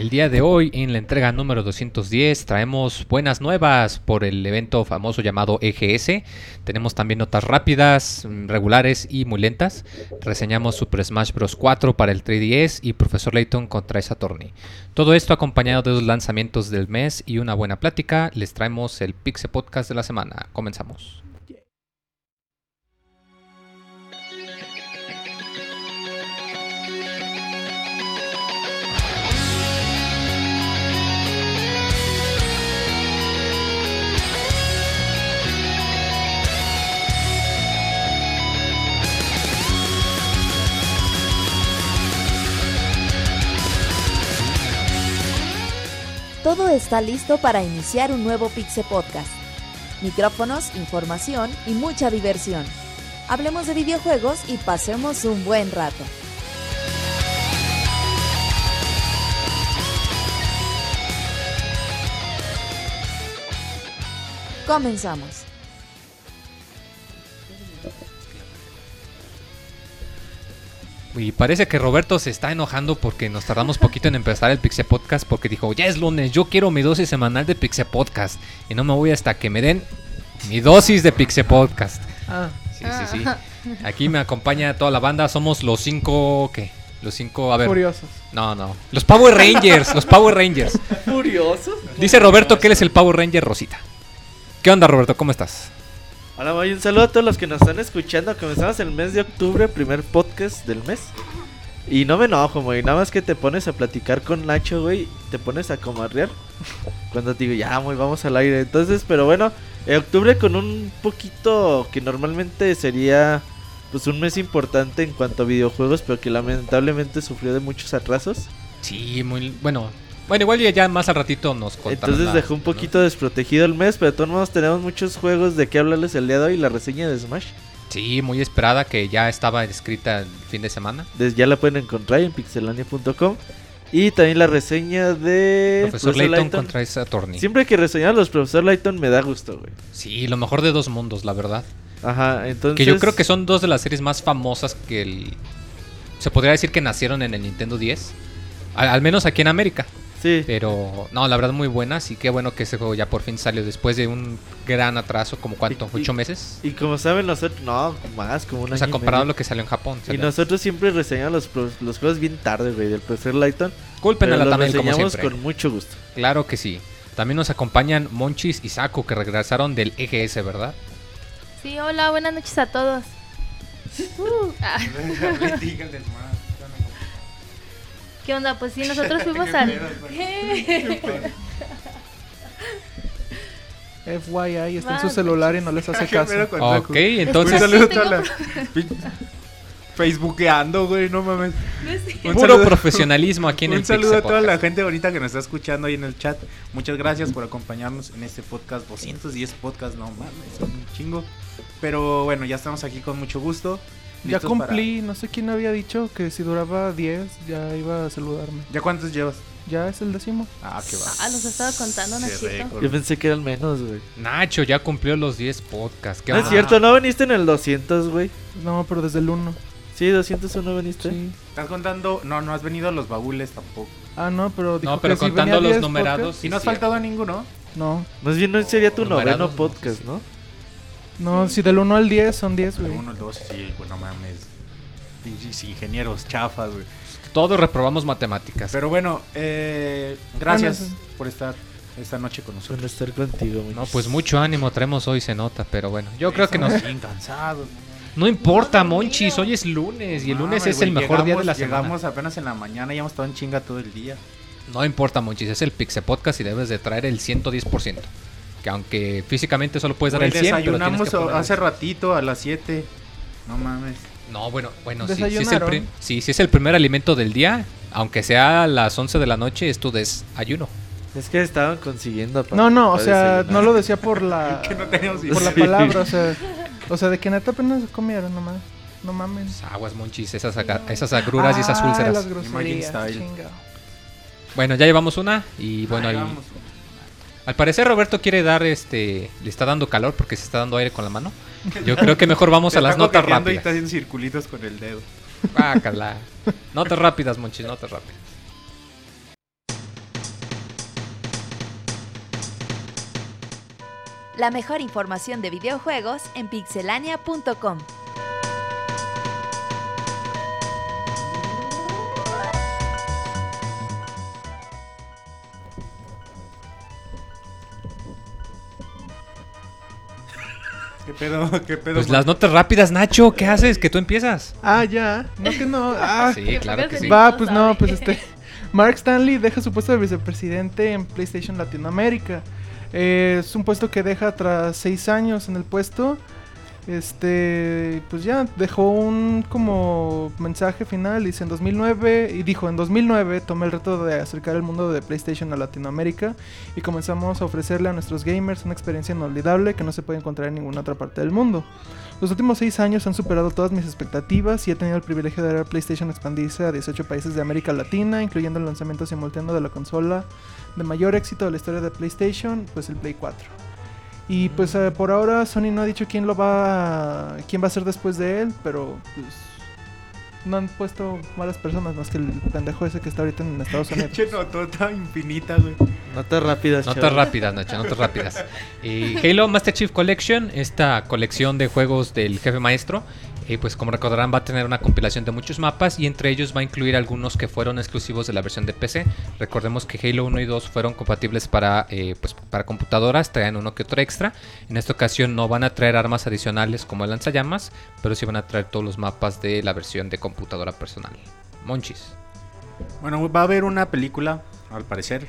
El día de hoy, en la entrega número 210, traemos buenas nuevas por el evento famoso llamado EGS. Tenemos también notas rápidas, mm, regulares y muy lentas. Reseñamos Super Smash Bros. 4 para el 3DS y Profesor Layton contra esa Attorney. Todo esto acompañado de los lanzamientos del mes y una buena plática. Les traemos el Pixel Podcast de la semana. Comenzamos. Todo está listo para iniciar un nuevo Pixel Podcast. Micrófonos, información y mucha diversión. Hablemos de videojuegos y pasemos un buen rato. Comenzamos. Y parece que Roberto se está enojando porque nos tardamos poquito en empezar el Pixel Podcast porque dijo, ya es lunes, yo quiero mi dosis semanal de Pixel Podcast y no me voy hasta que me den mi dosis de Pixel Podcast. Ah, Sí, sí, sí. Aquí me acompaña toda la banda, somos los cinco, ¿qué? Los cinco, a ver. furiosos. No, no. Los Power Rangers, los Power Rangers. Furioso. Dice Roberto que él es el Power Ranger Rosita. ¿Qué onda, Roberto? ¿Cómo estás? Hola, voy un saludo a todos los que nos están escuchando. Comenzamos el mes de octubre, primer podcast del mes. Y no me enojo, güey. Nada más que te pones a platicar con Nacho, güey. Te pones a comarrear. Cuando te digo, ya, güey, vamos al aire. Entonces, pero bueno, eh, octubre con un poquito que normalmente sería pues un mes importante en cuanto a videojuegos, pero que lamentablemente sufrió de muchos atrasos. Sí, muy bueno. Bueno, igual ya, ya más al ratito nos contarán Entonces dejó un poquito desprotegido el mes, pero de todos modos tenemos muchos juegos de qué hablarles el día de hoy. La reseña de Smash. Sí, muy esperada que ya estaba escrita el fin de semana. Ya la pueden encontrar en pixelania.com. Y también la reseña de Profesor Layton contra esa Attorney. Siempre que reseñamos los Profesor Layton me da gusto, güey. Sí, lo mejor de dos mundos, la verdad. Ajá, entonces. Que yo creo que son dos de las series más famosas que el... Se podría decir que nacieron en el Nintendo 10. Al, al menos aquí en América. Sí. Pero, no, la verdad muy buenas. Y qué bueno que ese juego ya por fin salió después de un gran atraso. ¿Como cuánto? Y- y- ¿Ocho meses? Y como saben, nosotros. No, más, como un O sea, año y comparado a lo que salió en Japón. Y nosotros siempre reseñamos los, pro- los juegos bien tarde, güey, del Profesor Layton. Culpen a la los Tamel como siempre. con mucho gusto. Claro que sí. También nos acompañan Monchis y Saku que regresaron del EGS, ¿verdad? Sí, hola, buenas noches a todos. Uh, ah, ¿Qué onda? Pues sí, nosotros fuimos al... FYI, está en su celular y no les hace caso. Ok, Un entonces saludo a toda la- Facebookeando, güey, no mames. Un puro saludo- profesionalismo aquí en Un el saludo Pixel a toda la Podcast. gente bonita que nos está escuchando ahí en el chat. Muchas gracias por acompañarnos en este podcast. 210 podcasts, no mames, son un chingo. Pero bueno, ya estamos aquí con mucho gusto. Ya cumplí, no sé quién había dicho que si duraba 10 ya iba a saludarme. para- ¿Ya cuántos llevas? Ya es el décimo. Ah, qué va. Ah, los estaba contando, Nachito. Yo pensé que eran menos, güey. Nacho ya cumplió los 10 podcasts. ¿Qué No es onda? cierto, ¿no veniste en el 200, güey? No, pero desde el 1. Sí, 201 veniste. Sí. ¿Estás contando? No, no has venido a los baúles tampoco. Ah, no, pero dijo No, pero que si contando venía los 10 numerados. podcasts- ¿Y no has faltado a ninguno? No, Más bien no sería tu noveno no, podcast, sí. ¿No? no, si del 1 al 10 son 10, El güey. 1, el 2, sí, pues no mames. Pinches ingenieros chafas, güey. Todos reprobamos matemáticas. Pero bueno, eh, gracias Bueno, por estar esta noche con nosotros. Suena estar contigo, No, pues mucho ánimo traemos hoy, se nota, pero bueno. Yo creo que nos... Bien cansados. No importa, Monchis, hoy es lunes y el lunes es el güey, mejor día de llegamos- la semana. Llegamos apenas en la mañana y ya hemos estado en chinga todo el día. No importa, Monchis, es el Pixel Podcast y debes de traer el 110%. Que aunque físicamente solo puedes dar el 100, pero tienes desayunamos que hace ratito a las 7. No mames. No, bueno, bueno, sí, sí es, el sí, sí es el primer alimento del día, aunque sea a las 11 de la noche, es tu desayuno. Es que estaban consiguiendo. No, no, o sea, desayunar. no lo decía por la Que no teníamos por la palabra, o sea, o sea, de que neta apenas comieron nomás. No mames. Pues aguas, Monchis, esas, aga- esas agruras y esas úlceras. las groserías. Bueno, ya llevamos una y bueno, Ahí. Al parecer Roberto quiere dar este, le está dando calor porque se está dando aire con la mano. Yo creo que mejor vamos a las está notas coqueteando Y rápidas. está haciendo circulitos con el dedo. Guácala. Notas rápidas, Monchis, notas rápidas. La mejor información de videojuegos en pixelania.com. ¿Qué pedo? ¿Qué pedo? Pues las notas rápidas, Nacho, ¿qué haces? Que tú empiezas. Ah, ya. No que no. Ah, Sí, claro que sí. Va, pues no, pues este. Mark Stanley deja su puesto de vicepresidente en PlayStation Latinoamérica. Eh, es un puesto que deja tras seis años en el puesto. Este, pues ya dejó un como mensaje final. Dice en 2009 y dijo en 2009 tomé el reto de acercar el mundo de PlayStation a Latinoamérica y comenzamos a ofrecerle a nuestros gamers una experiencia inolvidable que no se puede encontrar en ninguna otra parte del mundo. Los últimos 6 años han superado todas mis expectativas y he tenido el privilegio de ver PlayStation expandirse a 18 países de América Latina, incluyendo el lanzamiento simultáneo de la consola de mayor éxito de la historia de PlayStation, pues el Play 4. Y pues eh, por ahora Sony no ha dicho quién lo va a, quién va a ser después de él, pero pues no han puesto malas personas más que el pendejo ese que está ahorita en Estados Unidos. Pinche notota infinita, güey. Notas rápidas, Notas rápidas, Nacho, notas rápidas. Y Halo Master Chief Collection, esta colección de juegos del jefe maestro, eh, pues como recordarán va a tener una compilación de muchos mapas y entre ellos va a incluir algunos que fueron exclusivos de la versión de PC. Recordemos que Halo 1 y 2 fueron compatibles para, eh, pues, para computadoras, traían uno que otro extra. En esta ocasión no van a traer armas adicionales como el lanzallamas, pero sí van a traer todos los mapas de la versión de computadora personal. Monchis. Bueno, va a haber una película, al parecer,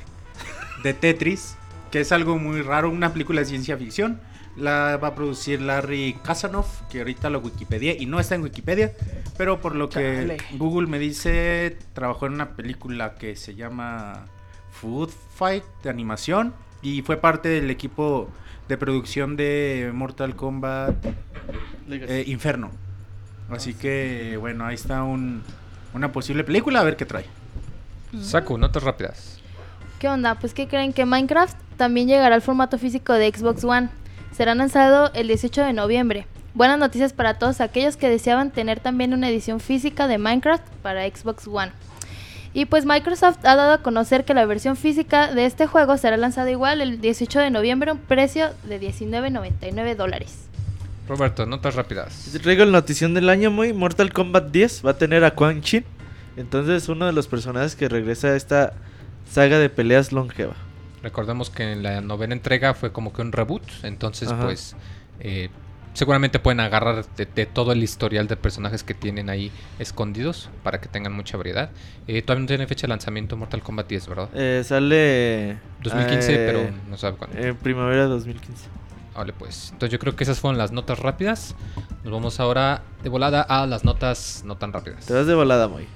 de Tetris, que es algo muy raro, una película de ciencia ficción. La va a producir Larry Kasanoff, que ahorita lo Wikipedia y no está en Wikipedia, pero por lo que Chale. Google me dice, trabajó en una película que se llama Food Fight de animación y fue parte del equipo de producción de Mortal Kombat eh, Inferno. Así que bueno, ahí está un- una posible película, a ver qué trae. Saku, notas rápidas. ¿Qué onda? Pues que creen que Minecraft también llegará al formato físico de Xbox One. Será lanzado el 18 de noviembre. Buenas noticias para todos aquellos que deseaban tener también una edición física de Minecraft para Xbox One. Y pues Microsoft ha dado a conocer que la versión física de este juego será lanzada igual el 18 de noviembre a un precio de 19.99 dólares. Roberto, notas rápidas. Traigo la notición del año, muy Mortal Kombat 10 va a tener a Quan Chin. Entonces, uno de los personajes que regresa a esta saga de peleas longeva. Recordemos que en la novena entrega fue como que un reboot, entonces Ajá. pues eh, seguramente pueden agarrar de, de todo el historial de personajes que tienen ahí escondidos para que tengan mucha variedad. Eh, todavía no tiene fecha de lanzamiento Mortal Kombat 10, ¿verdad? Eh, sale. 2015, eh, pero no sabe cuándo. En primavera 2015. Vale, pues. Entonces yo creo que esas fueron las notas rápidas. Nos vamos ahora de volada a las notas no tan rápidas. Te vas de volada, muy.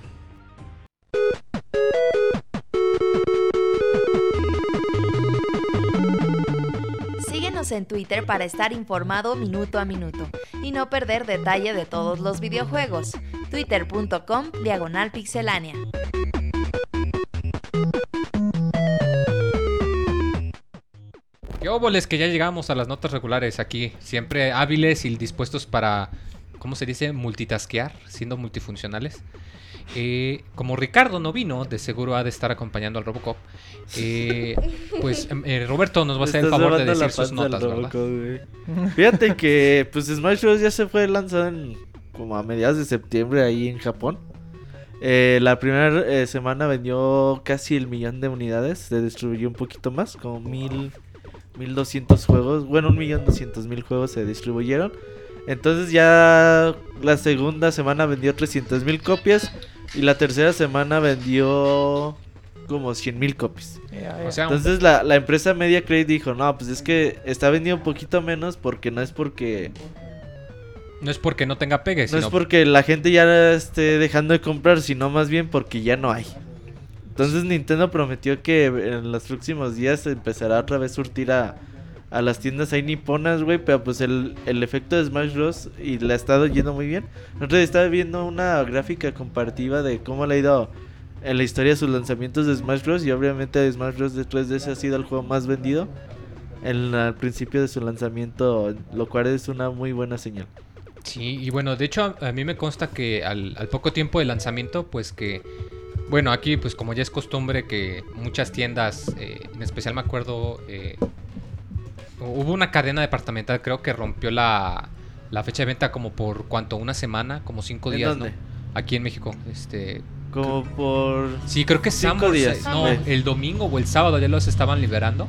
En Twitter para estar informado minuto a minuto y no perder detalle de todos los videojuegos. Twitter.com Diagonal Pixelánea. ¿Qué que ya llegamos a las notas regulares aquí? Siempre hábiles y dispuestos para, ¿cómo se dice? Multitasquear, siendo multifuncionales. Eh, como Ricardo no vino, de seguro ha de estar acompañando al Robocop. eh, pues eh, Roberto nos va a hacer el favor de decir sus notas, ¿verdad? Robocop, güey. Fíjate que pues Smash Bros. ya se fue lanzado en, como a mediados de septiembre ahí en Japón. La primera semana vendió casi el millón de unidades. Se distribuyó un poquito más, como mil, mil doscientos juegos. Bueno, un millón doscientos mil juegos se distribuyeron. Entonces ya la segunda semana vendió 300 mil copias. Y la tercera semana vendió como 100 mil un- Entonces la, la empresa Media Create dijo, no, pues es que está vendiendo un poquito menos porque no es porque no es porque no tenga pegue, no sino es porque la gente ya esté dejando de comprar, sino más bien porque ya no hay. Entonces Nintendo prometió que en los próximos días empezará otra vez a surtir a, a las tiendas ahí niponas, güey, pero pues el, el efecto de Smash Bros. y le ha estado yendo muy bien. Nosotros estaba viendo una gráfica comparativa de cómo le ha ido en la historia sus lanzamientos de Smash Bros. Y obviamente Smash Bros. de 3DS ha sido el juego más vendido en, al principio de su lanzamiento, lo cual es una muy buena señal. Sí, y bueno, de hecho a, a mí me consta que al, al poco tiempo de lanzamiento, pues que, bueno, aquí pues como ya es costumbre que muchas tiendas, eh, en especial me acuerdo, eh, hubo una cadena departamental creo que rompió la, la fecha de venta como por cuánto, una semana, como cinco ¿En días, dónde? ¿no? Aquí en México, este... Como por... Sí, creo que días. No, el domingo o el sábado ya los estaban liberando.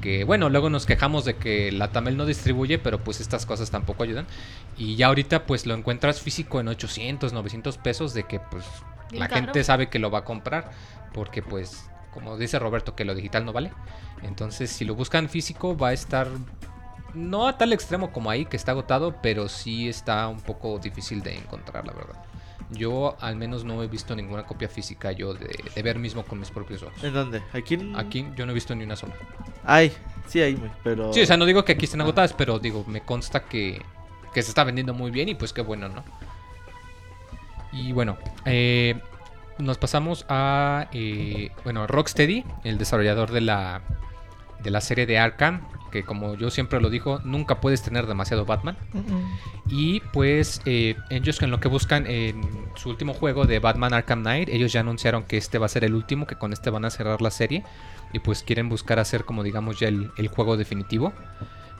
Que bueno, luego nos quejamos de que la Tamel no distribuye, pero pues estas cosas tampoco ayudan. Y ya ahorita pues lo encuentras físico en 800, 900 pesos de que pues Bien la caro. gente sabe que lo va a comprar. Porque pues, como dice Roberto, que lo digital no vale. Entonces si lo buscan físico va a estar... No a tal extremo como ahí, que está agotado, pero sí está un poco difícil de encontrar, la verdad. Yo al menos no he visto ninguna copia física yo de, de ver mismo con mis propios ojos. ¿En dónde? Aquí en... Aquí yo no he visto ni una sola. Hay, sí hay, güey, pero... Sí, o sea, no digo que aquí estén agotadas, pero digo, me consta que, que se está vendiendo muy bien y pues qué bueno, ¿no? Y bueno, eh, nos pasamos a, eh, bueno, Rocksteady, el desarrollador de la, de la serie de Arkham, que como yo siempre lo digo, nunca puedes tener demasiado Batman. Y pues eh, ellos en lo que buscan en su último juego de Batman Arkham Knight, ellos ya anunciaron que este va a ser el último, que con este van a cerrar la serie. Y pues quieren buscar hacer como digamos ya el, el juego definitivo.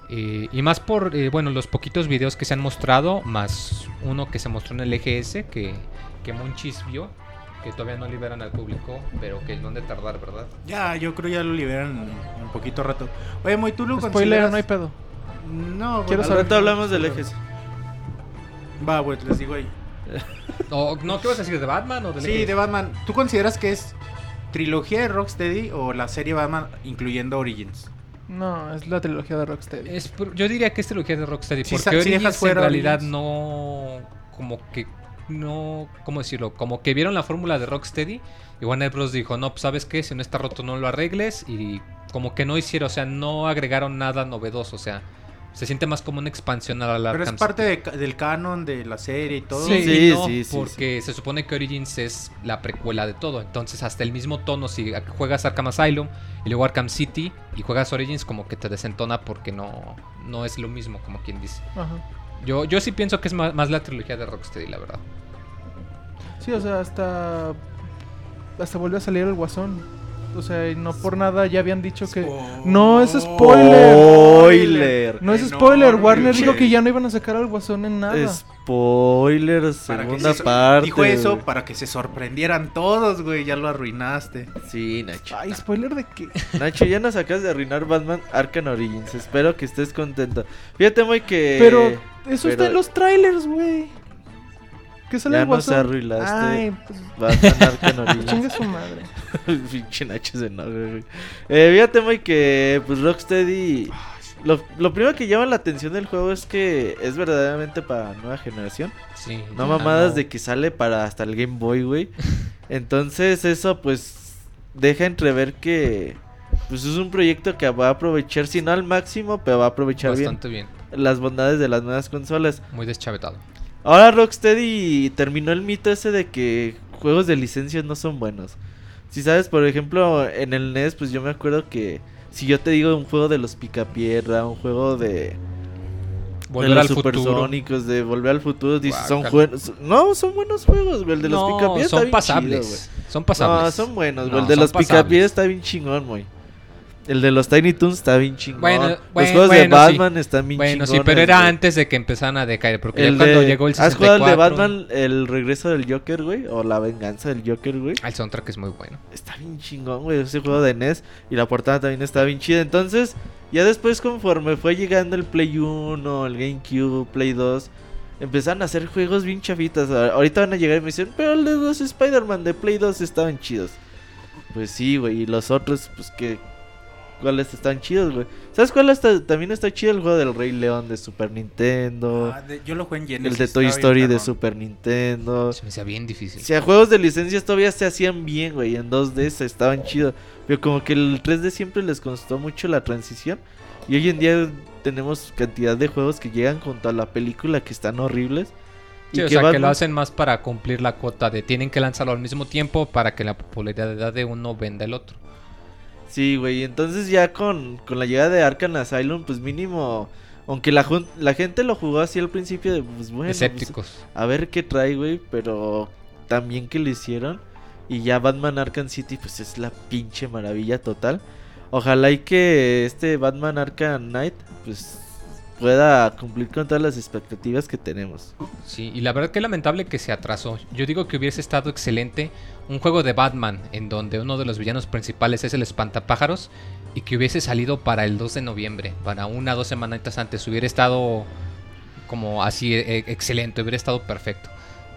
Eh, y más por, eh, bueno, los poquitos videos que se han mostrado, más uno que se mostró en el EGS, que, que Monchis vio, que todavía no liberan al público, pero que no han de tardar, ¿verdad? Ya, yo creo ya lo liberan en un poquito rato. Oye, Moy, ¿tú lo Spoiler, consideras- no hay pedo. No, Quiero bueno, saber- hablamos del eje. Va, güey, les digo ahí. O, no, ¿qué vas a decir? ¿De Batman o de Sí, de Batman. ¿Tú consideras que es trilogía de Rocksteady o la serie Batman incluyendo Origins? No, es la trilogía de Rocksteady. Es yo diría que es trilogía de Rocksteady, porque si Origins dejas fuera en realidad Origins. no, como que, no, ¿cómo decirlo? Como que vieron la fórmula de Rocksteady y Warner Bros. dijo, no, pues sabes qué, si no está roto no lo arregles y como que no hicieron, o sea, no agregaron nada novedoso, o sea, se siente más como una expansión a la Pero es parte de del canon de la serie y todo. Sí, Sí, y no, sí, sí, porque se supone que Origins es la precuela de todo. Entonces, hasta el mismo tono, si juegas Arkham Asylum y luego Arkham City y juegas Origins, como que te desentona porque no, no es lo mismo, como quien dice. Ajá. Yo, yo sí pienso que es ma- más, la trilogía de Rocksteady, la verdad. Sí, o sea, hasta. Hasta volvió a salir el guasón. O sea, y no por nada ya habían dicho que. No, es spoiler. Spoiler. No es spoiler. Warner dijo que ya no iban a sacar al guasón en nada. Spoiler, Para que segunda se- parte. Dijo eso para que se sorprendieran todos, güey. Ya lo arruinaste. Sí, Nacho. Ay, spoiler de qué. Nacho, ya nos acabas de arruinar Batman Arkham Origins. Espero que estés contento. Fíjate, muy que. Pero eso está pero- en los trailers, güey. ¿Qué sale Ya el nos guasón? arruinaste. Ay, pues Batman Arkham Origins. chingue su madre. Pinche Nacho se enoja, güey. Eh, fíjate, muy que. Pues Rocksteady. Lo, lo primero que llama la atención del juego es que es verdaderamente para nueva generación. Sí. No mamadas no. de que sale para hasta el Game Boy, güey. Entonces eso pues deja entrever que pues es un proyecto que va a aprovechar, si no al máximo, pero va a aprovechar Bastante bien. bien las bondades de las nuevas consolas. Muy deschavetado. Ahora Rocksteady terminó el mito ese de que juegos de licencias no son buenos. Si sabes, por ejemplo, en el NES, pues yo me acuerdo que si yo te digo un juego de los Picapiedra, un juego de Volver de los al futuro. supersónicos, de Volver al Futuro, dices, son buenos. No, son buenos juegos, güey. El de los No, Picapiedra está son bien pasables. chido, son güey. pasables. No, son buenos, güey. No, el de los Picapiedra está bien chingón, güey. El de los Tiny Toons está bien chingón. Bueno, los bueno, juegos de bueno, sí. Batman están bien Bueno, chingones. sí, pero era güey. antes de que empezaran a decaer. Porque El ya cuando llegó el 64... ¿Has jugado el de Batman, el regreso del Joker, güey? O la venganza del Joker, güey. Ah, El soundtrack es muy bueno. Está bien chingón, güey, ese juego de NES. Y la portada también está bien chida. Entonces, ya después, conforme fue llegando el Play 1, el GameCube, Play 2, empezaron a hacer juegos bien chafitas. Ahorita van a llegar y me dicen, pero el de los Spider-Man de Play 2 estaban chidos. Pues sí, güey. Y los otros, pues que. ¿Cuáles están chidos, güey? ¿Sabes cuál está, también está chido? El juego del Rey León de Super Nintendo. Ah, de- yo lo jugué en Genesis. el de Toy bien Story de. Super Nintendo. Se me hacía bien difícil. O sea, juegos de licencias todavía se hacían bien, güey. En 2D se estaban chidos. Pero como que el 3D siempre les costó mucho la transición. Y hoy en día tenemos cantidad de juegos que llegan junto a la película que están horribles. Sí, y o sea, que lo hacen más para cumplir la cuota de tienen que lanzarlo al mismo tiempo para que la popularidad de uno venda el otro. Sí, güey. Entonces ya con, con la llegada de Arkham Asylum, pues mínimo... Aunque la, gente lo jugó así al principio de, pues bueno, pues, Escépticos. a ver qué trae, güey. Pero también que lo hicieron. Y ya Batman Arkham City, pues es la pinche maravilla total. Ojalá y que este Batman Arkham Knight, pues pueda cumplir con todas las expectativas que tenemos. Sí, y la verdad que lamentable que se atrasó. Yo digo que hubiese estado excelente un juego de Batman en donde uno de los villanos principales es el espantapájaros y que hubiese salido para el 2 de noviembre, para una o dos semanitas antes. Hubiera estado como así eh, excelente, hubiera estado perfecto.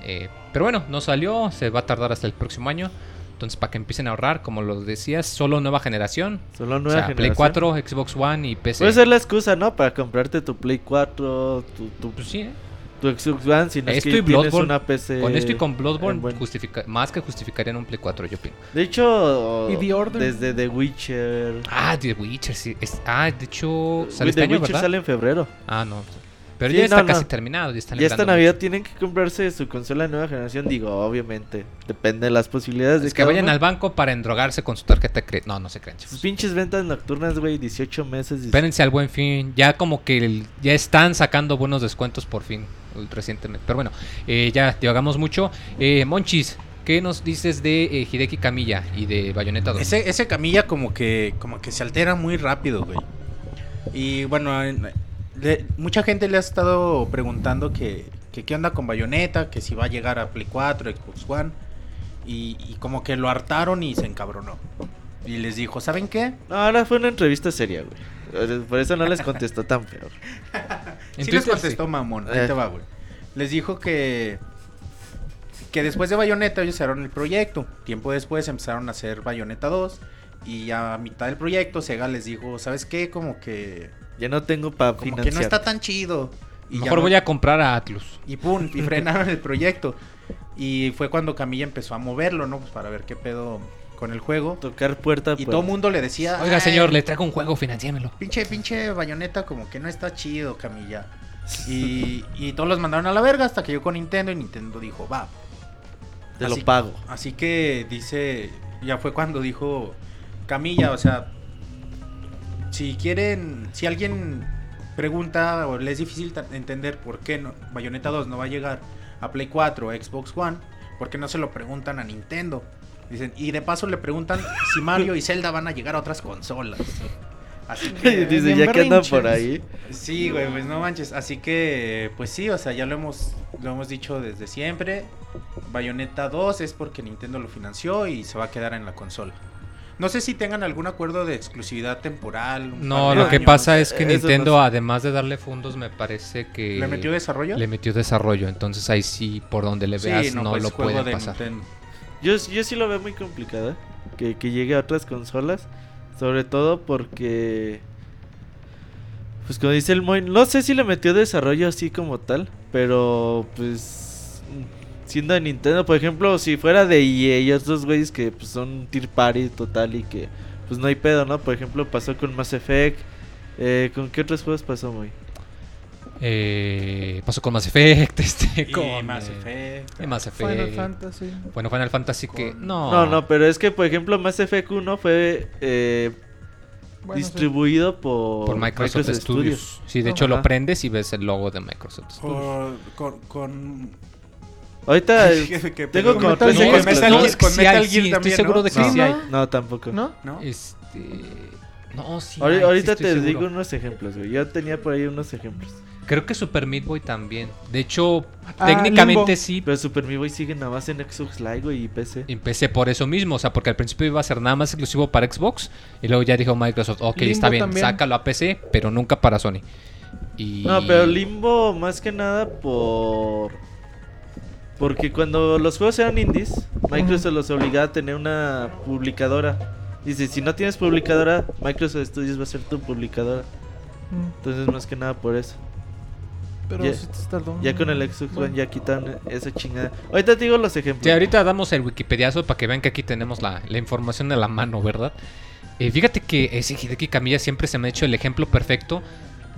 Eh, pero bueno, no salió, se va a tardar hasta el próximo año. Entonces, para que empiecen a ahorrar, como lo decías, solo nueva generación. Solo O nueva sea, Play generación. 4, Xbox One y PC. Puede ser la excusa, ¿no? Para comprarte tu Play 4, tu, tu, Pues sí, ¿eh? Tu Xbox One, si no es Esto que y tienes Bloodborne, una PC. Con esto y con Bloodborne, buen- justifica- más que justificarían un Play 4, yo opino. De hecho, ¿Y The Order? desde The Witcher. Ah, The Witcher, sí. es- ah, de hecho, sale The este año, Witcher sale en febrero. Ah, no. Pero Sí, ya está no, casi terminado. Ya, están Ya esta Navidad mucho. tienen que comprarse su consola de nueva generación. Digo, obviamente, depende de las posibilidades de Es que cada vayan uno. al banco para endrogarse con su tarjeta de crédito. No, no se crean. Sus chicos. pinches ventas nocturnas, güey, 18 meses. Espérense al buen fin. Ya como que el- ya están sacando buenos descuentos por fin recientemente. Pero bueno, eh, ya divagamos mucho. Eh, Monchis, ¿qué nos dices de eh, Hideki Kamiya y de Bayonetta 2? Ese, ese camilla como que, como que se altera muy rápido, güey. Y bueno, en- le- mucha gente le ha estado preguntando que, que qué onda con Bayonetta, que si va a llegar a Play 4, Xbox One. Y, y como que lo hartaron y se encabronó. Y les dijo, ¿saben qué? No, ahora fue una entrevista seria, güey. Por eso no les contestó tan peor. Sí les Twitter, contestó sí. mamón, ahí Eh. te va, güey. Les dijo que que después de Bayonetta ellos cerraron el proyecto. Tiempo después empezaron a hacer Bayonetta 2 y a mitad del proyecto Sega les dijo, ¿sabes qué? Como que Ya no tengo para como financiar. que no está tan chido. Y Mejor no- voy a comprar a Atlus. y pum, y frenaron el proyecto. Y fue cuando Camilla empezó a moverlo, ¿no? Pues para ver qué pedo con el juego. Tocar puerta. Y pues. todo el mundo le decía, Oiga, "Ay, señor, le traigo un juego, financiémelo. Pinche, pinche bayoneta como que no está chido, Camilla. Y, y todos los mandaron a la verga hasta que yo con Nintendo y Nintendo dijo, va. Te Así- lo pago. Así que dice, ya fue cuando dijo Camilla, o sea, si quieren, si alguien pregunta o le es difícil entender por qué no, Bayonetta 2 no va a llegar a Play 4 o Xbox One, ¿por qué no se lo preguntan a Nintendo? Dicen, y de paso le preguntan si Mario y Zelda van a llegar a otras consolas. Así que, Dice, ya que andan por ahí. Sí, güey, pues no manches. Así que, pues sí, o sea, ya lo hemos, lo hemos dicho desde siempre. Bayonetta 2 es porque Nintendo lo financió y se va a quedar en la consola. No sé si tengan algún acuerdo de exclusividad temporal. No, lo que pasa es que Eso no Nintendo, sé. además de darle fondos, me parece que ¿Le metió desarrollo? le metió desarrollo. Entonces ahí sí, por donde le Sí, veas, no, pues, lo juego pueden de pasar. Nintendo. Yo, yo sí lo veo muy complicado. Que, que llegue a otras consolas. Sobre todo porque. Pues como dice el Moy, no sé si le metió desarrollo así como tal. Pero pues. Siendo de Nintendo, por ejemplo, si fuera de EA y otros güeyes que pues, son tier party total y que pues no hay pedo, ¿no? Por ejemplo, pasó con Mass Effect. Eh, ¿Con qué otros juegos pasó, Moy? Eh, pasó con Mass Effect, este, Y con Mass eh, Effect. y Mass Effect. Final Fantasy. Bueno, Final Fantasy que Con- no. No, no, pero es que por ejemplo Mass Effect 1 fue eh, Bueno, sí. distribuido por, por Microsoft, Studios. Sí, de hecho Ajá. lo prendes y ves el logo de Microsoft Studios. Por- con, con... Ahorita eh, tengo como Metal Gear. Con. Metal ¿no? Gear- con Metal hay, Gear sí, estoy seguro ¿no? de que No, sí hay. no, tampoco. ¿No? ¿No? Este. No, sí. Ahori- hay, sí ahorita estoy te seguro. digo unos ejemplos, güey. Yo tenía por ahí unos ejemplos. Creo que Super Meat Boy también. De hecho, Ah, técnicamente Limbo. sí. Pero Super Meat Boy sigue nada más en Xbox Live y PC. Empecé por eso mismo, o sea, porque al principio iba a ser nada más exclusivo para Xbox y luego ya dijo Microsoft, ok, Limbo está bien, también. sácalo a PC, pero nunca para Sony. Y... No, pero Limbo más que nada por... Porque cuando los juegos eran indies, Microsoft los obligaba a tener una publicadora. Dice, si no tienes publicadora, Microsoft Studios va a ser tu publicadora. Entonces más que nada por eso. Pero Ya- sí tardó. Ya con el Xbox One Bueno. ya quitaron esa chingada. Ahorita te digo los ejemplos. Sí, ahorita damos el Wikipediazo para que vean que aquí tenemos la, la información a la mano, ¿verdad? Eh, fíjate que ese Hideki Kamiya siempre se me ha hecho el ejemplo perfecto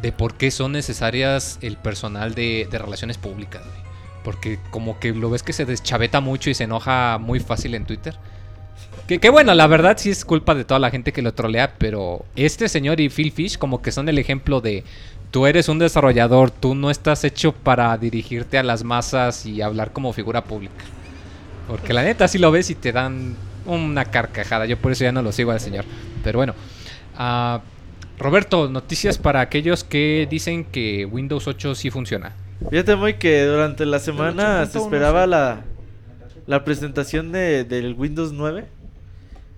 de por qué son necesarias el personal de, de relaciones públicas, güey. Porque como que lo ves que se deschaveta mucho y se enoja muy fácil en Twitter. Que, que bueno, la verdad sí es culpa de toda la gente que lo trolea, pero este señor y Phil Fish como que son el ejemplo de tú eres un desarrollador, tú no estás hecho para dirigirte a las masas y hablar como figura pública. Porque la neta sí lo ves y te dan una carcajada. Yo por eso ya no lo sigo al señor. Pero bueno. ah, Roberto, noticias para aquellos que dicen que Windows 8 sí funciona. Fíjate muy que durante la semana se 8.1, esperaba la, la presentación de, del Windows 9.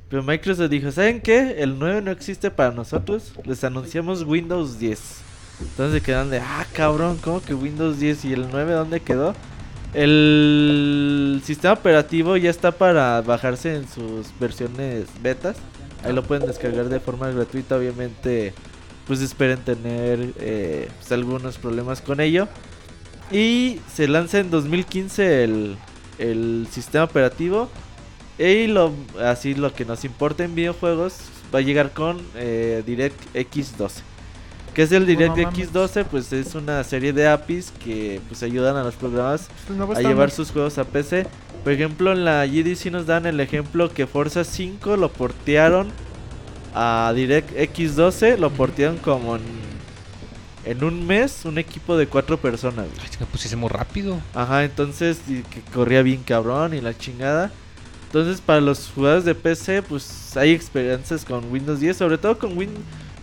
Pero Microsoft dijo, ¿saben qué? El 9 no existe para nosotros. Les anunciamos Windows 10. Entonces quedan de, ah, cabrón, ¿cómo que Windows 10? ¿Y el 9 dónde quedó? El sistema operativo ya está para bajarse en sus versiones betas. Ahí lo pueden descargar de forma gratuita. Obviamente, pues esperen tener eh, pues, algunos problemas con ello. Y se lanza en 2015 el, el sistema operativo. Y lo, así lo que nos importa en videojuegos va a llegar con eh, DirectX 12. ¿Qué es el DirectX 12? Pues es una serie de APIs que pues ayudan a los programas nuevo a llevar sus juegos a PC. Por ejemplo, en la GDC nos dan el ejemplo que Forza 5 lo portearon a DirectX 12, lo portearon como en, en un mes, un equipo de cuatro personas. Ay, que pues muy rápido. Ajá, entonces y que corría bien cabrón y la chingada. Entonces, para los jugadores de PC, pues hay experiencias con Windows 10, sobre todo con Win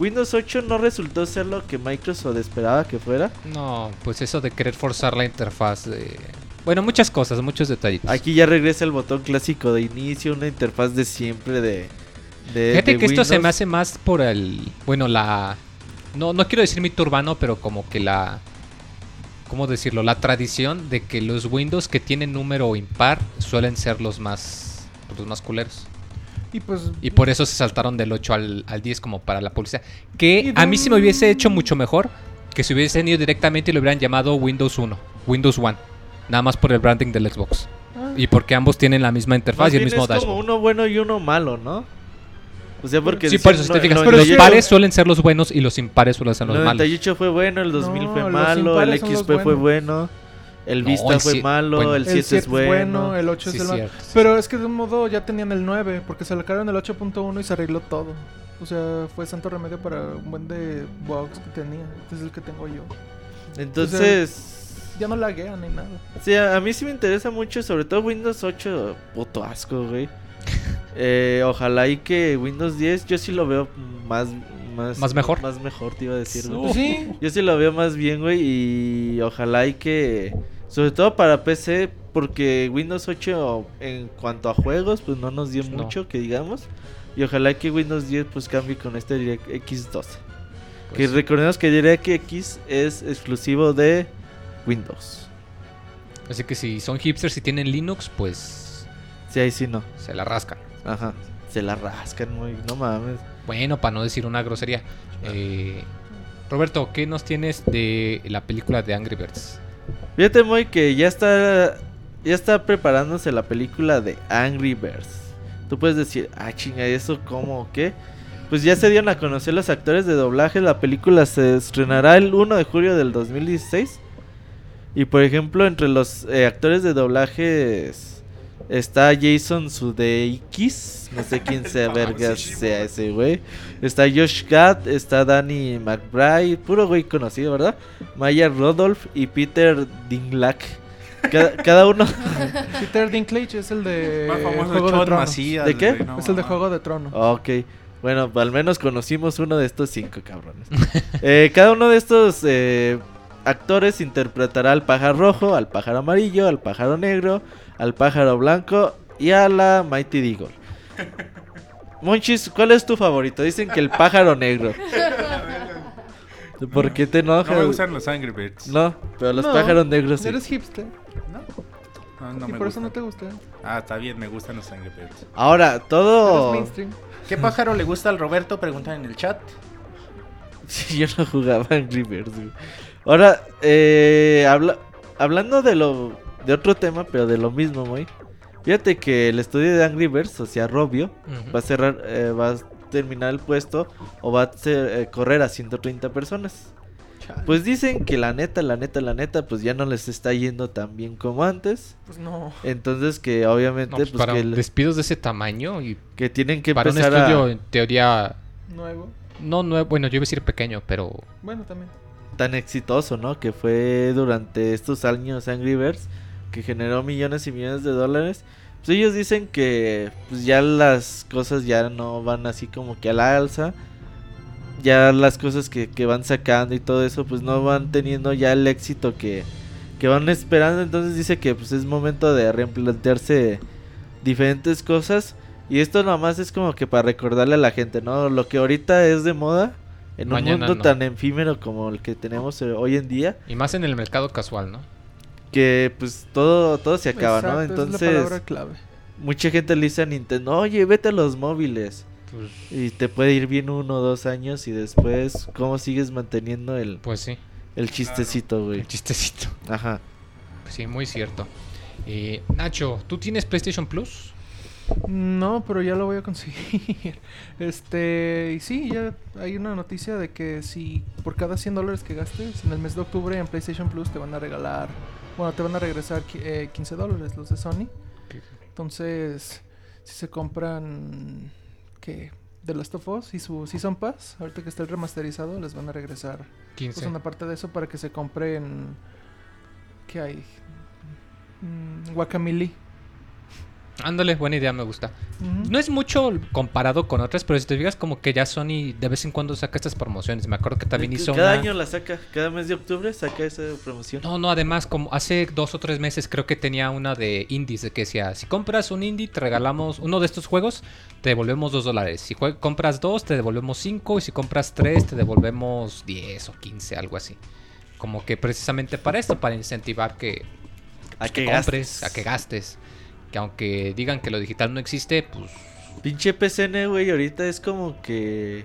Windows 8 no resultó ser lo que Microsoft esperaba que fuera. No, pues eso de querer forzar la interfaz de... Bueno, muchas cosas, muchos detallitos. Aquí ya regresa el botón clásico de inicio, una interfaz de siempre de. de Fíjate de que esto se me hace más por el... Bueno, la... No, no quiero decir mito urbano, pero como que la... ¿Cómo decirlo? La tradición de que los Windows que tienen número impar suelen ser los más... Los más culeros. Y pues. Y por eso se saltaron del 8 al, al 10 como para la publicidad. Que a mí sí me hubiese hecho mucho mejor que si hubiesen ido directamente y lo hubieran llamado Windows 1, Windows One. Nada más por el branding del Xbox. ah, Y porque ambos tienen la misma interfaz Más y el bien mismo es dashboard. como uno bueno y uno malo, ¿no? O sea, porque. Sí, por eso, si te no- fijas, Pero los pares suelen ser los buenos y los impares suelen ser El los malos. 98 fue bueno, el 2000 No, fue malo, el XP fue bueno, el No, Vista el fue malo, bueno. el 7 es bueno. el 8 Sí, es el malo. sí. Pero es que de un modo ya tenían el 9, porque se sacaron el 8.1 y se arregló todo. O sea, fue santo remedio para un buen de bugs que tenía. Este es el que tengo yo. Entonces. Ya no laguean ni nada. Sí, a, a mí sí me interesa mucho, sobre todo Windows 8, puto asco, güey. Eh, ojalá y que Windows 10 yo sí lo veo más más ¿Más mejor? Más mejor te iba a decir, güey. Pues sí. Yo sí lo veo más bien, güey, y ojalá y que sobre todo para PC porque Windows 8 en cuanto a juegos pues no nos dio No. mucho que digamos. Y ojalá que Windows 10 pues cambie con este DirectX 12. que Pues, recordemos que DirectX es exclusivo de Windows. así que si son hipsters y tienen Linux, pues Sí, ahí sí no. se la rascan. Ajá. Se la rascan muy, no mames. Bueno, para no decir una grosería. Eh, Roberto, ¿qué nos tienes de la película de Angry Birds? Fíjate muy que ya está ya está preparándose la película de Angry Birds. Tú puedes decir, ah, chinga, ¿eso cómo o qué? Pues ya se dieron a conocer los actores de doblaje. La película se estrenará el 1 de julio del 2016. Y por ejemplo, entre los eh, actores de doblaje está Jason Sudeikis. No sé quién sea, verga, sea ese güey. Está Josh Gad, está Danny McBride. Puro güey conocido, ¿verdad? Maya Rodolph y Peter Dinklage. Cada, cada uno. Peter Dinklage es el de Más famoso Juego de. Macías, ¿De qué? no Es el de. Juego de Trono. Ok. Bueno, al menos conocimos uno de estos cinco cabrones. Eh, cada uno de estos eh, actores interpretará al pájaro rojo, al pájaro amarillo, al pájaro negro, al pájaro blanco y a la Mighty Deagle. Monchis, ¿cuál es tu favorito? Dicen que el pájaro negro. ¿Por qué te enojas? No me gustan los Angry Birds. No, pero los No, pájaros negros sí. Eres hipster. No, no, no y me por eso no te gusta. Ah, está bien, me gustan los Angry Birds. Ahora, todo... mainstream. ¿Qué pájaro le gusta al Roberto? Preguntan en el chat. Sí, yo no jugaba Angry Birds, güey. Ahora, eh, habla- hablando de lo de otro tema, pero de lo mismo, muy. Fíjate que el estudio de Angry Birds, o sea, Robio, va a cerrar, eh, va a terminar el puesto o va a ser- eh, correr a 130 personas. Chale. Pues dicen que la neta, la neta, la neta, pues ya no les está yendo tan bien como antes. Pues no. Entonces que obviamente No, pues, pues, para que, despidos de ese tamaño y que tienen que para un empezar estudio a en teoría Nuevo. no nuevo, bueno, yo iba a decir pequeño, pero Bueno, también. tan exitoso, ¿no? Que fue durante estos años Angry Birds, que generó millones y millones de dólares. Pues ellos dicen que pues ya las cosas ya no van así como que a la alza. Ya las cosas que, que van sacando y todo eso, pues no van teniendo ya el éxito que, que van esperando. Entonces dice que pues es momento de replantearse diferentes cosas. Y esto nada más es como que para recordarle a la gente, ¿no? Lo que ahorita es de moda, en un mundo no. tan efímero como el que tenemos eh, hoy en día, y más en el mercado casual, ¿no? Que pues todo, todo se acaba, ¿no? Es la Entonces, palabra clave. mucha gente le dice a Nintendo, oye, vete a los móviles. Pues, Y te puede ir bien uno o dos años y después, ¿cómo sigues manteniendo el, pues sí, el chistecito, güey? el chistecito. Ajá. Sí, muy cierto. Eh, Nacho, ¿tú tienes PlayStation Plus? No, pero ya lo voy a conseguir. Este, y sí, ya hay una noticia de que si por cada 100 dólares que gastes en el mes de octubre en PlayStation Plus te van a regalar, bueno, te van a regresar eh, 15 dólares los de Sony. Entonces, si se compran, ¿qué? The Last of Us y su Season Pass, ahorita que está el remasterizado, les van a regresar 15. pues, una parte de eso para que se compren, ¿qué hay? Mm, Guacamole. Ándale, buena idea, me gusta. No es mucho comparado con otras, pero si te fijas como que ya Sony de vez en cuando saca estas promociones. Me acuerdo que también hizo Cada una... año la saca, cada mes de octubre saca esa promoción. No, no, además, como hace dos o tres meses creo que tenía una de indies, de que decía, si compras un indie, te regalamos uno de estos juegos, te devolvemos dos dólares. Si compras dos, te devolvemos cinco, y si compras tres, te devolvemos 10 o 15, algo así. Como que precisamente para esto, para incentivar que, a que que compres, gastes. a que gastes. Que aunque digan que lo digital no existe, pues Pinche PCN, güey, ahorita es como que...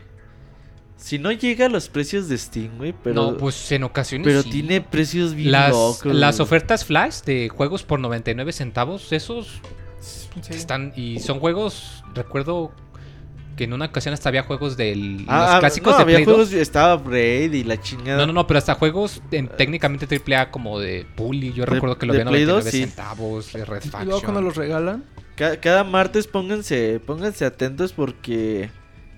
Si no llega a los precios de Steam, güey, pero... no, pues en ocasiones pero sí. tiene precios bien las, locos. las güey. ofertas flash de juegos por 99 centavos, esos Sí. están y son juegos, recuerdo que en una ocasión hasta había juegos del Ah, los ah, clásicos no, de había Play juegos, 2. estaba Braid y la chingada. No, no, no, pero hasta juegos en, técnicamente AAA como de Bully, yo De- recuerdo que lo de había Play 99 2, sí. centavos, de Red Y luego Faction. cuando los regalan, Ca- cada martes pónganse, pónganse atentos porque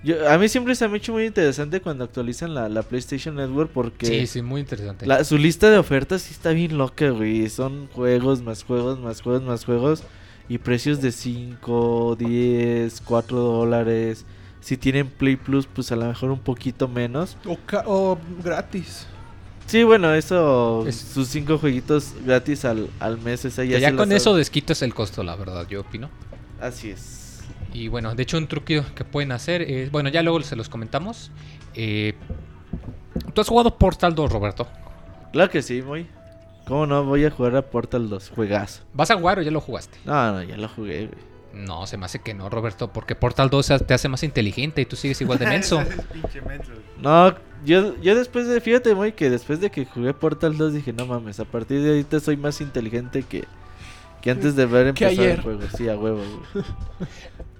yo, a mí siempre se me ha hecho muy interesante cuando actualizan la, la PlayStation Network porque Sí, sí, muy interesante. la- su lista de ofertas sí está bien loca, güey. Son juegos, más juegos, más juegos, más juegos y precios de 5, 10, 4 dólares. Si tienen Play Plus, pues a lo mejor un poquito menos. o, ca- o gratis. Sí, bueno, eso, Es- sus 5 jueguitos gratis al, al mes, esa ya, ya con eso desquitas el costo, la verdad, yo opino. Así es. Y bueno, de hecho un truquillo que pueden hacer es, bueno, ya luego se los comentamos. Eh, ¿Tú has jugado Portal 2, Roberto? Claro que sí, muy. ¿Cómo no? Voy a jugar a Portal 2, juegazo. ¿Vas a jugar o ya lo jugaste? No, no, ya lo jugué, güey. No, se me hace que no, Roberto, porque Portal 2 te hace más inteligente y tú sigues igual de menso. No, yo, yo después de, fíjate, muy que después de que jugué Portal 2 dije, no mames, a partir de ahorita soy más inteligente que, que antes de ver empezar el juego. Sí, a huevo, güey.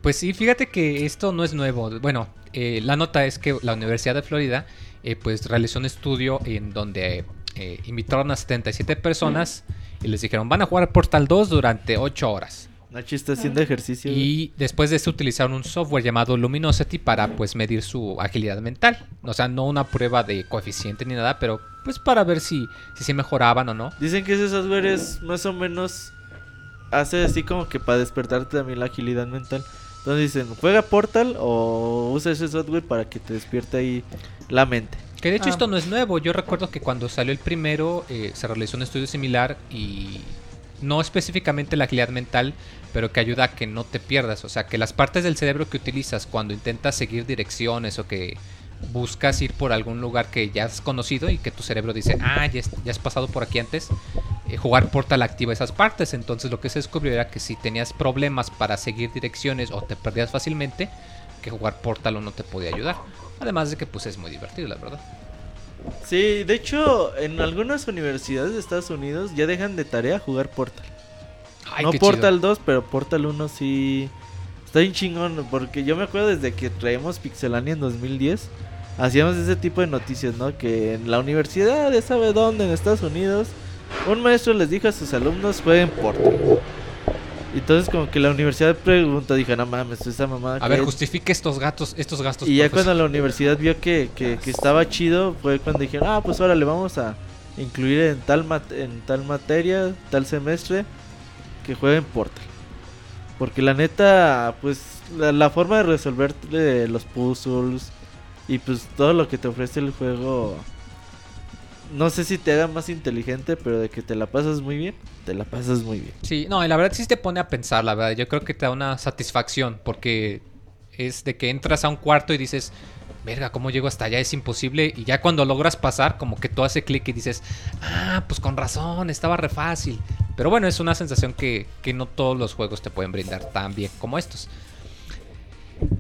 Pues sí, fíjate que esto no es nuevo. Bueno, eh, la nota es que la Universidad de Florida eh, pues realizó un estudio en donde eh, invitaron a 77 personas y les dijeron van a jugar Portal 2 durante 8 horas. Nachi está haciendo ejercicio. Y después de eso utilizaron un software llamado Luminosity para pues medir su agilidad mental. O sea, no una prueba de coeficiente ni nada, pero pues para ver si, si sí mejoraban o no. Dicen que ese software es más o menos. Hace así como que para despertarte también la agilidad mental. Entonces dicen, juega Portal o usa ese software para que te despierte ahí la mente. Que de hecho Ah. esto no es nuevo. Yo recuerdo que cuando salió el primero eh, se realizó un estudio similar y no específicamente la agilidad mental, pero que ayuda a que no te pierdas. O sea, que las partes del cerebro que utilizas cuando intentas seguir direcciones o que buscas ir por algún lugar que ya has conocido y que tu cerebro dice, ah, ya, has- ya has pasado por aquí antes, eh, jugar Portal activa esas partes. Entonces lo que se descubrió era que si tenías problemas para seguir direcciones o te perdías fácilmente, que jugar Portal o no te podía ayudar. Además de que pues es muy divertido, la verdad. Sí, de hecho, en algunas universidades de Estados Unidos ya dejan de tarea jugar Portal. Ay, no chido. Portal 2, pero Portal 1 sí. Está bien chingón, porque yo me acuerdo desde que traemos Pixelania en 2010. hacíamos ese tipo de noticias, ¿no? Que en la universidad de sabe dónde, en Estados Unidos, un maestro les dijo a sus alumnos jueguen Portal. Entonces como que la universidad preguntó, dije, no mames, esa mamá... A ver, justifique estos gatos, estos gastos. Y ya cuando la universidad vio que, que, que estaba chido, fue cuando dijeron, ah, pues órale, vamos a incluir en tal, en tal materia, tal semestre, que jueguen Portal. Porque la neta, pues la, la forma de resolver eh, los puzzles y pues todo lo que te ofrece el juego, no sé si te haga más inteligente, pero de que te la pasas muy bien, te la pasas muy bien. Sí, no, y la verdad sí te pone a pensar, la verdad. Yo creo que te da una satisfacción porque es de que entras a un cuarto y dices, verga, ¿cómo llego hasta allá? Es imposible. Y ya cuando logras pasar, como que todo hace clic y dices, ah, pues con razón, estaba re fácil. Pero bueno, es una sensación que, que no todos los juegos te pueden brindar tan bien como estos.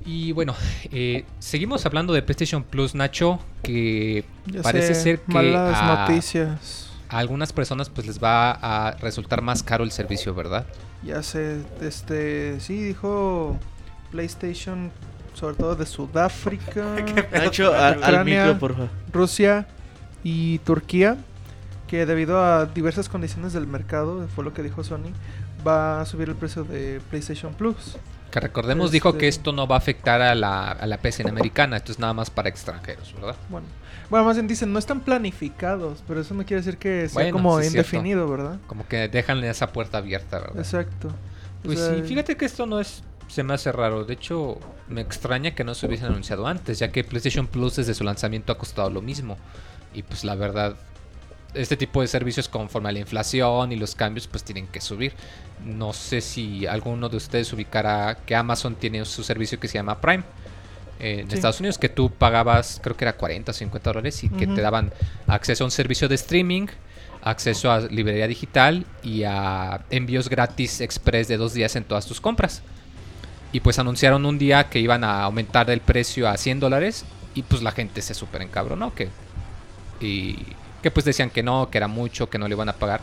Y bueno, eh, seguimos hablando de PlayStation Plus, Nacho, que Ya parece sé, ser que malas a- noticias. a algunas personas pues les va a resultar más caro el servicio, ¿verdad? Ya sé, este, sí dijo PlayStation, sobre todo de Sudáfrica, Nacho, a- al Ucrania. micro, por favor. Rusia y Turquía, que debido a diversas condiciones del mercado, fue lo que dijo Sony, va a subir el precio de PlayStation Plus. Que recordemos dijo que Este- esto no va a afectar a la, a la PSN americana, esto es nada más para extranjeros, ¿verdad? Bueno, bueno, más bien dicen, no están planificados, pero eso no quiere decir que sea Bueno, como sí es cierto. indefinido, ¿verdad? Como que dejan esa puerta abierta, ¿verdad? Exacto. O Pues sea, sí, fíjate que esto no es... Se me hace raro, de hecho me extraña que no se hubiese anunciado antes, ya que PlayStation Plus desde su lanzamiento ha costado lo mismo. Y pues la verdad, este tipo de servicios conforme a la inflación y los cambios pues tienen que subir. No sé si alguno de ustedes ubicará que Amazon tiene su servicio que se llama Prime. en Sí. Estados Unidos que tú pagabas creo que era 40 o 50 dólares y que te daban acceso a un servicio de streaming, acceso a librería digital y a envíos gratis express de dos días en todas tus compras. Y pues anunciaron un día que iban a aumentar el precio a 100 dólares y pues la gente se súper encabronó que y que pues decían que no, que era mucho, que no le iban a pagar.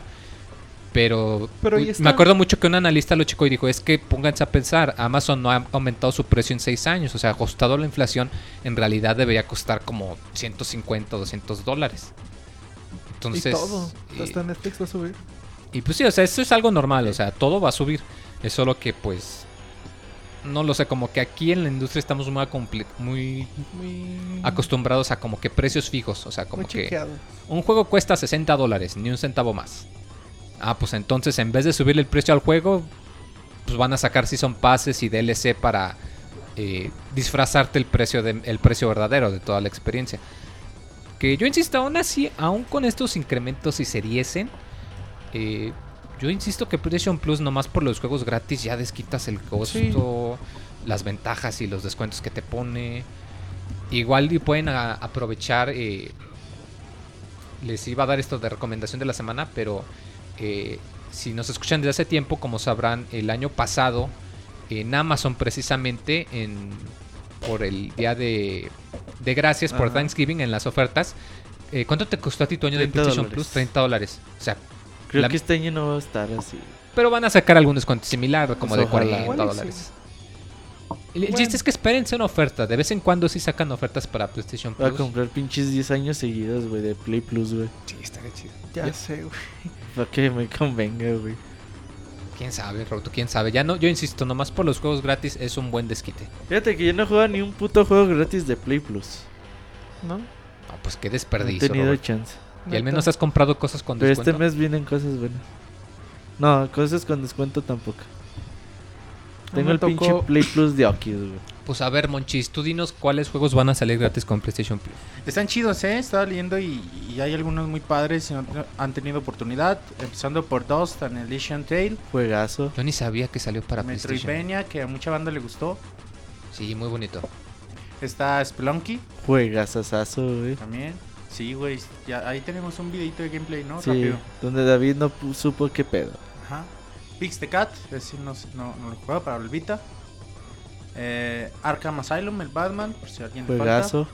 Pero, Pero me acuerdo mucho que un analista lo checó y dijo, es que pónganse a pensar, Amazon no ha aumentado su precio en 6 años, o sea, ajustado a la inflación, en realidad debería costar como 150 o 200 dólares. Entonces, y todo, y- hasta Netflix va a subir. y pues sí, o sea, eso es algo normal, o sea, todo va a subir. Es solo que pues no lo sé, como que aquí en la industria estamos muy, acomple- muy Muy, acostumbrados a como que precios fijos, o sea, muy como que chequeado. un juego cuesta 60 dólares, ni un centavo más. Ah, pues entonces en vez de subirle el precio al juego, pues van a sacar Season Passes y DLC para eh, disfrazarte el precio, de, el precio verdadero de toda la experiencia. Que yo insisto, aún así, aún con estos incrementos si se diesen, eh, yo insisto que PlayStation Plus nomás por los juegos gratis ya desquitas el costo, las ventajas y los descuentos que te pone. Igual y pueden a- aprovechar eh, les iba a dar esto de recomendación de la semana, pero eh, si nos escuchan desde hace tiempo, como sabrán, el año pasado en Amazon precisamente, en, por el día de, de gracias, por. Thanksgiving en las ofertas, eh, ¿cuánto te costó a ti tu año de 30 PlayStation dólares. Plus? 30 dólares. O sea, Creo La- que este año no va a estar así. pero van a sacar algún descuento similar, como Pues de ojalá. 40 Igual y sí. dólares. El, Bueno. chiste es que espérense una oferta. De vez en cuando sí sacan ofertas para PlayStation Voy a Plus. comprar pinches 10 años seguidos, güey, de Play Plus, güey. Sí, estaría chido. Ya Ya- sé, güey. Para que me convenga, güey. Quién sabe, Roberto, quién sabe. Ya no, yo insisto, nomás por los juegos gratis es un buen desquite. Fíjate que yo no juego ni un puto juego gratis de Play Plus. ¿No? No, pues qué No he desperdicio. tenido chance. Y al menos has comprado cosas con Pero este descuento. mes vienen cosas buenas. No, cosas con descuento tampoco. No Tengo el pinche Play Plus de Okis, güey. Pues a ver, Monchis, tú dinos cuáles juegos van a salir gratis con PlayStation Plus. Están chidos, ¿eh? Estaba leyendo y, y hay algunos muy padres y no- han tenido oportunidad. Empezando por Dust and Elysian Tale. Juegazo. Yo ni sabía que salió para PlayStation. Metroidvania, que a mucha banda le gustó. Sí, muy bonito. Está Spelunky Juegazazazo, güey. también. Sí, güey. ya- Ahí tenemos un videito de gameplay, ¿no? Sí, Rápido. donde David no supo qué pedo. Ajá. Pix the Cat, no, sé- no, no lo juego para el Vita. Eh, Arkham Asylum, el Batman, por si alguien le falta. Juegazo,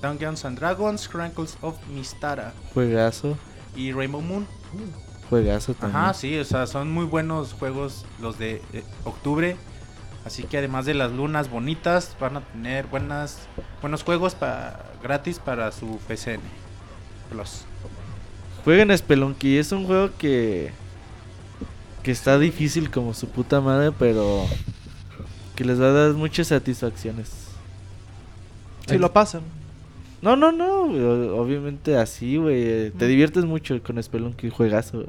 Dungeons and Dragons, Chronicles of Mistara juegazo, y Rainbow Moon. juegazo también. Ajá, sí, o sea, son muy buenos juegos los de eh, octubre. Así que además de las lunas bonitas, van a tener buenas buenos juegos pa- gratis para su PCN Plus. Jueguen Spelunky, es un juego que que está difícil como su puta madre, pero que les va a dar muchas satisfacciones. Si lo pasan. No, no, no, obviamente así, güey. Te Mm. diviertes mucho con Spelunky, juegazo.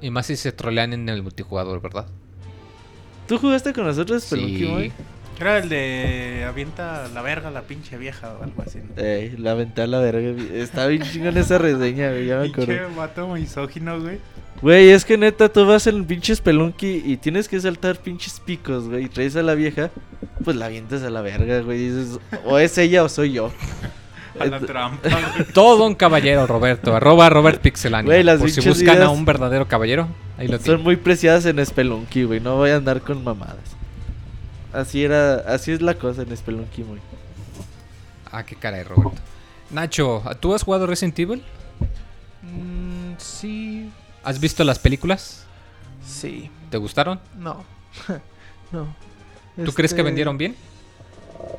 Y más si se trolean en el multijugador, ¿verdad? ¿Tú jugaste con nosotros Spelunky, Sí. Era el de avienta la verga la pinche vieja o algo así. ¿no? Ey, la ventana la verga. Está bien chingón esa reseña, güey. Ya me Pinche acuerdo. vato misógino, güey. Güey, es que neta, tú vas en el pinche Spelunky y tienes que saltar pinches picos, güey. Y traes a la vieja, pues la avientas a la verga, güey. y Dices, o es ella o soy yo. A la Ent- trampa, güey. Todo un caballero, Roberto. Arroba Robert las Por si buscan a un verdadero caballero, ahí lo Son tienen. muy preciadas en Spelunky, güey. No voy a andar con mamadas. Así era, así es la cosa en Spelunky, güey. Ah, qué cara de Roberto. Nacho, ¿tú has jugado Resident Evil? Mm, sí. ¿Has visto las películas? Sí. ¿Te gustaron? No. no. ¿Tú crees que Este, vendieron bien?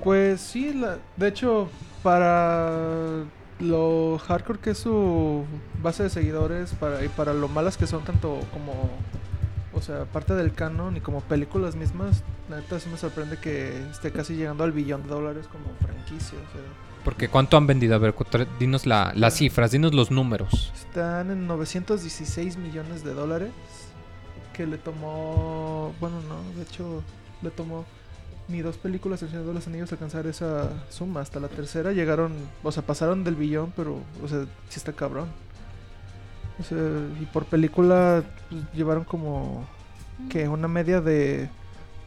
Pues sí, la, de hecho, para lo hardcore que es su base de seguidores para, y para lo malas que son tanto como, o sea, parte del canon y como películas mismas, la neta sí me sorprende que esté casi llegando al billón de dólares como franquicia. O sea, Porque ¿cuánto han vendido? A ver, dinos la- las cifras, dinos los números. están en 916 millones de dólares que le tomó, bueno, no, de hecho, le tomó ni dos películas El Señor de los Anillos alcanzar esa suma. Hasta la tercera llegaron, o sea, pasaron del billón, pero, o sea, sí está cabrón. O sea, y por película pues, llevaron como que una media de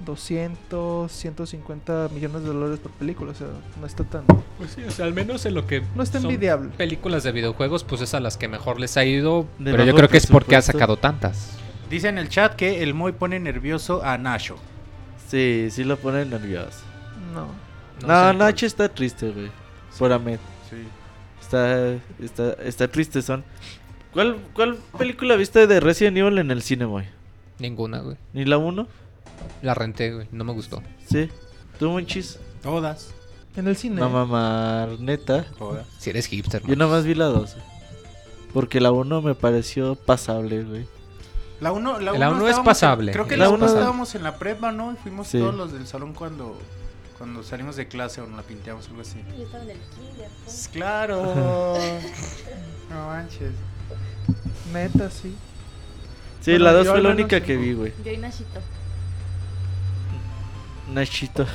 200, 150 millones de dólares por película. O sea, no está tan. Pues sí, o sea, al menos en lo que No está son envidiable. películas de videojuegos, pues es a las que mejor les ha ido. De pero yo creo que es porque ha sacado tantas. Dice en el chat que el Moy pone nervioso a Nacho. Sí, sí lo ponen nervioso. No. No, sé, Nacho está triste, güey. Por Ahmed. Sí. Está, está, está triste, son. ¿Cuál, ¿Cuál película viste de Resident Evil en el cine, güey? Ninguna, güey. ¿Ni la 1? La renté, güey. No me gustó. Sí. ¿Tú, Monchis? Todas. En el cine. No mamar, neta. Todas. Si eres hipster, Yo man. nada más vi la 2. Porque la 1 me pareció pasable, güey. La 1 la La uno uno es en- pasable. creo que La la uno- 1 estábamos en la prepa, ¿no? Y fuimos Sí. todos los del salón cuando cuando salimos de clase o nos la pinteamos algo así. Yo estaba en el kinder. Pues Claro. no manches. Neta, sí. Sí, Bueno, la 2 yo fue la única que vi, güey. Yo y Nachito. Nachito.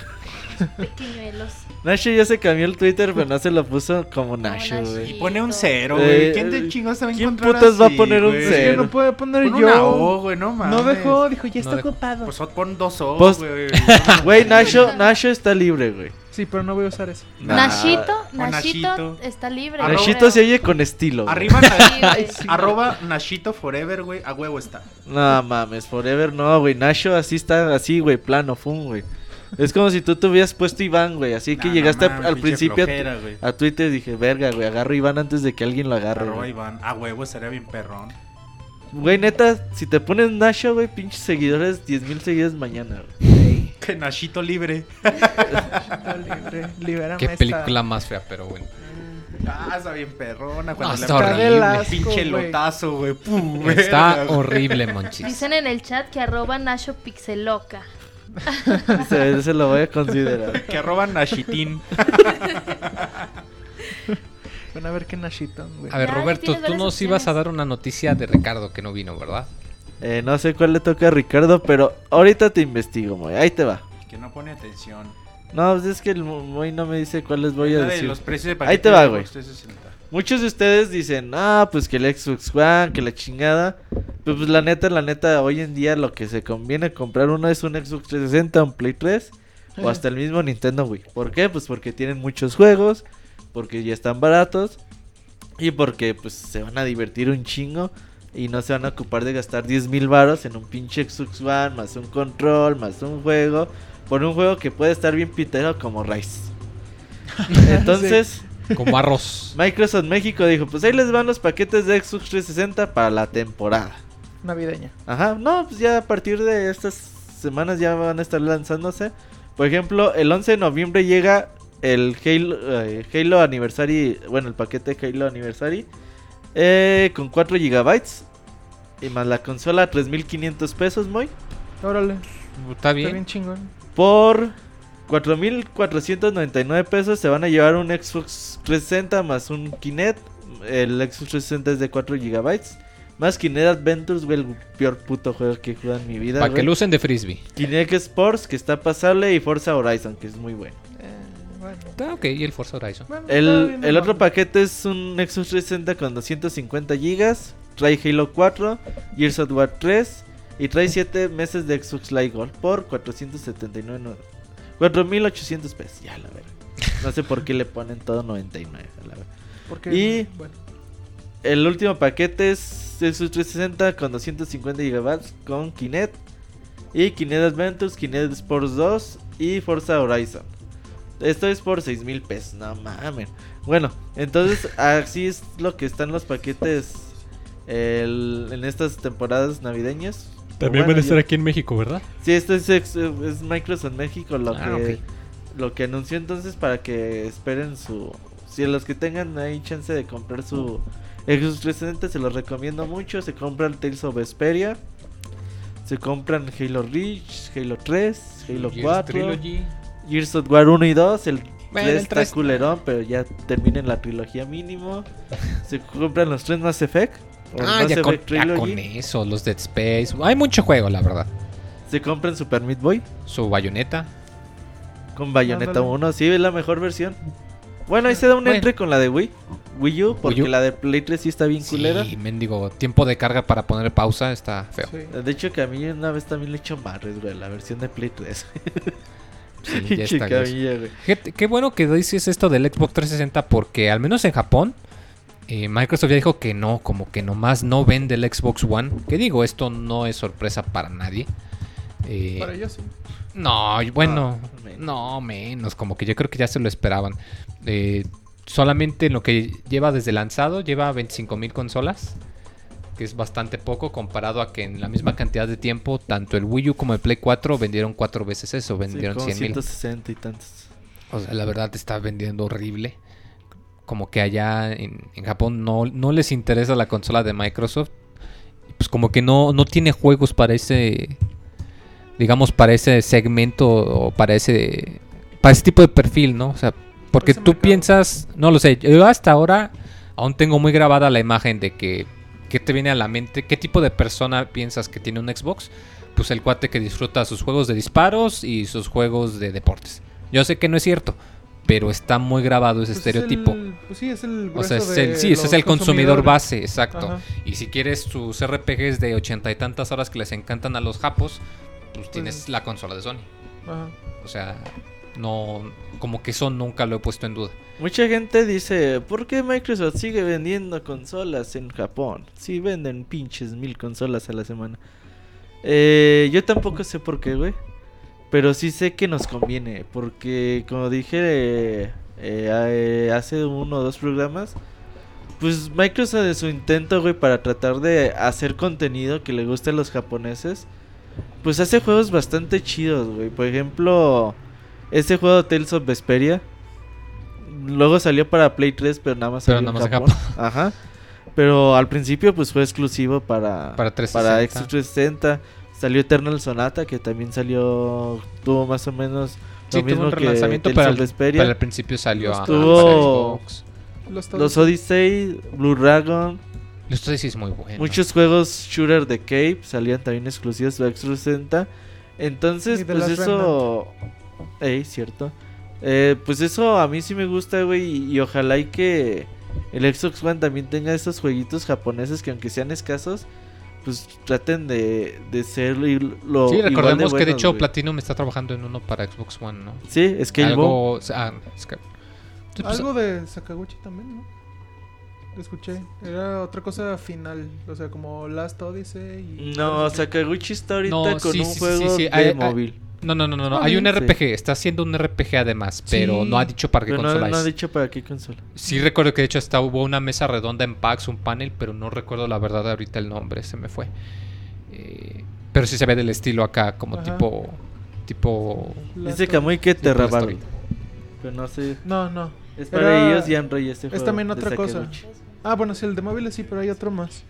Pequeñuelos. Nacho ya se cambió el Twitter, pero no se lo puso como Nacho, güey. Y pone un cero, Eh, güey. ¿Quién te chingos te va a ¿quién encontrar putas va a poner un güey? Es que cero? no puede poner Pon yo. una O, güey, no mames. no dejó, dijo, ya No está dejó. ocupado. Pues pon dos O, Pues- güey. Güey, Nacho, Nacho está libre, güey. Sí, pero no voy a usar eso. Nah. Nachito, O Nachito Nachito. está libre. Arroba- Nachito creo. se oye con estilo. güey. Arriba, Sí, na- güey. arroba Nashito Forever, güey. A huevo está. No mames, Forever no, güey. Nacho así está, así, güey, plano, fum, güey. Es como si tú te hubieras puesto Iván, güey. Así que Nah, llegaste no a- mames, al principio a, flojera, güey. a Twitter y dije, verga, güey, agarro Iván antes de que alguien lo agarre. Arroba güey. Iván. A huevo estaría bien perrón. Güey, neta, si te pones Nacho, güey, pinches seguidores, 10 mil seguidores mañana, güey. Que Nashito libre. Está libre. Libérame Qué esta. película más fea, pero bueno. Ah, está bien perrona. Cuando No, le está pega horrible. pinche lotazo, güey. Está horrible, Monchis. Dicen en el chat que arroba Nacho Pixeloca. Se, se lo voy a considerar. Que arroba Nashitin. Bueno, a ver qué Nashito, güey. A ver, Roberto, tú nos ibas a dar una noticia de Ricardo que no vino, ¿verdad? Eh, no sé cuál le toca a Ricardo, pero ahorita te investigo, güey. Ahí te va. Que no pone atención. No, pues es que el Moy no me dice cuál les voy a de decir. los precios de Ahí te va, güey. Xbox 360. Muchos de ustedes dicen, ah, pues que el Xbox One, que la chingada. Pero pues la neta, la neta, hoy en día lo que se conviene comprar uno es un Xbox 360, un Play 3 o hasta el mismo Nintendo Wii. ¿Por qué? Pues porque tienen muchos juegos, porque ya están baratos y porque pues se van a divertir un chingo y no se van a ocupar de gastar 10 mil varos en un pinche Xbox One, más un control, más un juego, por un juego que puede estar bien pitero como Rise. Entonces... Como arroz. Microsoft México dijo, pues ahí les van los paquetes de Xbox 360 para la temporada. Navideña. Ajá, no, pues ya a partir de estas semanas ya van a estar lanzándose. Por ejemplo, el 11 de noviembre llega el Halo, eh, Halo Anniversary, bueno, el paquete Halo Anniversary eh, con 4 GB y más la consola 3500 pesos, muy Órale, Está está bien. bien chingón. por 4.499 pesos se van a llevar un Xbox 360 más un Kinect. El Xbox 360 es de 4 GB. Más Kinect Adventures, güey, el peor puto juego que he jugado en mi vida. Para que usen de frisbee. Kinect Sports, que está pasable, y Forza Horizon, que es muy bueno. Eh, bueno. Está ok, y el Forza Horizon. Bueno, El, otro paquete es un Xbox 360 con 250 GB. Trae Halo 4, Gears of War 3 y trae 7 meses de Xbox Live Gold por 479. no- 4800 pesos. Ya, la verdad. No sé por qué le ponen todo 99. a la. Porque, y- bueno, El último paquete es Xbox 360 con 250 GB con Kinect. Y Kinect Adventures, Kinect Sports 2 y Forza Horizon. Esto es por 6 mil pesos, no mames. Bueno, entonces así es lo que están los paquetes el- en estas temporadas navideñas. Bueno, yo- aquí en México, ¿verdad? Sí, esto es, es Microsoft México lo Ah, que ok. lo que anunció entonces para que esperen su si los que tengan ahí chance de comprar su Xbox 360 se los recomiendo mucho, se compran Tales of Vesperia, se compran Halo Reach, Halo 3, Halo 4, Gears of War 1 y 2, el Bueno, 3 el está culerón, pero ya terminen la trilogía mínimo. Se compran los tres Mass Effect. Ah, ya con, ya con eso, los Dead Space. Hay mucho juego, la verdad. Se compran Super Meat Boy. Su bayoneta. Con Bayonetta Ándale. 1, sí, es la mejor versión. Bueno, ahí se da un Bueno. entre con la de Wii, Wii U, porque Wii U. la de Play 3 sí está bien culera. Sí, mendigo. Tiempo de carga para poner pausa está feo. sí. De hecho, que a mí una vez también le he hecho barres, güey, la versión de Play 3. Sí, ya está. güey. Fíjate, Qué bueno que dices esto del Xbox 360 porque al menos en Japón eh, Microsoft ya dijo que no, como que nomás no vende el Xbox One. Que digo, esto no es sorpresa para nadie. Eh, Para ellos sí. no, bueno, Ah, menos. no, menos, como que yo creo que ya se lo esperaban. Eh, solamente en lo que lleva desde lanzado, lleva 25.000 consolas, que es bastante poco comparado a que en la misma cantidad de tiempo, tanto el Wii U como el Play 4 vendieron cuatro veces eso, Sí, vendieron como 100.000. 160 y tantos. O sea, la verdad está vendiendo horrible. Como que allá en, en Japón no, no les interesa la consola de Microsoft. Pues como que no, no tiene juegos para ese. Digamos, para ese segmento o para ese. Para ese tipo de perfil, ¿no? O sea, porque tú mercado. piensas. No lo sé. Yo hasta ahora aún tengo muy grabada la imagen de que. ¿Qué te viene a la mente? ¿Qué tipo de persona piensas que tiene un Xbox? Pues el cuate que disfruta sus juegos de disparos y sus juegos de deportes. Yo sé que no es cierto, pero está muy grabado ese Pues es estereotipo. el- pues sí, es el O sea, es el, de sí, ese es el consumidor base, exacto. Ajá. Y si quieres tus RPGs de ochenta y tantas horas que les encantan a los japos, pues tienes la consola de Sony. Ajá. O sea, no, como que eso nunca lo he puesto en duda. Mucha gente dice, ¿por qué Microsoft sigue vendiendo consolas en Japón? Si venden pinches mil consolas a la semana. Eh, yo tampoco sé por qué, güey. Pero sí sé que nos conviene. Porque, como dije eh, eh, hace uno o dos programas, pues Microsoft en su intento, güey, para tratar de hacer contenido que le guste a los japoneses, pues hace juegos bastante chidos, güey. Por ejemplo, este juego Tales of Vesperia. Luego salió para Play 3, pero nada más Pero salió nada más en Japón. Ajá. Pero al principio pues fue exclusivo para Para para 360. Xbox 360. Salió Eternal Sonata que también salió tuvo más o menos Sí, lo mismo tuvo un que relanzamiento, Tales pero, al, Vesperia. pero al principio salió a, Xbox. Los, Los Odyssey, Blue Dragon, Esto sí es muy bueno. muchos juegos shooter de Cape salían también exclusivos de Xbox 360. Entonces, pues eso Ey, cierto. Eh, pues eso a mí sí me gusta, güey, y, y ojalá y que el Xbox One también tenga esos jueguitos japoneses que aunque sean escasos, pues traten de, de ser lo, lo Sí, igual recordemos que de hecho güey. Platinum está trabajando en uno para Xbox One, ¿no? Sí, Scalebound. Algo, ah, es que- pues, Algo de Sakaguchi también, ¿no? Escuché. Era otra cosa final. O sea, como Last Odyssey. Y No, Sakaguchi está ahorita No, con sí, un sí, sí, juego sí, de hay- hay- móvil. No, no, no, no, no. Hay un. RPG, está haciendo un RPG además, pero Sí. no ha dicho para qué Pero no, consola no ha es. dicho para qué consola. Sí recuerdo que de hecho hasta hubo una mesa redonda en PAX, un panel, pero no recuerdo la verdad ahorita el nombre, se me fue. Eh, Pero sí se ve del estilo acá, como Ajá. tipo. Tipo. Dice Kamui que Terra Toy Barbie. Story. Pero no sé. No, no. Es para Era- ellos y Android este es juego. también de otra cosa. Sakaguchi. Ah, bueno, sí, el de móviles sí, pero hay otro más.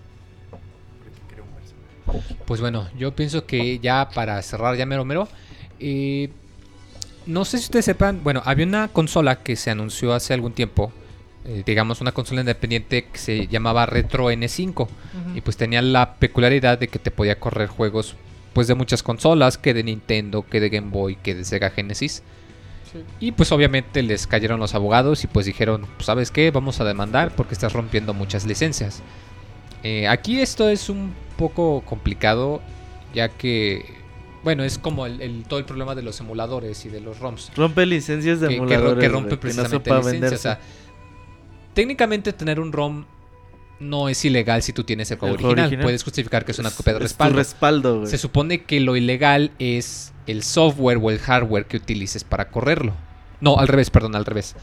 Pues bueno, yo pienso que ya para cerrar ya mero mero. Eh, no sé si ustedes sepan, bueno, había una consola que se anunció hace algún tiempo. eh, digamos una consola independiente que se llamaba Retro N5. Ujú. Y pues tenía la peculiaridad de que te podía correr juegos pues de muchas consolas, que de Nintendo, que de Game Boy, que de Sega Genesis. Sí. Y pues obviamente les cayeron los abogados y pues dijeron, "Pues, ¿sabes qué? Vamos a demandar porque estás rompiendo muchas licencias. Eh, aquí esto es un poco complicado ya que, bueno, es como el, el- todo el problema de los emuladores y de los ROMs. Rompe licencias de Que, emuladores. que rompe güey, que no precisamente licencias. O sea, técnicamente tener un ROM no es ilegal si tú tienes el juego, El original. original. Puedes justificar que es una Es- copia de es tu respaldo. respaldo, güey. Se supone que lo ilegal es el software o el hardware que utilices para correrlo. No, al revés, perdón, al revés.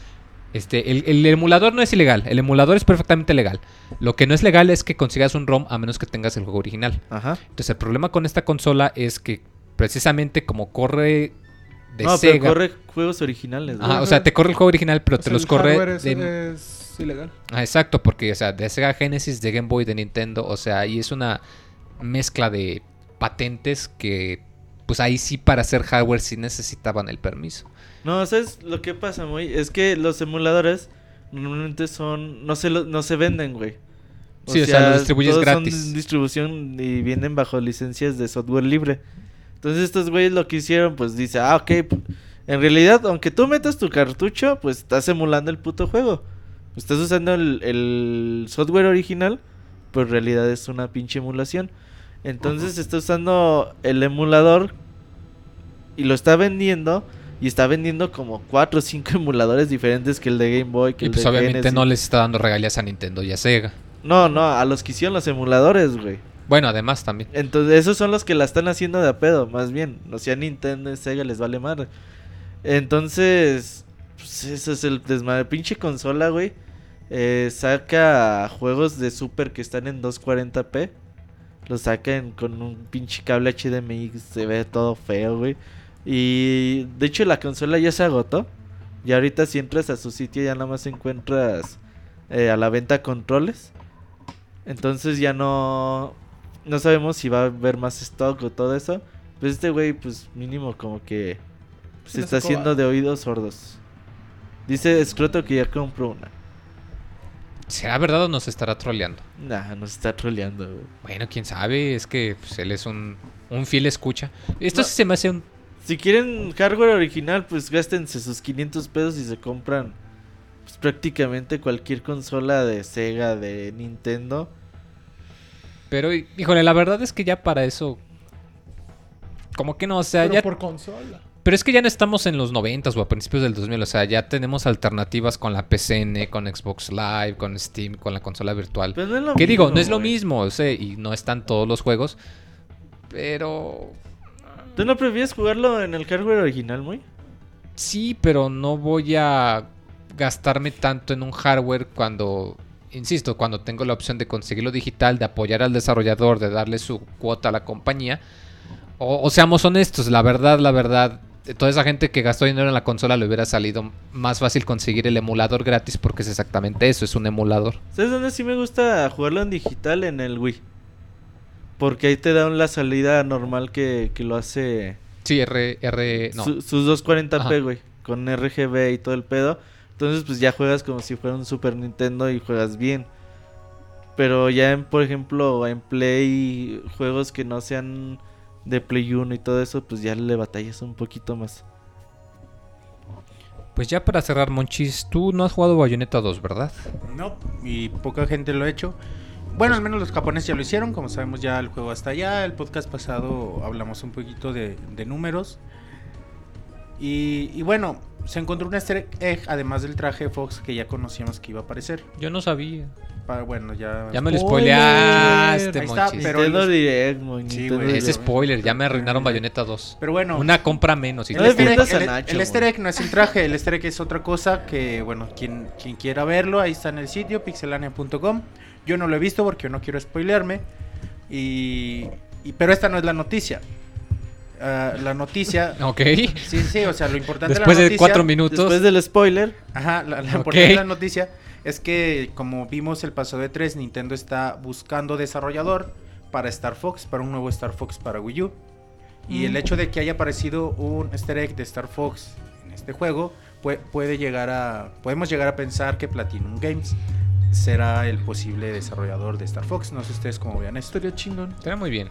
Este, el, el emulador no es ilegal, el emulador es perfectamente legal. Lo que no es legal es que consigas un ROM a menos que tengas el juego original. Ajá. Entonces el problema con esta consola es que precisamente como corre de no, Sega, pero corre juegos originales. Ajá, o sea, te corre el juego original, pero O te sea, los el corre hardware es, de- es ilegal. Ah, exacto, porque, o sea, de Sega Genesis, de Game Boy, de Nintendo, o sea, ahí es una mezcla de patentes que, pues ahí sí para hacer hardware sí necesitaban el permiso. No, ¿sabes lo que pasa, muy? Es que los emuladores normalmente son... No se, lo- no se venden, güey. Sí, o sea, los distribuyes todos gratis. Son distribución y vienen bajo licencias de software libre. Entonces estos güeyes lo que hicieron, pues dice, ah, ok, en realidad, aunque tú metas tu cartucho, pues estás emulando el puto juego. Estás usando el, el software original, pero en realidad es una pinche emulación. Entonces está usando el emulador y lo está vendiendo. Y está vendiendo como 4 o 5 emuladores diferentes que el de Game Boy. Que Y el pues de obviamente Genesis. no les está dando regalías a Nintendo y a Sega. No, no, a los que hicieron los emuladores, güey. Bueno, además también. Entonces, esos son los que la están haciendo de a pedo, más bien. No sea Nintendo Sega les vale madre. Entonces, pues eso es el desmadre. Pinche consola, güey. eh, saca juegos de Super que están en 240p. Los sacan con un pinche cable HDMI. Se ve todo feo, güey. Y de hecho, la consola ya se agotó. Y ahorita, si entras a su sitio, ya nada más encuentras eh, a la venta controles. Entonces ya no no sabemos si va a haber más stock o todo eso. Pues este güey, pues mínimo como que se está haciendo de oídos sordos. Dice Scroto que ya compró una. ¿Será verdad o nos estará troleando? Nah, nos está troleando, güey. Bueno, quién sabe, es que pues, él es un, un fiel escucha. Esto No. sí se me hace un... Si quieren hardware original, pues gástense sus 500 pesos y se compran pues, prácticamente cualquier consola de Sega, de Nintendo. Pero, híjole, la verdad es que ya para eso... Como que no, o sea, Pero ya... por consola. Pero es que ya no estamos en los 90 o a principios del 2000, o sea, ya tenemos alternativas con la PCN, con Xbox Live, con Steam, con la consola virtual. Pero no es lo ¿Qué digo? mismo, No es lo güey. mismo, o sea, y no están todos los juegos, pero ¿Tú no prefieres jugarlo en el hardware original, muy? sí, pero no voy a gastarme tanto en un hardware cuando, insisto, cuando tengo la opción de conseguirlo digital, de apoyar al desarrollador, de darle su cuota a la compañía. O, o seamos honestos, la verdad, la verdad, de toda esa gente que gastó dinero en la consola le hubiera salido más fácil conseguir el emulador gratis porque es exactamente eso, es un emulador. ¿Sabes dónde sí me gusta jugarlo en digital? En el Wii. Porque ahí te dan la salida normal que, que lo hace Sí, R, R, no. su- sus 240p, Ajá. güey. Con RGB y todo el pedo. Entonces, pues ya juegas como si fuera un Super Nintendo y juegas bien. Pero ya, en, por ejemplo, en Play, juegos que no sean de Play 1 y todo eso, pues ya le batallas un poquito más. Pues ya para cerrar, Monchis, tú no has jugado Bayonetta 2, ¿verdad? No, y poca gente lo ha hecho. Bueno, al menos los japoneses ya lo hicieron, como sabemos ya el juego hasta allá. El podcast pasado hablamos un poquito de, de números. Y, y bueno, se encontró un easter egg, además del traje de Fox que ya conocíamos que iba a aparecer. Yo no sabía. Para, bueno, ya... Ya me lo Spoiler. spoileaste, Ahí está, pero Nintendo los- Direct, mo, Sí, Nintendo güey, Direct. Es spoiler, ya me arruinaron Bayonetta 2. Pero bueno, Una compra menos. y No te el, a el- Nacho, el easter egg no es el traje, el easter egg es otra cosa que, bueno, quien, quien quiera verlo, ahí está en el sitio pixelania.com. Yo no lo he visto porque yo no quiero spoilearme. Y, Y, pero esta no es la noticia. Ah, la noticia. Ok. Sí, sí, o sea, lo importante Después de la de noticia. cuatro minutos. Después del spoiler, Ajá, la, importante de la noticia es que, como vimos el paso de 3, Nintendo está buscando desarrollador para Star Fox, para un nuevo Star Fox para Wii U. Y el hecho de que haya aparecido un easter egg de Star Fox en este juego, pue- puede llegar a, podemos llegar a pensar que Platinum Games será el posible desarrollador de Star Fox. No sé ustedes cómo vean esto. Estaría chingón. Estaría muy bien.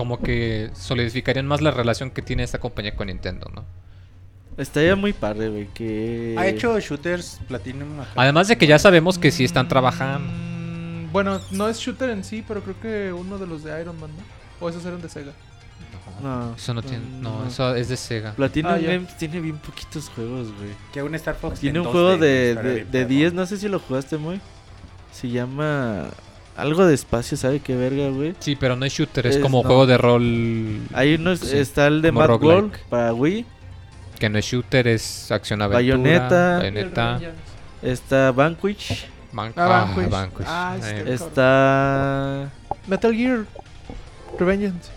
Como que solidificarían más la relación que tiene esta compañía con Nintendo, ¿no? estaría muy padre, güey, que... Ha hecho shooters Platinum. acá? Además de que ya sabemos que sí están trabajando. Mm, bueno, no es shooter en sí, pero creo que uno de los de Iron Man, ¿no? O esos eran de Sega. No, Eso no tiene. No, no. eso es de Sega. Platinum Ah. Games tiene bien poquitos juegos, güey. Que un Star Fox Tiene en un 2D, juego de, de, de perro. 10, no sé si lo jugaste muy. Se llama algo de espacio, ¿sabe qué verga, güey? Sí, pero no es shooter, es, Es- como no. juego de rol. Hay uno, Sí, está el de Mad. World para Wii, Que no es shooter, es acción aventura. Bayonetta. Bayonetta. está Vanquish, Ban- Ah, ah, Vanquish. Ah, Eh, este- está... Metal Gear Revengeance.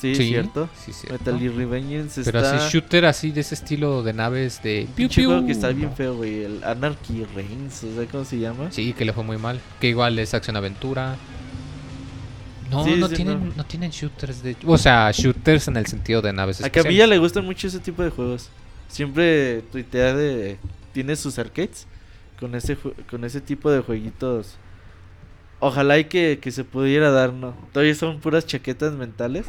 Sí, Sí, cierto. sí, cierto. Metal Gear Revengeance Pero está... así shooter así de ese estilo de naves de Un piu piu. que está bien feo, güey. El Anarchy Reigns, o sea, ¿cómo se llama? Sí, que le fue muy mal. Que igual es acción aventura. No, Sí, no sí, tienen, no. no. tienen shooters de O sea, shooters en el sentido de naves A Camilla le gustan mucho ese tipo de juegos. Siempre tuitea de... Tiene sus arcades con ese, con ese tipo de jueguitos. Ojalá y que, que se pudiera dar, ¿no? Todavía son puras chaquetas mentales.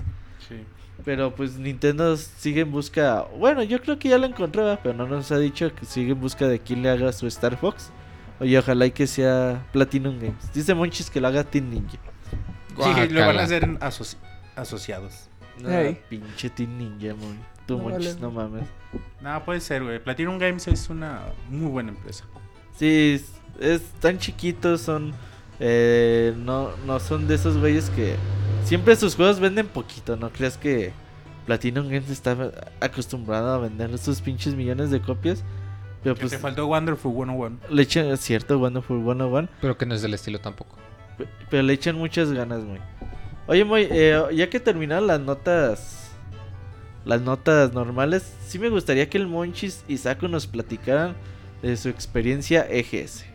Pero pues Nintendo sigue en busca... Bueno, yo creo que ya lo encontró, ¿verdad? pero no nos ha dicho que sigue en busca de quién le haga su Star Fox. Oye, ojalá y que sea Platinum Games. Dice Monchis que lo haga Team Ninja. Sí, lo van a hacer asoci- asociados. No, pinche Team Ninja, muy. Tú, No Monchis, vale. no mames. No, puede ser, güey. Platinum Games es una muy buena empresa. Sí, es, es tan chiquitos, son... eh, no, no son de esos güeyes que... Siempre sus juegos venden poquito, ¿no? Creas que Platinum Games está acostumbrado a vender sus pinches millones de copias. Pero Que pues te faltó Wonderful 101. le echan, es cierto, Wonderful 101, Pero que no es del estilo tampoco. pe- pero le echan muchas ganas, muy. Oye, muy, eh, ya que terminaron las notas, las notas normales, sí me gustaría que el Monchis y Saco nos platicaran de su experiencia EGS.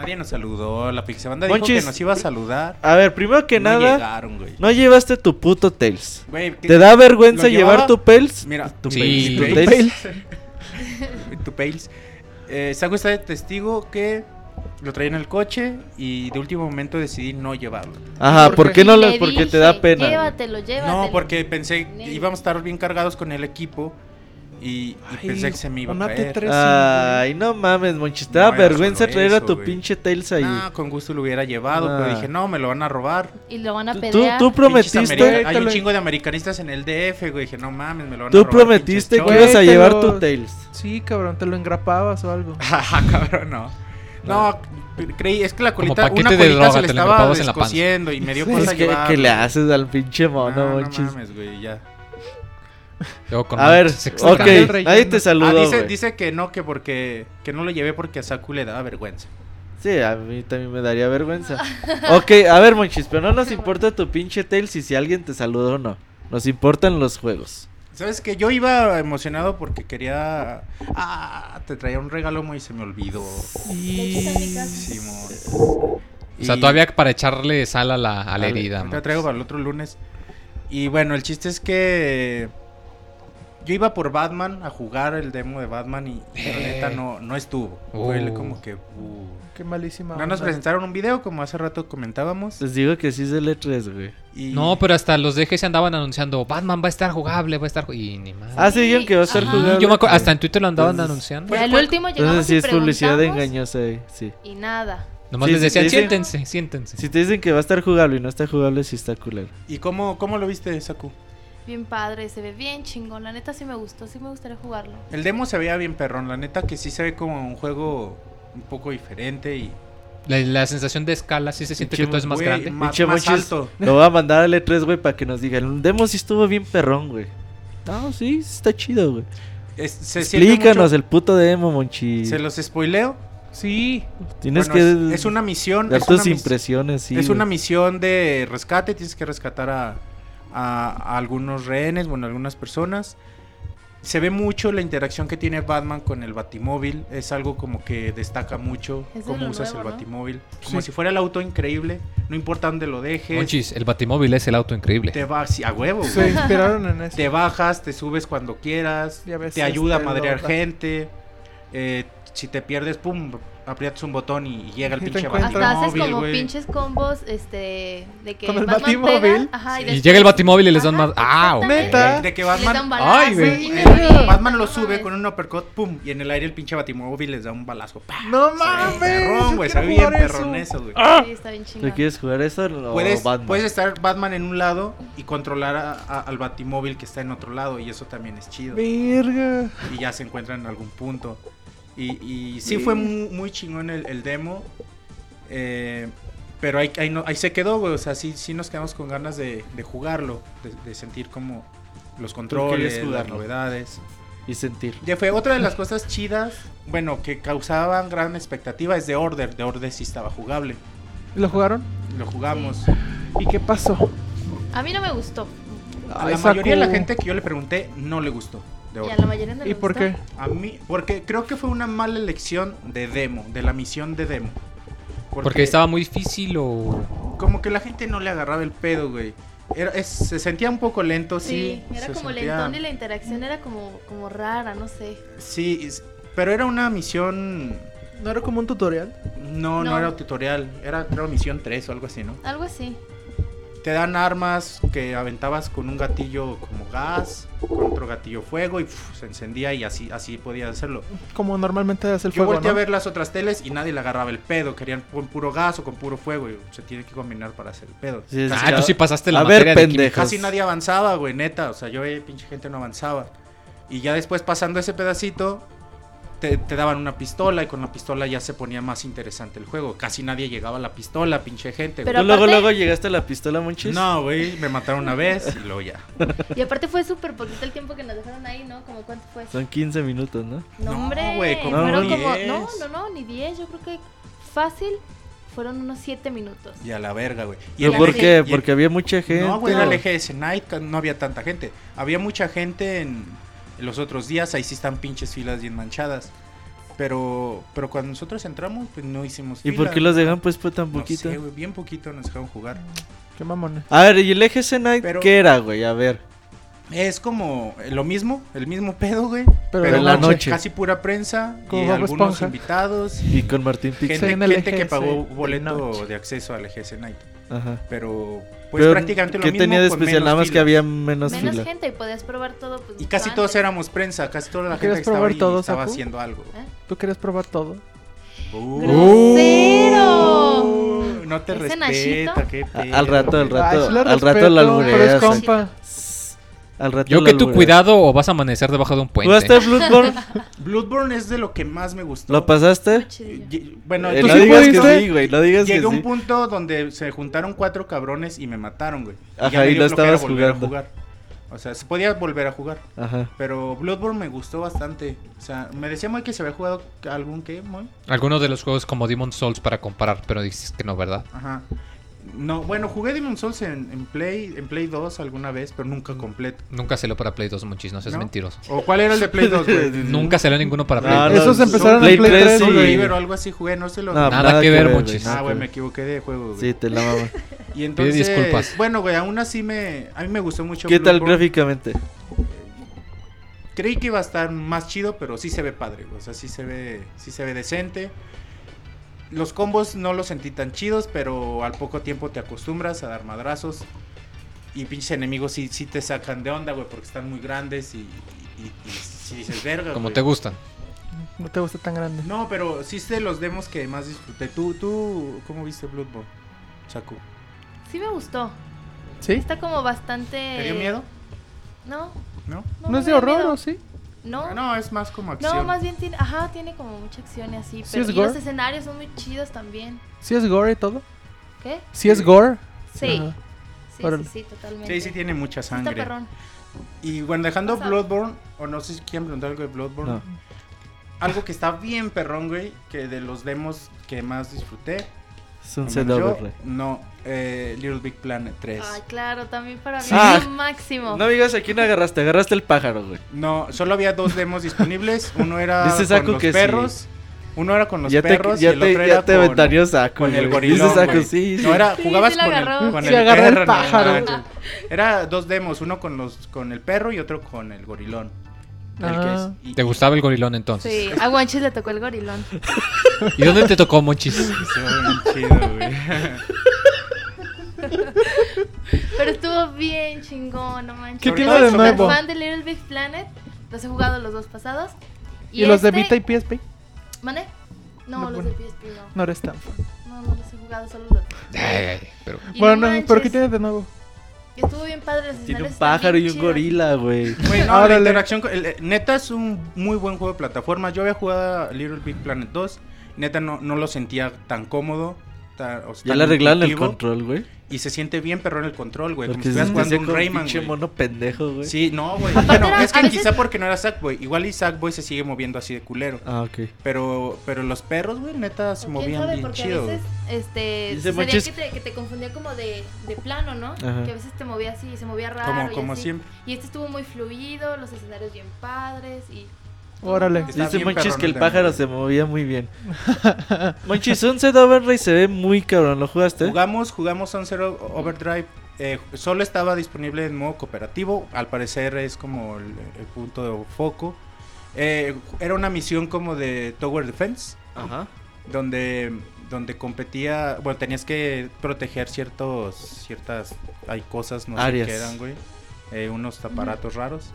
Nadie nos saludó. La Pixabanda dijo Monchis. que nos iba a saludar. A ver, primero que no nada, llegaron, güey. no llevaste tu puto Tails. Güey, ¿qué- ¿Te da vergüenza ¿Lo llevar tu Tails? Mira, tu Sí. Tails, tu Tu Tails. tu Pails. Eh, Saco está de testigo que lo traía en el coche y de último momento decidí no llevarlo. Ajá, ¿Por ¿por qué? no lo? Porque te da pena. Llévatelo, llévatelo. No, porque pensé que íbamos a estar bien cargados con el equipo y, y Ay, pensé que se me iba a caer. T3. Ay, no mames, Monchis. Te No da era vergüenza traer a tu güey. pinche Tails ahí. No, con gusto lo hubiera llevado, Ah. pero dije, no, me lo van a robar. Y lo van a Tú- pelear. tú, tú prometiste. Hay un chingo de americanistas en el DF, güey. Dije, no mames, me lo van a Tú robar. prometiste que ibas a llevar lo- tu Tails. Sí, cabrón, te lo engrapabas o algo. Ajá, cabrón, no. No, creí, es que la colita, una de colita droga, se le estaba engrapabas en la panza. descosiendo y me dio Sí. cosa Es que, que le haces al pinche mono, No, no Monchis. mames, güey, ya. A ver, ok, nadie te Ah, saludó, dice, que no, que porque que no lo llevé porque a Saku le daba vergüenza. Sí, a mí también me daría vergüenza. ok, a ver, Monchis, pero no nos importa tu pinche Tails y si alguien te saludó o no. Nos importan los juegos. ¿Sabes que Yo iba emocionado porque quería. Ah, te traía un regalo muy y se me olvidó. Simón. O sea, Y- todavía para echarle sal a la, a la herida. ¿no? traigo para el otro lunes. Y bueno, el chiste es que yo iba por Batman a jugar el demo de Batman y la neta no, no estuvo. Fue Uh. como que... uh. Qué malísima. No nos presentaron un video como hace rato comentábamos. Les digo que sí es el E3, güey. Y No, pero hasta los DG se andaban anunciando, Batman va a estar jugable, va a estar... ju-". Y ni más. Ah, sí, dijeron que va a estar Ajá. jugando. Yo me acuerdo, hasta en Twitter lo andaban Entonces- anunciando. Pues, último llegamos Entonces sí y es publicidad engañosa, eh, sí. Y nada. Nomás Sí, les decían, sí, sí. siéntense, siéntense. Si te dicen que va a estar jugable y no está jugable, sí está culero. ¿Y cómo, cómo lo viste, Saku? Bien padre, se ve bien chingón. La neta sí me gustó, sí me gustaría jugarlo. El demo se veía bien perrón, la neta que sí se ve como un juego un poco diferente y... La, la sensación de escala sí se siente que todo es más grande. Más, Pinche más alto. Lo voy a mandar al E3, güey, para que nos digan. El demo sí estuvo bien perrón, güey. No, sí, sí está chido, güey. Explícanos mucho- el puto demo, Monchi. Se los spoileo. Sí. Tienes Bueno, que es, es una misión. dar es una tus mis- impresiones, sí. es una misión de rescate, tienes que rescatar a, a- a algunos rehenes, bueno, algunas personas. Se ve mucho la interacción que tiene Batman con el Batimóvil, es algo como que destaca mucho Es cómo usas nuevo, el ¿no? Batimóvil. Como Sí. si fuera el auto increíble, no importa dónde lo dejes. Monchis, el batimóvil es el auto increíble. Te vas sí, a huevo. Se güey. inspiraron en eso. Te bajas, te subes cuando quieras, te ayuda a madrear gente. eh, si te pierdes, pum, aprietas un botón y, llega el pinche encuentras. Hasta haces Batimóvil, como pinches combos, este, de que Con el Batman Batimóvil. pega, ajá, Sí. Y después- llega el batimóvil y les dan más. ¡Ah! Neta. De que Batman, balazo. Ay, güey. y- eh, Batman lo sube con un uppercut, pum, y en el aire el pinche Batimóvil les da un balazo. ¡pah! No mames. Güey, ve bien perrón eso, güey. Sí, está bien ¿Tú quieres jugar eso o Puedes, Batman? puedes estar Batman en un lado y controlar a- a- al Batimóvil que está en otro lado, y eso también es chido. Verga. y ya se encuentran en algún punto. Y, y sí fue muy, muy chingón el, el demo. eh, pero ahí, ahí, no- ahí se quedó, güey. O sea, sí, sí nos quedamos con ganas de, de jugarlo. De, de sentir como los controles, las novedades. Y sentir. Ya fue otra de las cosas chidas, bueno, que causaban gran expectativa es de Order. De Order sí estaba jugable. ¿Lo jugaron? Lo jugamos. ¿Y qué pasó? A mí no me gustó. A Ay, la mayoría de la gente que yo le pregunté no le gustó. De Y a la mayoría no ¿Y por qué? A mí, porque creo que fue una mala elección de demo, de la misión de demo. Porque estaba muy difícil o. Como que la gente no le agarraba el pedo, güey. Era, es- se sentía un poco lento, sí. Sí, era se como sentía- lentón y la interacción era como, como rara, no sé. Sí, es- pero era una misión... ¿No era como un tutorial? No, no, No. era tutorial. Era, creo, misión 3 o algo así, ¿no? Algo así. Te dan armas que aventabas con un gatillo como gas, con otro gatillo fuego y pf, se encendía y así, así podías hacerlo. Como normalmente hace el Yo fuego, volteé ¿no? a ver las otras teles y nadie le agarraba el pedo. Querían con puro gas o con puro fuego y se tiene que combinar para hacer el pedo. Sí, Ah, tú sí pasaste la A ver, de. Casi nadie avanzaba, güey, neta. O sea, yo veía pinche gente no avanzaba. Y ya después pasando ese pedacito, te, te daban una pistola y con la pistola ya se ponía más interesante el juego. Casi nadie llegaba a la pistola, pinche gente. güey. Pero ¿Tú luego, aparte- luego llegaste a la pistola, Monchis? No, güey, me mataron una vez y luego ya. Y aparte fue súper poquito el tiempo que nos dejaron ahí, ¿no? Como cuánto fue. Son 15 minutos, ¿no? No, No, hombre, güey, como diez. como no, no, no, ni 10, yo creo que fácil fueron unos 7 minutos. Y a la verga, güey. Y ¿Pero en por qué? Porque había mucha gente. No, güey, era el EGS Night, ca- no había tanta gente. Había mucha gente en, en los otros días, ahí sí están pinches filas bien manchadas. Pero, pero cuando nosotros entramos, pues no hicimos ¿Y fila. por qué los dejan pues, pues tan No poquito? sé, güey, bien poquito nos dejaron jugar. Qué mamones. a ver, ¿y el EGC Night Pero- qué era, güey? A ver. Es como lo mismo, el mismo pedo, güey. Pero Pero en la noche. Casi pura prensa Como y algunos Esponja. invitados. Y con Martín Pix. Gente, que pagó boleto de acceso al EGS Night. Ajá. Pero, pues Pero, prácticamente lo ¿Qué mismo. tenía de con especial? menos Nada más que filas. había menos, Menos fila. gente y podías probar todo. Pues, Y mucho casi todos antes. éramos prensa, casi toda la gente ¿Quieres que estaba probar ahí todo, estaba Saku? haciendo algo. ¿Eh? ¿Tú querías probar todo? Uh, ¡Grosero! no te ¿Ese respeta, qué al rato, al rato. Ay, sí lo al rato respeto, la pero es compa. Al rato Yo que tu cuidado o vas a amanecer debajo de un puente. ¿Jugaste Bloodborne? Bloodborne es de lo que más me gustó. ¿Lo pasaste? Bueno, Eh, ¿Tú no sí digas que sí, güey. No digas que llegué a un sí. punto donde se juntaron cuatro cabrones y me mataron, güey. Y Ajá, ya me y dio lo flojera estabas volver a jugando. jugar. O sea, se podía volver a jugar. Ajá. Pero Bloodborne me gustó bastante. O sea, me decía muy que se había jugado algún que, muy. Algunos de los juegos como Demon Souls para comparar, pero dices que no, ¿verdad? Ajá. No, bueno, jugué Demon Souls en, en Play, en Play 2 alguna vez, pero nunca completo. Nunca salió para Play 2, Monchis, no seas ¿No? mentiroso. ¿O cuál era el de Play 2, güey? Nunca salió ninguno para Play No, 2. no, Esos empezaron Play en Play 3 3, Soul güey. River o algo así jugué, no se lo... No, Nada que ver, güey, Monchis. nada ah, que güey, ver. me equivoqué de juego, güey. Sí, te la mama. Y entonces, disculpas. bueno, güey, aún así me... A mí me gustó mucho ¿Qué tal Bloodborne. gráficamente? Creí que iba a estar más chido, pero sí se ve padre, güey. O sea, sí se ve, sí se ve decente. Los combos no los sentí tan chidos, pero al poco tiempo te acostumbras a dar madrazos. Y pinches enemigos sí, sí te sacan de onda, güey, porque están muy grandes y, y, y sí dices, verga, Como güey". te gustan. No te gusta tan grande. No, pero sí es de los demos que más disfruté. ¿Tú, tú cómo viste Bloodborne, Saku? Sí me gustó. ¿Sí? Está como bastante... ¿Te dio miedo? No. ¿No? No, ¿No es de horror miedo. o sí? No. No, es más como acción. No, más bien tiene, ajá, tiene como mucha acción y así, ¿Sí pero es y gore? los escenarios son muy chidos también. ¿Sí es gore y todo? ¿Qué? ¿Sí es gore? Sí. Ajá. Sí, Órale. sí, sí, totalmente. Sí, sí tiene mucha Sí Está sangre. perrón. Y bueno, dejando. Bloodborne, o no sé si quieren preguntar algo de Bloodborne. No. algo que está bien perrón, güey, que de los demos que más disfruté. Sunset Yo, Overdrive. No, eh, Little Big Planet 3. Ay, claro, también para mí Ah. es lo máximo. No digas a quién agarraste, agarraste el pájaro, güey. No, solo había dos demos disponibles. Uno era Dice con Saku los que sí. perros. Uno era con los ya te, perros ya y el te, otro ya era te con, con el gorilón. Dice güey. sí, sí. No, era, jugabas con, el, con Sí, el agarré el perro, no pájaro. Era dos demos, uno con los con el perro y otro con el gorilón. El que Ah. es- ¿Te gustaba el gorilón entonces? Sí, a Guanchis le tocó el gorilón. ¿Y dónde te tocó, Monchis? Estuvo bien chido, güey. Pero estuvo bien chingón, no manches. ¿Qué tiene de nuevo? fan de Little Big Planet. Los he jugado los dos pasados. ¿Y, los de este- Vita y PSP? ¿Mande? No, No, los bueno. de PSP no. No eres tan fan. No, no los he jugado, solo los. Ay, ay, pero... Bueno, no pero ¿qué manches, tiene de nuevo? Estuvo bien padre. Tiene un pájaro y un gorila, güey. Güey, no, la interacción el- eh, neta es un muy buen juego de plataforma. Yo había jugado a Little Big Planet 2. Neta no, no lo sentía tan cómodo. ta- o sea, Ya tan le arreglaron el control, güey. Y se siente bien perrón el control, güey. Como si se estuvieras jugando un con Rayman, pinche güey. mono pendejo, güey. Sí, no, güey. Bueno, era- es que veces- quizá porque no era Sackboy. Igual y Sackboy se sigue moviendo así de culero. Ah, ok. Pero, pero los perros, güey, neta se movían sabe, bien porque chido. a veces, este, sucedía Monchis- que te, que te confundía como de, de plano, ¿no? Ajá. Que a veces te movía así, se movía raro Como, y como así. siempre. Y este estuvo muy fluido, los escenarios bien padres y... Órale. Está Dice Monchis que el pájaro se movía muy bien. Monchis, Sunset Overdrive se ve muy cabrón. ¿Lo jugaste? Jugamos, jugamos on Zero Overdrive. eh, solo estaba disponible en modo cooperativo. Al parecer es como el, el punto de foco. Eh, era una misión como de Tower Defense. Ajá. Donde, donde competía. Bueno, tenías que proteger ciertos. Ciertas. Hay cosas, no Áreas. sé qué eran, güey. eh, unos aparatos raros.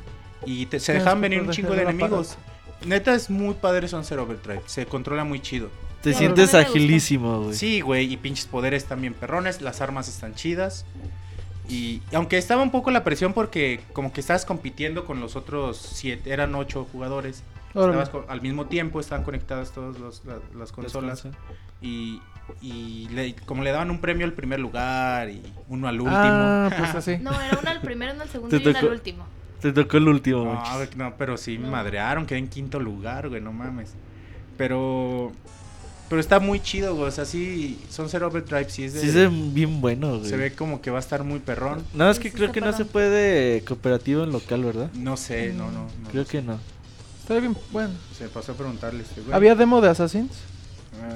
Y te- se dejaban venir un chingo de enemigos. Neta es muy padre Son Zero Overdrive. Se controla muy chido. Te sientes agilísimo, güey. Sí, güey, y pinches poderes también perrones, las armas están chidas. Y y aunque estaba un poco la presión porque como que estabas compitiendo con los otros siete, eran ocho jugadores. Estabas al mismo tiempo, estaban conectadas todas los- la- las consolas. Descansa. Y, y le- como le daban un premio al primer lugar y uno al último. Ah, pues así. No, era uno al primero, uno al segundo y uno al último. Te tocó el último, No, no, pero sí me No. madrearon, quedé en quinto lugar, güey, no mames. Pero pero está muy chido, güey, o sea, sí, son Zero Overdrive, sí es de- Sí, ve bien bueno, güey. se ve como que va a estar muy perrón. Nada más Sí, que sí creo que no se puede cooperativo en local, ¿verdad? No sé, no, no. no Creo sé. que no. Está bien, bueno. Se pasó a preguntarle este güey. ¿Había demo de Assassins? Ah,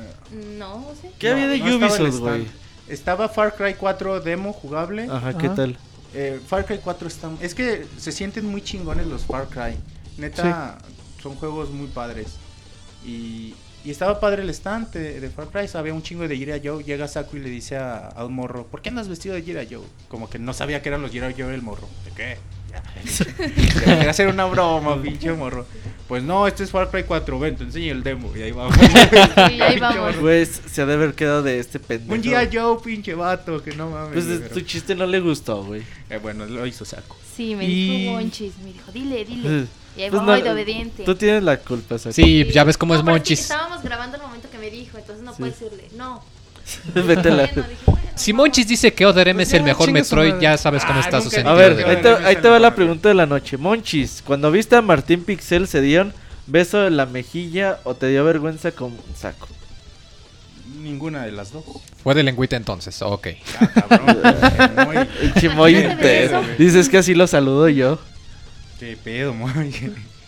No, ¿sí? ¿Qué no, había de no Ubisoft, güey? Estaba Far Cry 4 demo jugable. Ajá, ¿qué Ajá. tal? Eh, Far Cry 4 está... Es que se sienten muy chingones los Far Cry. Neta, son juegos muy padres. Y, y estaba padre el stand de, de Far Cry. Había un chingo de Gira Joe. Llega Saku y le dice a, a un morro, ¿por qué andas vestido de Gira Joe? Como que no sabía que eran los Gira Joe el morro. ¿De qué? Quería hacer una broma, pinche morro. Pues no, este es Far Cry 4. Ven, te enseño el demo. Y ahí vamos. Sí, ahí vamos. Güey, se ha de haber quedado de este pendejo. un Gira Joe, pinche vato, que no mames. Pues pero- tu chiste no le gustó, güey. Eh, bueno, lo hizo Saku. Sí, me Y- dijo Monchis, me dijo, dile, dile. Y ahí Pues voy no, de obediente. Tú tienes la culpa, Saco. Sí, ya ves cómo No, es que Monchis. Estábamos grabando el momento que me dijo, entonces no Sí. puedes decirle, no. Vete la- Bueno, dije, bueno, Si. Monchis dice que Other M Pues es el mejor Metroid, ya sabes cómo Ah, está su sentido. A ver, ahí te, ahí va la pregunta de la noche. Monchis, cuando viste a Martín Pixel, ¿se dieron beso en la mejilla o te dio vergüenza con saco? Ninguna de las dos. Fue de lengüita entonces, ok. Ah, chimoy. Dices que así lo saludo yo. Qué pedo, muy.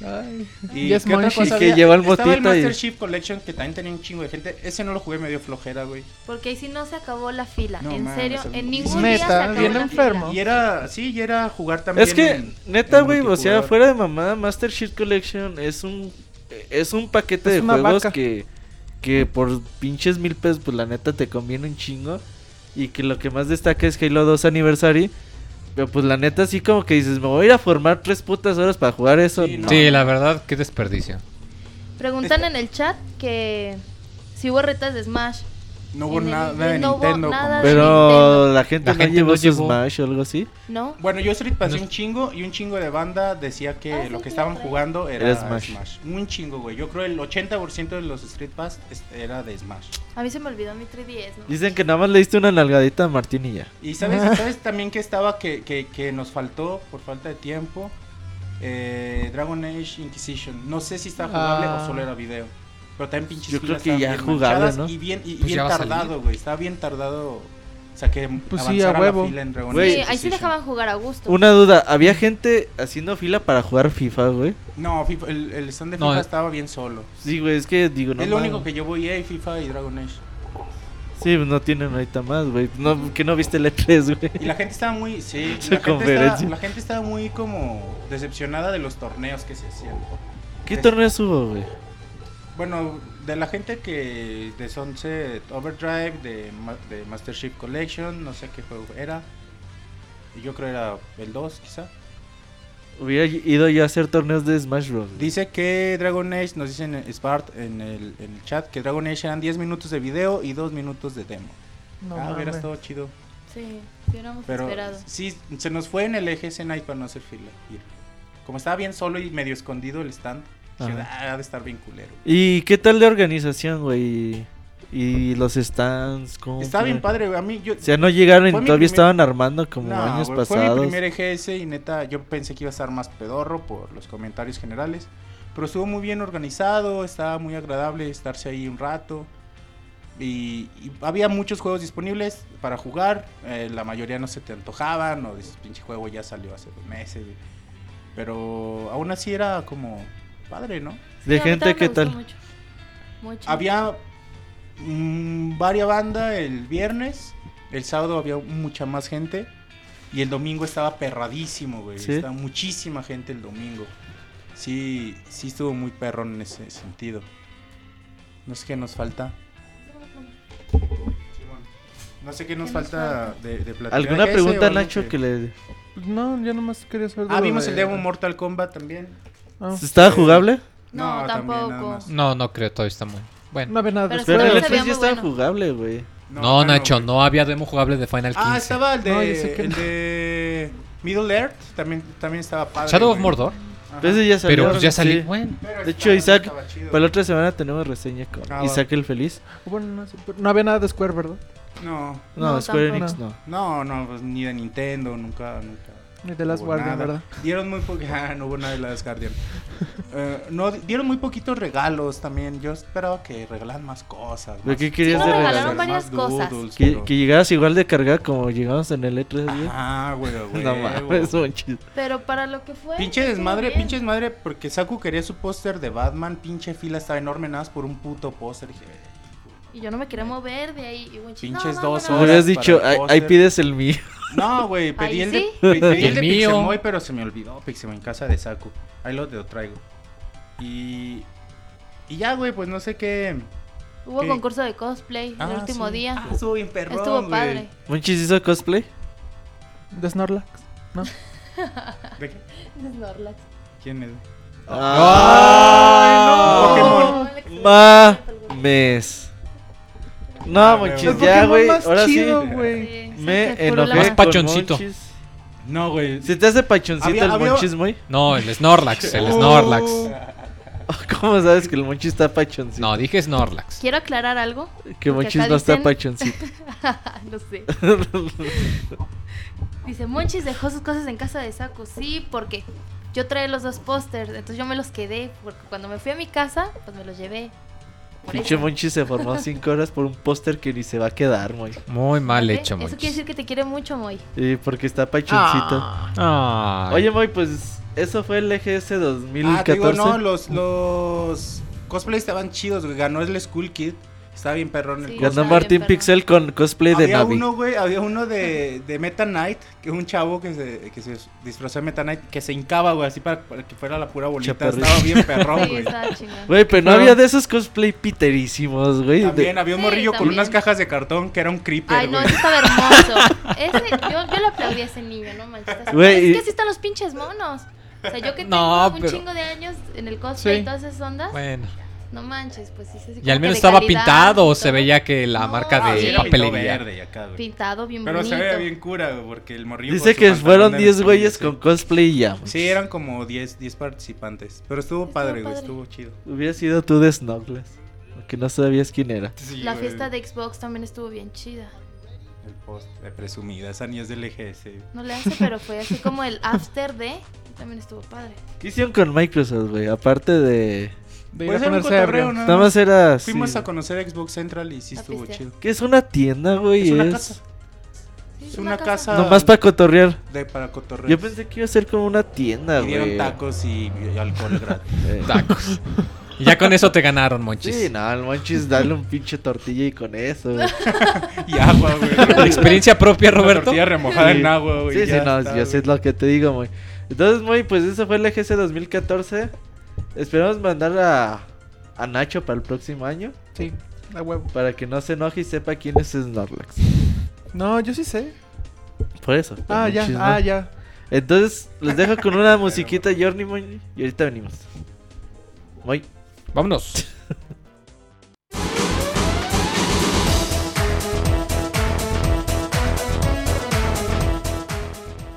Ay. ¿Y Yes, qué otra cosa Que había? lleva el Estaba el motito y- Master Chief Collection que también tenía un chingo de gente. Ese no lo jugué medio flojera, güey. Porque ahí sí no se acabó la fila. No en mames, serio, es- en ningún neta, día se acabó bien la enfermo. fila. Y era, sí, y era jugar también. Es que, en- neta, en güey, o sea, fuera de mamada, Master Chief Collection es un es un paquete Es de juegos vaca. que que por pinches mil pesos, pues la neta te conviene un chingo. Y que lo que más destaca es Halo 2 Anniversary. Pero pues la neta, sí, como que dices, me voy a ir a formar tres putas horas para jugar eso. Sí, no. Sí, la verdad, qué desperdicio. Preguntan en el chat que si hubo retas de Smash. No hubo nada de hubo Nintendo. nada Pero Nintendo. la gente La no gente llevó no su llevó. Smash o algo así. ¿No? Bueno, yo Street pasé No. un chingo y un chingo de banda decía que Ah, lo sí, que estaban jugando era, Era Smash. Smash. Un chingo, güey. Yo creo el 80% de los Street Pass era de Smash. A mí se me olvidó mi 3DS. ¿no? Dicen que nada más le diste una nalgadita a Martín y ya. Y sabes, ¿sabes también que estaba que, que, que nos faltó por falta de tiempo? eh, Dragon Age Inquisition. No sé si está jugable Ah. o solo era video. Pero también pinches Yo creo que ya manchadas ¿no? Y bien, y Pues bien tardado, güey. Estaba bien tardado. O sea, que Pues sí, a huevo. la fila en Dragon Güey. Sí, Age ahí sí dejaban jugar a gusto. Una duda, ¿había gente haciendo fila para jugar FIFA, güey? No, FIFA- el, el stand de FIFA eh. estaba bien solo. Sí, güey, es que digo, no es lo único que llevo EA, FIFA y Dragon Age. Sí, pues, no tienen ahorita más, güey. No, que no viste el E3, güey. Y la gente estaba muy, sí, Su la gente, conferencia. estaba, la gente estaba muy como decepcionada de los torneos que se hacían. ¿Qué torneos hubo, güey? Bueno, de la gente que de Sunset Overdrive, de, de Master Chief Collection, no sé qué juego era. Y yo creo era el 2 quizá. Hubiera ido yo a hacer torneos de Smash Bros. Dice que Dragon Age, nos dicen en Spart en el, en el chat, que Dragon Age eran 10 minutos de video y 2 minutos de demo. No ah, hubiera estado chido. Sí, hubiéramos Pero esperado. sí, se nos fue en el eje ese night para no hacer fila. Como estaba bien solo y medio escondido el stand, dije. "Ah, ha de estar bien culero. ¿Y qué tal de organización, güey? Y los stands, ¿cómo Está bien padre, güey. A mí, yo, O sea, no llegaron y todavía primer- estaban armando como No, años güey, Fue mi pasados. primer EGS y neta, yo pensé que iba a estar más pedorro por los comentarios generales. Pero estuvo muy bien organizado, estaba muy agradable estarse ahí un rato. Y, y había muchos juegos disponibles para jugar. eh, la mayoría no se te antojaban, o dices, pinche juego ya salió hace dos meses. güey". Pero aún así era como padre, ¿no? De Sí, gente, ¿qué tal? Mucho. Mucho. Había mm, varias bandas el viernes. El sábado había mucha más gente. Y el domingo estaba perradísimo, güey. ¿Sí? Estaba muchísima gente el domingo. Sí, sí estuvo muy perrón en ese sentido. No sé qué nos falta. No sé qué nos ¿Qué nos falta de, de platicar. ¿Alguna ¿Ese o pregunta, Nacho, que le... Pues no, yo nomás quería saber de Ah, vimos de- el demo Mortal Kombat también. Ah, ¿Estaba jugable? No, tampoco. No, no creo, todavía está muy. no Bueno. había nada Pero de Pero Pero el se veía E3 ya estaba bueno. jugable, güey. No, Nacho, no había demo jugable de Final 15. Ah, estaba el de, No, el no. de Middle Earth. También, también estaba padre. Shadow of. Mordor. Ese ya salió. Pero pues ya salió. sí. Bueno, Pero De hecho, Isaac, para la otra semana tenemos reseña con Ah, va. Isaac el Feliz. Bueno, no, no había nada de Square, ¿verdad? No, No, No, Square tampoco. Enix no. no, no, pues, ni de Nintendo, nunca, nunca. Ni de Last hubo Guardian, nada. ¿verdad? Dieron muy poco, ah, no hubo nada de Last Guardian. Eh, no, dieron muy poquitos regalos también. Yo esperaba que regalaran más cosas. ¿Pero más qué querías de regalaron regalo? varias más cosas. doodles, Que, pero- que llegaras igual de cargada como llegamos en el E3, güey. Ah, güey, güey. No mames, Monchis. Pero para lo que fue. Pinche desmadre, pinche desmadre, porque Saku quería su póster de Batman, pinche fila estaba enorme nada más por un puto póster. Dije, Y yo no me quería mover de ahí. Y bueno, Pinches no, dos no, Me no, horas. hubieras para dicho, ahí, pides el mío. No, güey, pedí Ahí el de, sí. pedí el El de mío. Pixemoy, pero se me olvidó Pixemoy en casa de Saku. Ahí lo te- traigo. Y y ya, güey, pues no sé qué. Hubo ¿Qué? concurso de cosplay Ah, el último sí. día. Ah, estuvo bien perrón, Estuvo güey. padre. Monchis hizo cosplay. De Snorlax. ¿No? ¿De qué? Snorlax. ¿Quién es? ¡Ah! Pokémon. Mames. No, Ah, Monchis, güey. ya, güey. Ahora chido, sí. güey. Sí, Me sí, enojé. Más pachoncito. Monchis. No, güey. ¿Se te hace pachoncito Había- el había- Monchis, muy? no, el Snorlax, el Uh. Snorlax. ¿Cómo sabes que el Monchis está pachoncito? No, dije Snorlax. Quiero aclarar algo. que Monchis no está dicen- pachoncito. Lo sé. Dice, Monchis dejó sus cosas en casa de Saku. Sí, porque yo traía los dos pósters, entonces yo me los quedé. Porque cuando me fui a mi casa, pues me los llevé. Pinche eso. Monchis se formó cinco horas por un póster que ni se va a quedar, muy. Muy mal hecho, Eso Monchis. quiere decir que te quiere mucho, Moy. Y porque está pachoncito. Ay. Oye, Moy, pues eso fue el EGS Ah, 2014. te digo, no, los, los cosplays estaban chidos, güey. Ganó el Skull Kid. Estaba bien perrón el Sí, cosplay. Ganó Está Martín. Pixel con cosplay de había Navi. uno, güey, había uno de, de Meta Knight, que es un chavo que se, que se disfrazó de Meta Knight, que se hincaba, güey, así para, para que fuera la pura bolita. Chaparrito. Estaba bien perrón, Sí, güey. estaba chingón. Güey, pero no había de esos cosplay piterísimos, güey. de- También había un Sí, morrillo con también. unas cajas de cartón que era un creeper, Ay, no, güey. ese estaba hermoso. Ese, yo, yo le aplaudí a ese niño, no manches. está- Güey, Es y- que así están los pinches monos. O sea, yo que tengo No, un pero- chingo de años en el cosplay Sí. y todas esas ondas, Bueno. No manches, pues sí. sí, sí, Y al menos estaba calidad pintado o se veía que la No, marca de sí, era papelería. pintado verde y acá, güey. Pintado bien Pero se bonito. ve bien cura, güey, porque el morrillo... Dice que fueron de 10 vestir, güeyes con cosplay y ya. Sí, eran como 10, 10 participantes. Pero estuvo, Estuvo padre, güey, estuvo chido. Hubiera sido tú de Snuggles. Aunque no sabías quién era. Sí, La güey. fiesta de Xbox también estuvo bien chida. El post de presumida, esa ni es del EGS. No le hace, pero fue así como el after de. También estuvo padre. ¿Qué hicieron con Microsoft, güey? Aparte de... De ir a ponerse cotorreo, ebrio. nada Nada más era... Fuimos sí. a conocer Xbox Central y sí A estuvo pistear. chido. ¿Qué es una tienda, güey? Es una Es casa. Sí, Es una casa Nomás para cotorrear. de para cotorreo. Yo pensé que iba a ser como una tienda, Y dieron güey. tacos y, y alcohol gratis. Eh. Tacos. Y ya con eso te ganaron, monchis. Sí, no, el monchis, dale un pinche tortilla y con eso, güey. y agua, güey. Por experiencia propia, Una Roberto. tortilla remojada Sí. en agua, güey. Sí, sí, ya no, está, yo sé güey. lo que te digo, muy. Entonces, muy, pues eso fue el EGC 2014. Esperamos mandar a, a Nacho para el próximo año. Sí, a huevo. Para que no se enoje y sepa quién es Snorlax. No, yo sí sé. Por eso. Ah, ya, ah, ya. Entonces, les dejo con una musiquita, Journey, y ahorita venimos. Muy. Vámonos.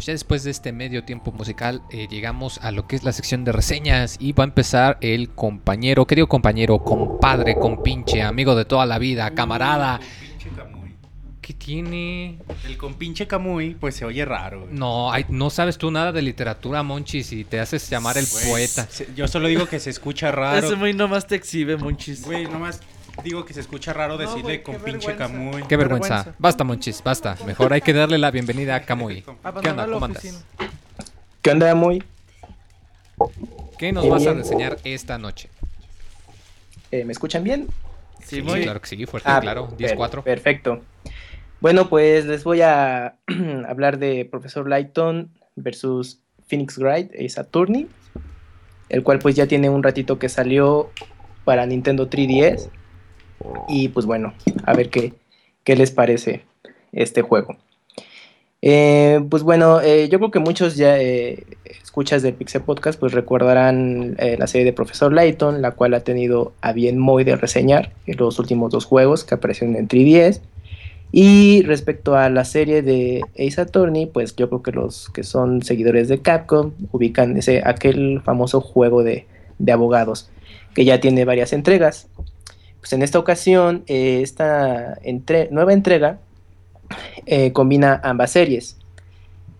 Pues ya después de este medio tiempo musical eh, llegamos a lo que es la sección de reseñas y va a empezar el compañero, querido compañero, compadre, compinche, amigo de toda la vida, camarada. ¿Qué tiene? El compinche Camuy, pues se oye raro. güey. No, no sabes tú nada de literatura, Monchis, y te haces llamar el Pues, poeta. se- Yo solo digo que se escucha raro. Ese muy nomás te exhibe, monchis. Güey, nomás digo que se escucha raro No, decirle compinche vergüenza. Camuy. Qué vergüenza. vergüenza. Basta, Monchis, basta. Mejor hay que darle la bienvenida a Kamui. ¿Qué onda? ¿Cómo andas? ¿Qué onda, muy? ¿Qué nos vas a enseñar esta noche? Eh, ¿Me escuchan bien? Sí, muy. claro que sí, fuerte, Ah, claro. per- 10-4. Perfecto. Bueno, pues les voy a hablar de Profesor Lighton versus Phoenix Wright y Saturni, el cual pues ya tiene un ratito que salió para Nintendo 3DS. Y pues bueno, a ver qué, qué les parece este juego. Eh, pues bueno, eh, yo creo que muchos ya eh, escuchas del Pixel Podcast pues recordarán la serie de Profesor Layton, la cual ha tenido a bien muy de reseñar en los últimos dos juegos que aparecieron en 3DS. Y respecto a la serie de Ace Attorney, pues yo creo que los que son seguidores de Capcom ubican ese, aquel famoso juego de, de abogados que ya tiene varias entregas. Pues en esta ocasión, eh, esta nueva entrega eh, combina ambas series,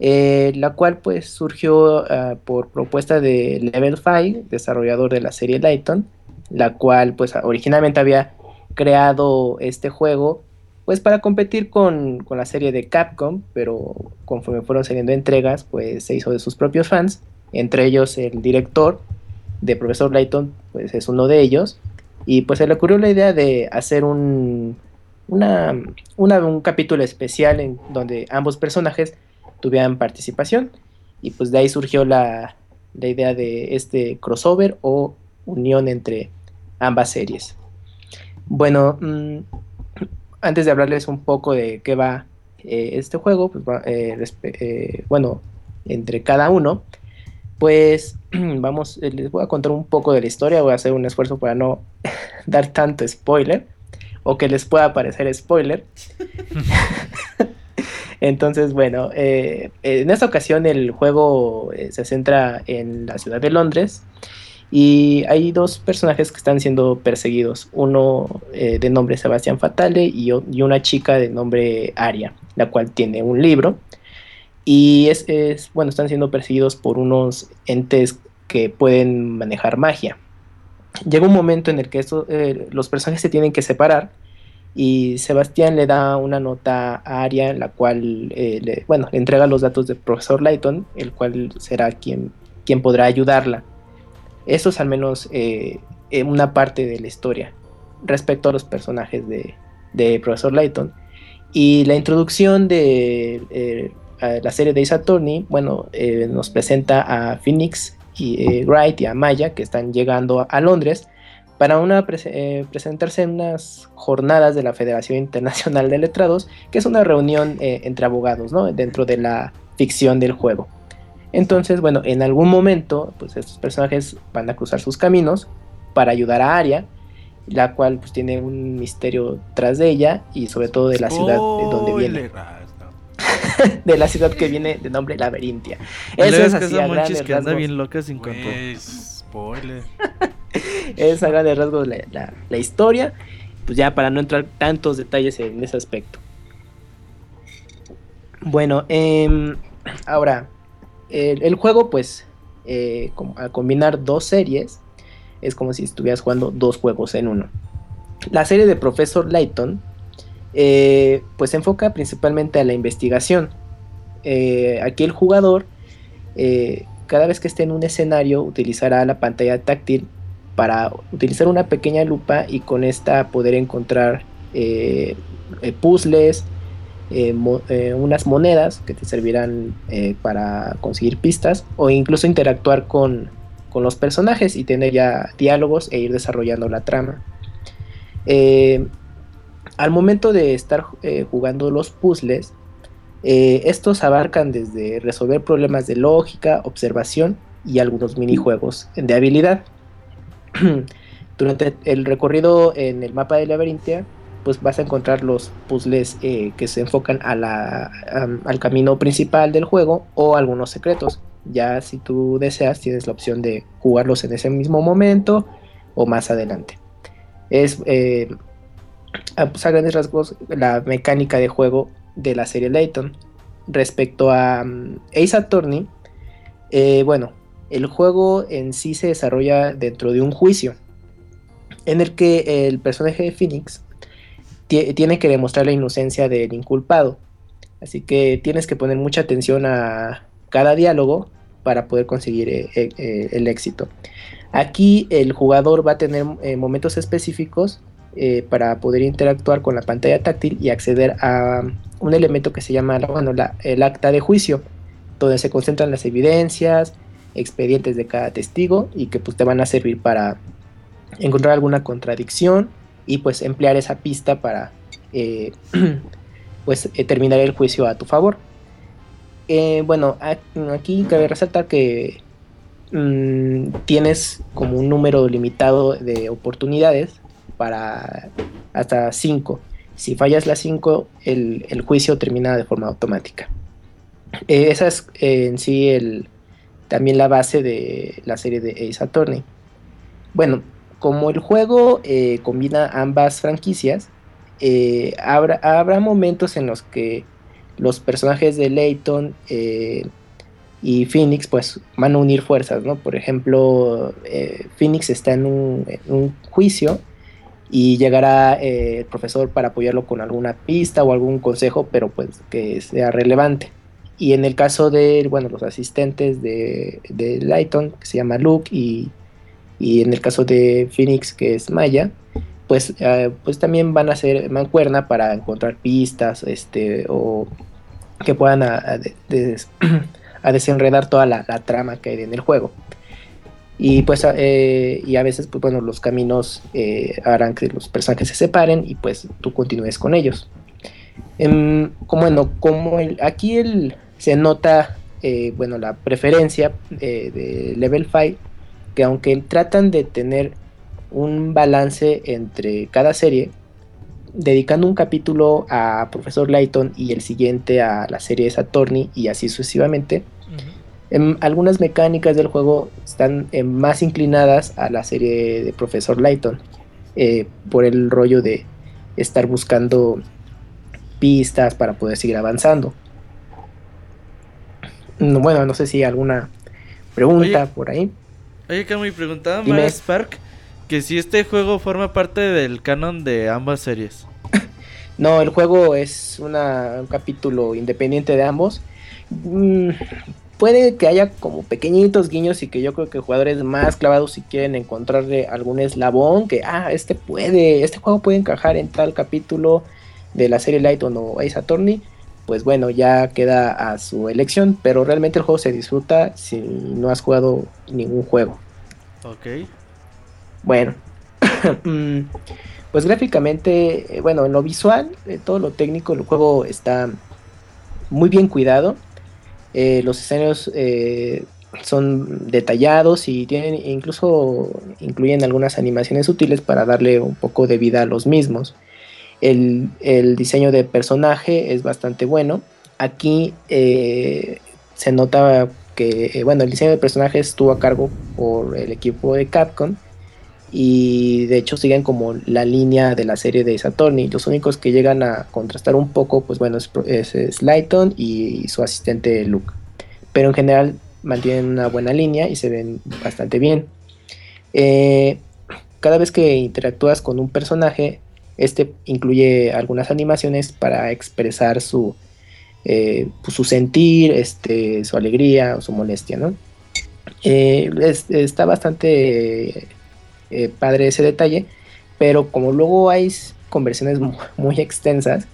eh, la cual pues surgió ah, por propuesta de Level 5, desarrollador de la serie Lighton, la cual pues originalmente había creado este juego pues para competir con, con la serie de Capcom, pero conforme fueron saliendo entregas, pues se hizo de sus propios fans, entre ellos el director de Profesor Layton, pues es uno de ellos, y pues se le ocurrió la idea de hacer un, una, un capítulo especial en donde ambos personajes tuvieran participación, y pues de ahí surgió la, la idea de este crossover o unión entre ambas series. Bueno, mm, antes de hablarles un poco de qué va eh, este juego, pues eh, eh, bueno, entre cada uno, pues vamos, eh, les voy a contar un poco de la historia, voy a hacer un esfuerzo para no dar tanto spoiler, o que les pueda parecer spoiler. Entonces, bueno, eh, en esta ocasión el juego eh, se centra en la ciudad de Londres y hay dos personajes que están siendo perseguidos, uno eh, de nombre Sebastián Fatale y una chica de nombre Aria, la cual tiene un libro y es, bueno, están siendo perseguidos por unos entes que pueden manejar magia. Llega un momento en el que eh, los personajes se tienen que separar y Sebastián le da una nota a Aria, la cual, eh, le, bueno, le entrega los datos del profesor Lighton, el cual será quien, quien podrá ayudarla. Eso es al menos eh, una parte de la historia respecto a los personajes de, de profesor Lighton. Y la introducción de la serie de Ace Attorney, bueno, eh, nos presenta a Phoenix y eh, Wright y a Maya que están llegando a, Londres para una eh, presentarse en unas jornadas de la Federación Internacional de Letrados, que es una reunión eh, entre abogados, ¿no? Dentro de la ficción del juego. Entonces, bueno, en algún momento, pues estos personajes van a cruzar sus caminos para ayudar a Aria, la cual pues tiene un misterio tras de ella y sobre todo de la ciudad de donde viene. de la ciudad que viene de nombre Laberintia. Eso es así esa a grandes que anda bien loca sin. Güey, spoiler. es a grandes rasgos la, la- la historia, pues ya para no entrar tantos detalles en ese aspecto. Bueno, em, ahora, el, el juego pues, eh, como- al combinar dos series, es como si estuvieras jugando dos juegos en uno. La serie de Professor Layton, eh, pues se enfoca principalmente a la investigación. Eh, aquí el jugador, eh, cada vez que esté en un escenario, utilizará la pantalla táctil para utilizar una pequeña lupa y con esta poder encontrar puzzles, unas monedas que te servirán para conseguir pistas o incluso interactuar con, con los personajes y tener ya diálogos e ir desarrollando la trama. Al momento de estar eh, jugando los puzzles, eh, estos abarcan desde resolver problemas de lógica, observación y algunos minijuegos de habilidad. Durante el recorrido en el mapa de Labyrinthia, pues vas a encontrar los puzzles eh, que se enfocan al camino principal del juego o algunos secretos. Ya si tú deseas, tienes la opción de jugarlos en ese mismo momento o más adelante. Es a, pues, a grandes rasgos la mecánica de juego de la serie Layton. Respecto a um, Ace Attorney, eh, bueno, el juego en sí se desarrolla dentro de un juicio en el que el personaje de Phoenix tie- tiene que demostrar la inocencia del inculpado. Así que tienes que poner mucha atención a cada diálogo para poder conseguir eh, eh, el éxito. Aquí el jugador va a tener momentos específicos eh, para poder interactuar con la pantalla táctil y acceder a un elemento que se llama la- bueno, la- el acta de juicio, donde se concentran las evidencias, expedientes de cada testigo y que pues, te van a servir para encontrar alguna contradicción y pues emplear esa pista para eh, pues eh, terminar el juicio a tu favor. Bueno, aquí cabe resaltar que mm, tienes como un número limitado de oportunidades para hasta 5. Si fallas las 5, el, el juicio termina de forma automática. Eh, esa es eh, en sí el, también la base de la serie de Ace Attorney. Bueno, como el juego eh, combina ambas franquicias, habrá, habrá momentos en los que los personajes de Layton y Phoenix pues van a unir fuerzas, ¿no? Por ejemplo, Phoenix está en un juicio y llegará eh, el profesor para apoyarlo con alguna pista o algún consejo, pero pues que sea relevante. Y en el caso de, bueno, los asistentes de, de Lighton, que se llama Luke, y, y en el caso de Phoenix, que es Maya, pues, eh, pues también van a ser mancuerna para encontrar pistas, este, o que puedan a desenredar toda la, la trama que hay en el juego. Y pues eh, y a veces pues bueno los caminos eh, harán que los personajes se separen y pues tú continúes con ellos. Em, como bueno, como el- aquí el, se nota eh, bueno la preferencia eh, de Level 5 que aunque tratan de tener un balance entre cada serie, dedicando un capítulo a Profesor Layton y el siguiente a la serie de Saturni y así sucesivamente, em, algunas mecánicas del juego están em, más inclinadas a la serie de Profesor Layton eh, por el rollo de estar buscando pistas para poder seguir avanzando. Mm, Bueno, no sé si alguna pregunta Oye. por ahí. Oye, que me preguntaba más Spark que si este juego forma parte del canon de ambas series. No, el juego es una- un capítulo independiente de ambos. Mm, puede que haya como pequeñitos guiños y que yo creo que jugadores más clavados si quieren encontrarle algún eslabón que, ah, este puede, este juego puede encajar en tal capítulo de la serie Lighton o Ace Attorney, pues bueno, ya queda a su elección, pero realmente el juego se disfruta si no has jugado ningún juego. Ok. Bueno, mm, pues gráficamente, eh, bueno, en lo visual, eh, todo lo técnico, el juego está muy bien cuidado. Eh, los escenarios eh, son detallados y tienen incluso incluyen algunas animaciones útiles para darle un poco de vida a los mismos. El, diseño de personaje es bastante bueno. Aquí eh, se nota que, bueno, el diseño de personaje estuvo a cargo por el equipo de Capcom y de hecho siguen como la línea de la serie de Saturni. Los únicos que llegan a contrastar un poco, pues bueno, es, es, Lighton y su asistente Luke. Pero en general mantienen una buena línea y se ven bastante bien. Eh, cada vez que interactúas con un personaje, este incluye algunas animaciones para expresar su, eh, pues, su sentir, este, su alegría o su molestia, ¿no? Eh, es- está bastante eh, padre ese detalle, pero como luego hay conversiones mu- muy extensas,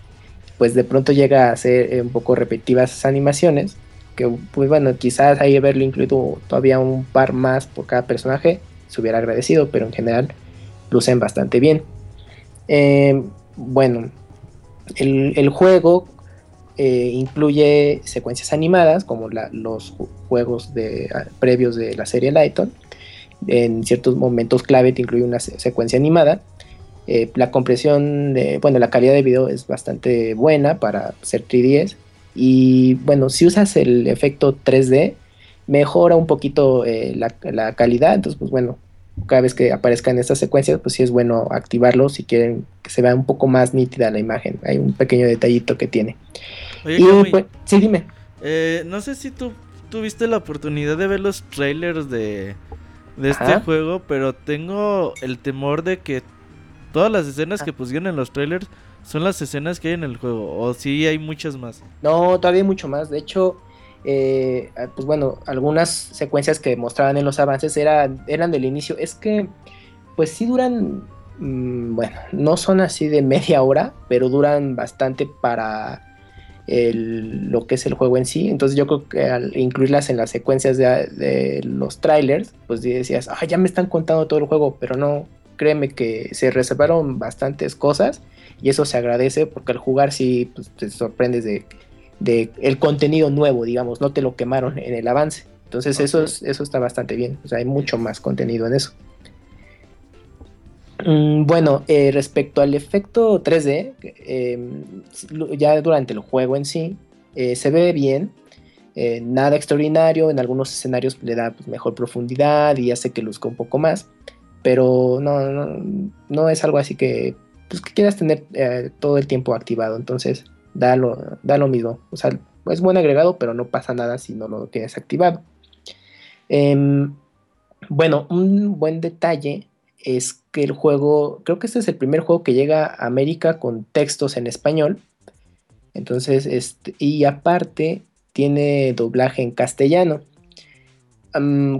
pues de pronto llega a ser eh, un poco repetitivas animaciones que pues bueno, quizás ahí haberlo incluido todavía un par más por cada personaje, se hubiera agradecido, pero en general lucen bastante bien. Eh, bueno, el, juego incluye secuencias animadas, como los juegos de, previos de la serie Lighton. En ciertos momentos clave te incluye una secuencia animada. Eh, la compresión, de, bueno, la calidad de video es bastante buena para ser 3DS. Y bueno, si usas el efecto 3D, mejora un poquito la, la, calidad. Entonces, pues bueno, cada vez que aparezcan estas secuencias, pues sí es bueno activarlo si quieren que se vea un poco más nítida la imagen. Hay un pequeño detallito que tiene. Oye, y, pues, sí, dime. Eh, no sé si tú tuviste la oportunidad de ver los trailers de, de este juego, pero tengo el temor de que todas las escenas que pusieron en los trailers son las escenas que hay en el juego, o si hay muchas más. No, todavía hay mucho más. De hecho, eh, ah, pues bueno, algunas secuencias que mostraban en los avances eran, eran del inicio. Es que, pues sí duran, mm, bueno, no son así de media hora, pero duran bastante para lo que es el juego en sí. Entonces yo creo que al incluirlas en las secuencias de, los trailers, pues decías, ah, ya me están contando todo el juego, pero no, créeme que se reservaron bastantes cosas y eso se agradece porque al jugar sí pues, te sorprendes de de el contenido nuevo, digamos, no te lo quemaron en el avance. Entonces eso, es, eso está bastante bien, o sea, hay mucho más contenido en eso. Mm, bueno, eh, respecto al efecto 3D, em, ya durante el juego en sí, eh, se ve bien, eh, nada extraordinario, en algunos escenarios le da pues, mejor profundidad y hace que luzca un poco más, pero no, no, es algo así que, pues, que quieras tener todo el tiempo activado, entonces da lo, da lo mismo. O sea, es buen agregado, pero no pasa nada si no lo tienes activado. Em, bueno, un buen detalle es que el juego, creo que este es el primer juego que llega a América con textos en español. Entonces, este, y aparte tiene doblaje en castellano.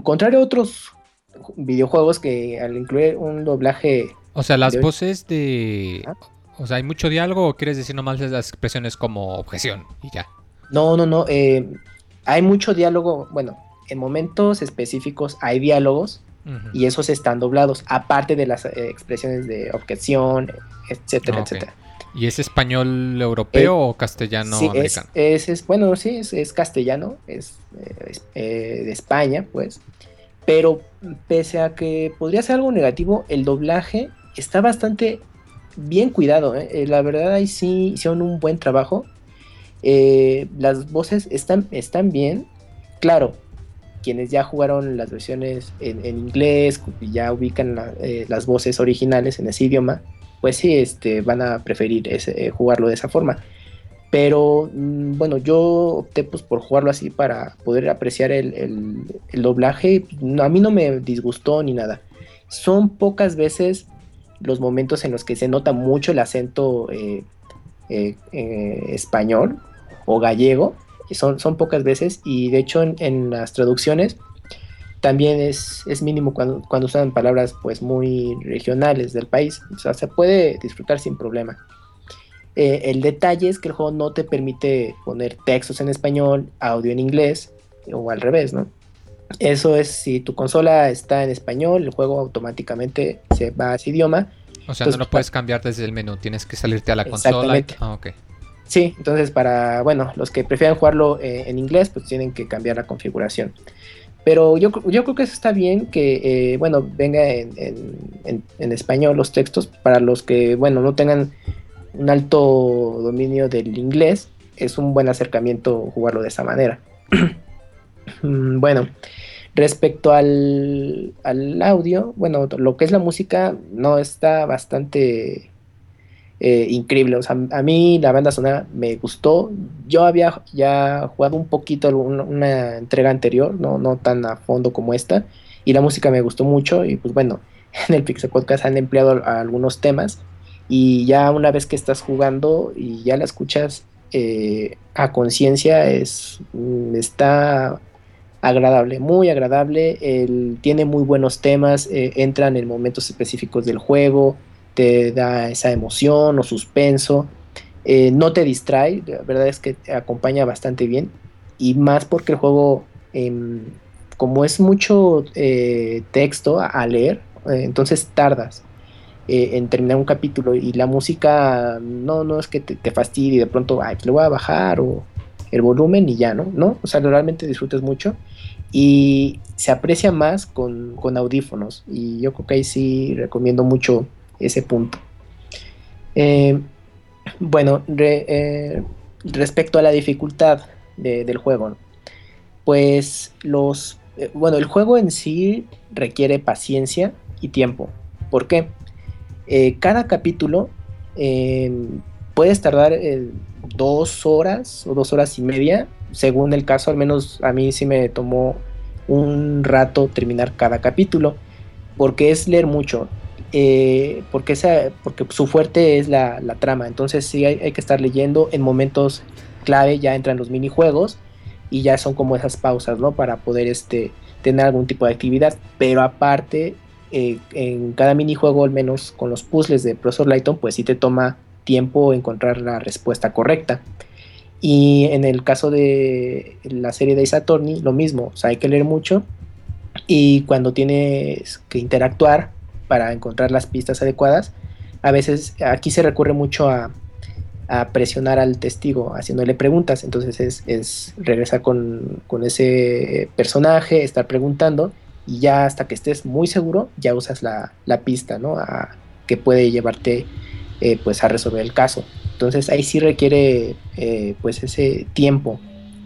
contrario a otros videojuegos que al incluir un doblaje... O sea, las voces de... O sea, ¿hay mucho diálogo o quieres decir nomás las expresiones como objeción y ya? No, no, no. Eh, hay mucho diálogo. Bueno, en momentos específicos hay diálogos y esos están doblados, aparte de las eh, expresiones de objeción, etcétera, etcétera. ¿Y es español europeo eh, o castellano sí, americano? Es, es, bueno, sí, es, castellano, es, de España, pues. Pero pese a que podría ser algo negativo, el doblaje está bastante bien cuidado, ¿eh? Eh, la verdad ahí sí hicieron un buen trabajo. Eh, las voces están, están bien. Claro, quienes ya jugaron las versiones en, inglés y ya ubican las voces originales en ese idioma, pues sí, este, van a preferir ese, jugarlo de esa forma. Pero mm, bueno, yo opté pues, por jugarlo así para poder apreciar el, doblaje. A mí no me disgustó ni nada. Son pocas veces los momentos en los que se nota mucho el acento eh, eh, eh, español o gallego, son, son pocas veces y de hecho en, las traducciones también es, es mínimo cuando, cuando, usan palabras pues muy regionales del país, o sea, se puede disfrutar sin problema. el detalle es que el juego no te permite poner textos en español, audio en inglés o al revés, ¿no? Eso es si tu consola está en español, el juego automáticamente se va a ese idioma. O sea, no lo puedes cambiar desde el menú, tienes que salirte a la consola. Ah, Sí, entonces para, bueno, los que prefieran jugarlo eh, en inglés, pues tienen que cambiar la configuración. Pero yo, yo creo que eso está bien, que, eh, bueno, venga en, en, español los textos, para los que, bueno, no tengan un alto dominio del inglés, es un buen acercamiento jugarlo de esa manera. Mm, bueno, respecto al, audio, bueno, lo que es la música no está bastante eh, increíble. O sea, a mí la banda sonora me gustó. Yo había ya jugado un poquito una, entrega anterior, no, no tan a fondo como esta, y la música me gustó mucho. Y pues bueno, en el Pixel Podcast han empleado algunos temas. Y ya una vez que estás jugando y ya la escuchas eh, a conciencia, es mm, está agradable, muy agradable. Él tiene muy buenos temas, eh, entran en momentos específicos del juego, te da esa emoción o suspenso. Eh, no te distrae, la verdad es que te acompaña bastante bien. y más porque el juego, em, como es mucho eh, texto a, leer, eh, entonces tardas en terminar un capítulo y la música no, no es que te, te fastidie de pronto, ay, pues le voy a bajar o el volumen y ya, ¿no? ¿No? O sea, realmente disfrutas mucho y se aprecia más con, con audífonos y yo creo que ahí sí recomiendo mucho ese punto. Eh, bueno, eh, respecto a la dificultad de- del juego, pues los, eh, bueno, el juego en sí requiere paciencia y tiempo. ¿Por qué? Cada capítulo puedes tardar dos horas o dos horas y media, según el caso, al menos a mí sí me tomó un rato terminar cada capítulo, porque es leer mucho, eh, porque, esa, porque su fuerte es la, la trama, entonces sí hay, hay que estar leyendo. En momentos clave, ya entran los minijuegos y ya son como esas pausas, ¿no? Para poder este, tener algún tipo de actividad, pero aparte, eh, en cada minijuego, al menos con los puzzles de Profesor Layton, pues sí te toma tiempo encontrar la respuesta correcta. Y en el caso de la serie de Attorney, lo mismo, o sea, hay que leer mucho. Y cuando tienes que interactuar para encontrar las pistas adecuadas, a veces aquí se recurre mucho a, presionar al testigo haciéndole preguntas, entonces es, es regresar con, ese personaje, estar preguntando y ya hasta que estés muy seguro ya usas la, pista, ¿no? Que puede llevarte eh, pues a resolver el caso. Entonces ahí sí requiere eh, pues ese tiempo.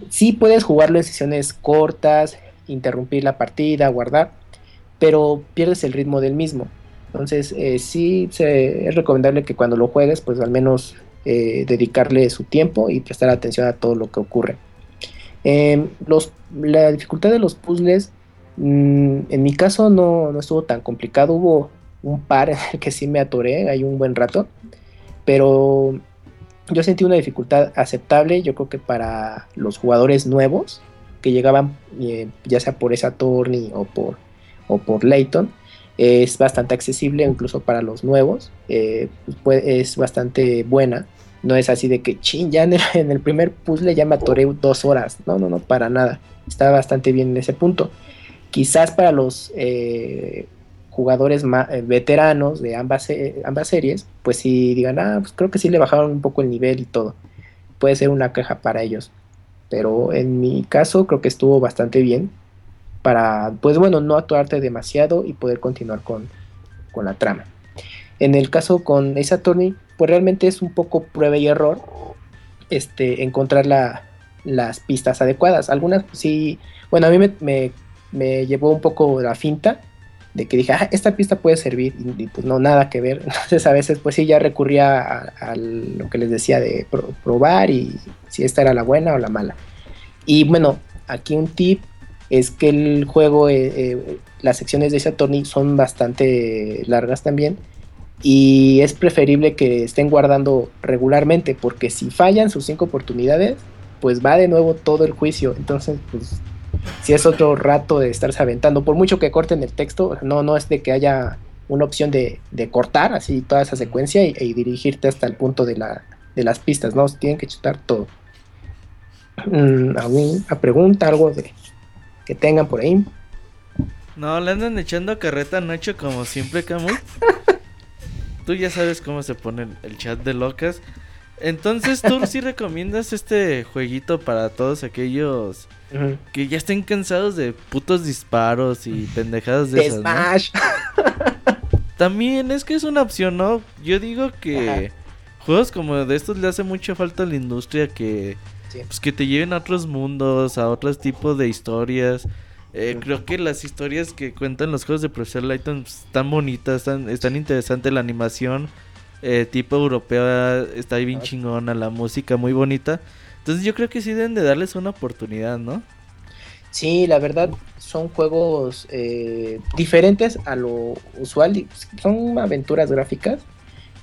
Sí puedes jugarlo en sesiones cortas, interrumpir la partida, guardar, pero pierdes el ritmo del mismo. Entonces eh, sí es recomendable que cuando lo juegues pues al menos eh, dedicarle su tiempo y prestar atención a todo lo que ocurre. Em, los, la dificultad de los puzzles, mm, en mi caso no, no estuvo tan complicado, hubo un par en el que sí me atoré, hay un buen rato, pero yo sentí una dificultad aceptable, yo creo que para los jugadores nuevos que llegaban eh, ya sea por esa Tourney o por, o por Layton, es bastante accesible incluso para los nuevos, eh, pues, es bastante buena, no es así de que chin, ya en el, primer puzzle ya me atoré dos horas, no, no, no, para nada, está bastante bien en ese punto. Quizás para los eh, jugadores eh, veteranos de ambas, ambas series, pues si digan, ah, pues creo que sí le bajaron un poco el nivel y todo. Puede ser una queja para ellos. Pero en mi caso creo que estuvo bastante bien para, pues bueno, no actuarte demasiado y poder continuar con, con la trama. En el caso con Ace Attorney, pues realmente es un poco prueba y error este, encontrar la- las pistas adecuadas. Algunas pues, sí, bueno, a mí me, me- me llevó un poco la finta de que dije, ah, esta pista puede servir y, pues no, nada que ver. Entonces a veces pues sí ya recurría a, lo que les decía de pro- probar y si esta era la buena o la mala. Y bueno, aquí un tip es que el juego, eh, eh, las secciones de ese Attorney son bastante largas también y es preferible que estén guardando regularmente porque si fallan sus cinco oportunidades, pues va de nuevo todo el juicio. Entonces, pues si es otro rato de estarse aventando, por mucho que corten el texto, no, no es de que haya una opción de, de cortar así toda esa secuencia y, dirigirte hasta el punto de, la, de las pistas, no, tienen que chutar todo. Mm, ¿Alguna pregunta, algo de que tengan por ahí? No, le andan echando carreta a Nacho como siempre, Camuy. Tú ya sabes cómo se pone el- chat de locas. Entonces, ¿tú sí recomiendas este jueguito para todos aquellos que ya estén cansados de putos disparos y pendejadas de De esas, ¿no? Smash. También es que es una opción, ¿no? Yo digo que Ajá. juegos como de estos le hace mucha falta a la industria que Sí. pues que te lleven a otros mundos, a otros tipos de historias. Eh, creo que las historias que cuentan los juegos de Professor Layton pues, están bonitas, están, están interesantes, la animación eh, tipo europea está ahí bien Ah. chingona, la música muy bonita. Entonces yo creo que sí deben de darles una oportunidad, ¿no? Sí, la verdad son juegos eh, diferentes a lo usual, son aventuras gráficas,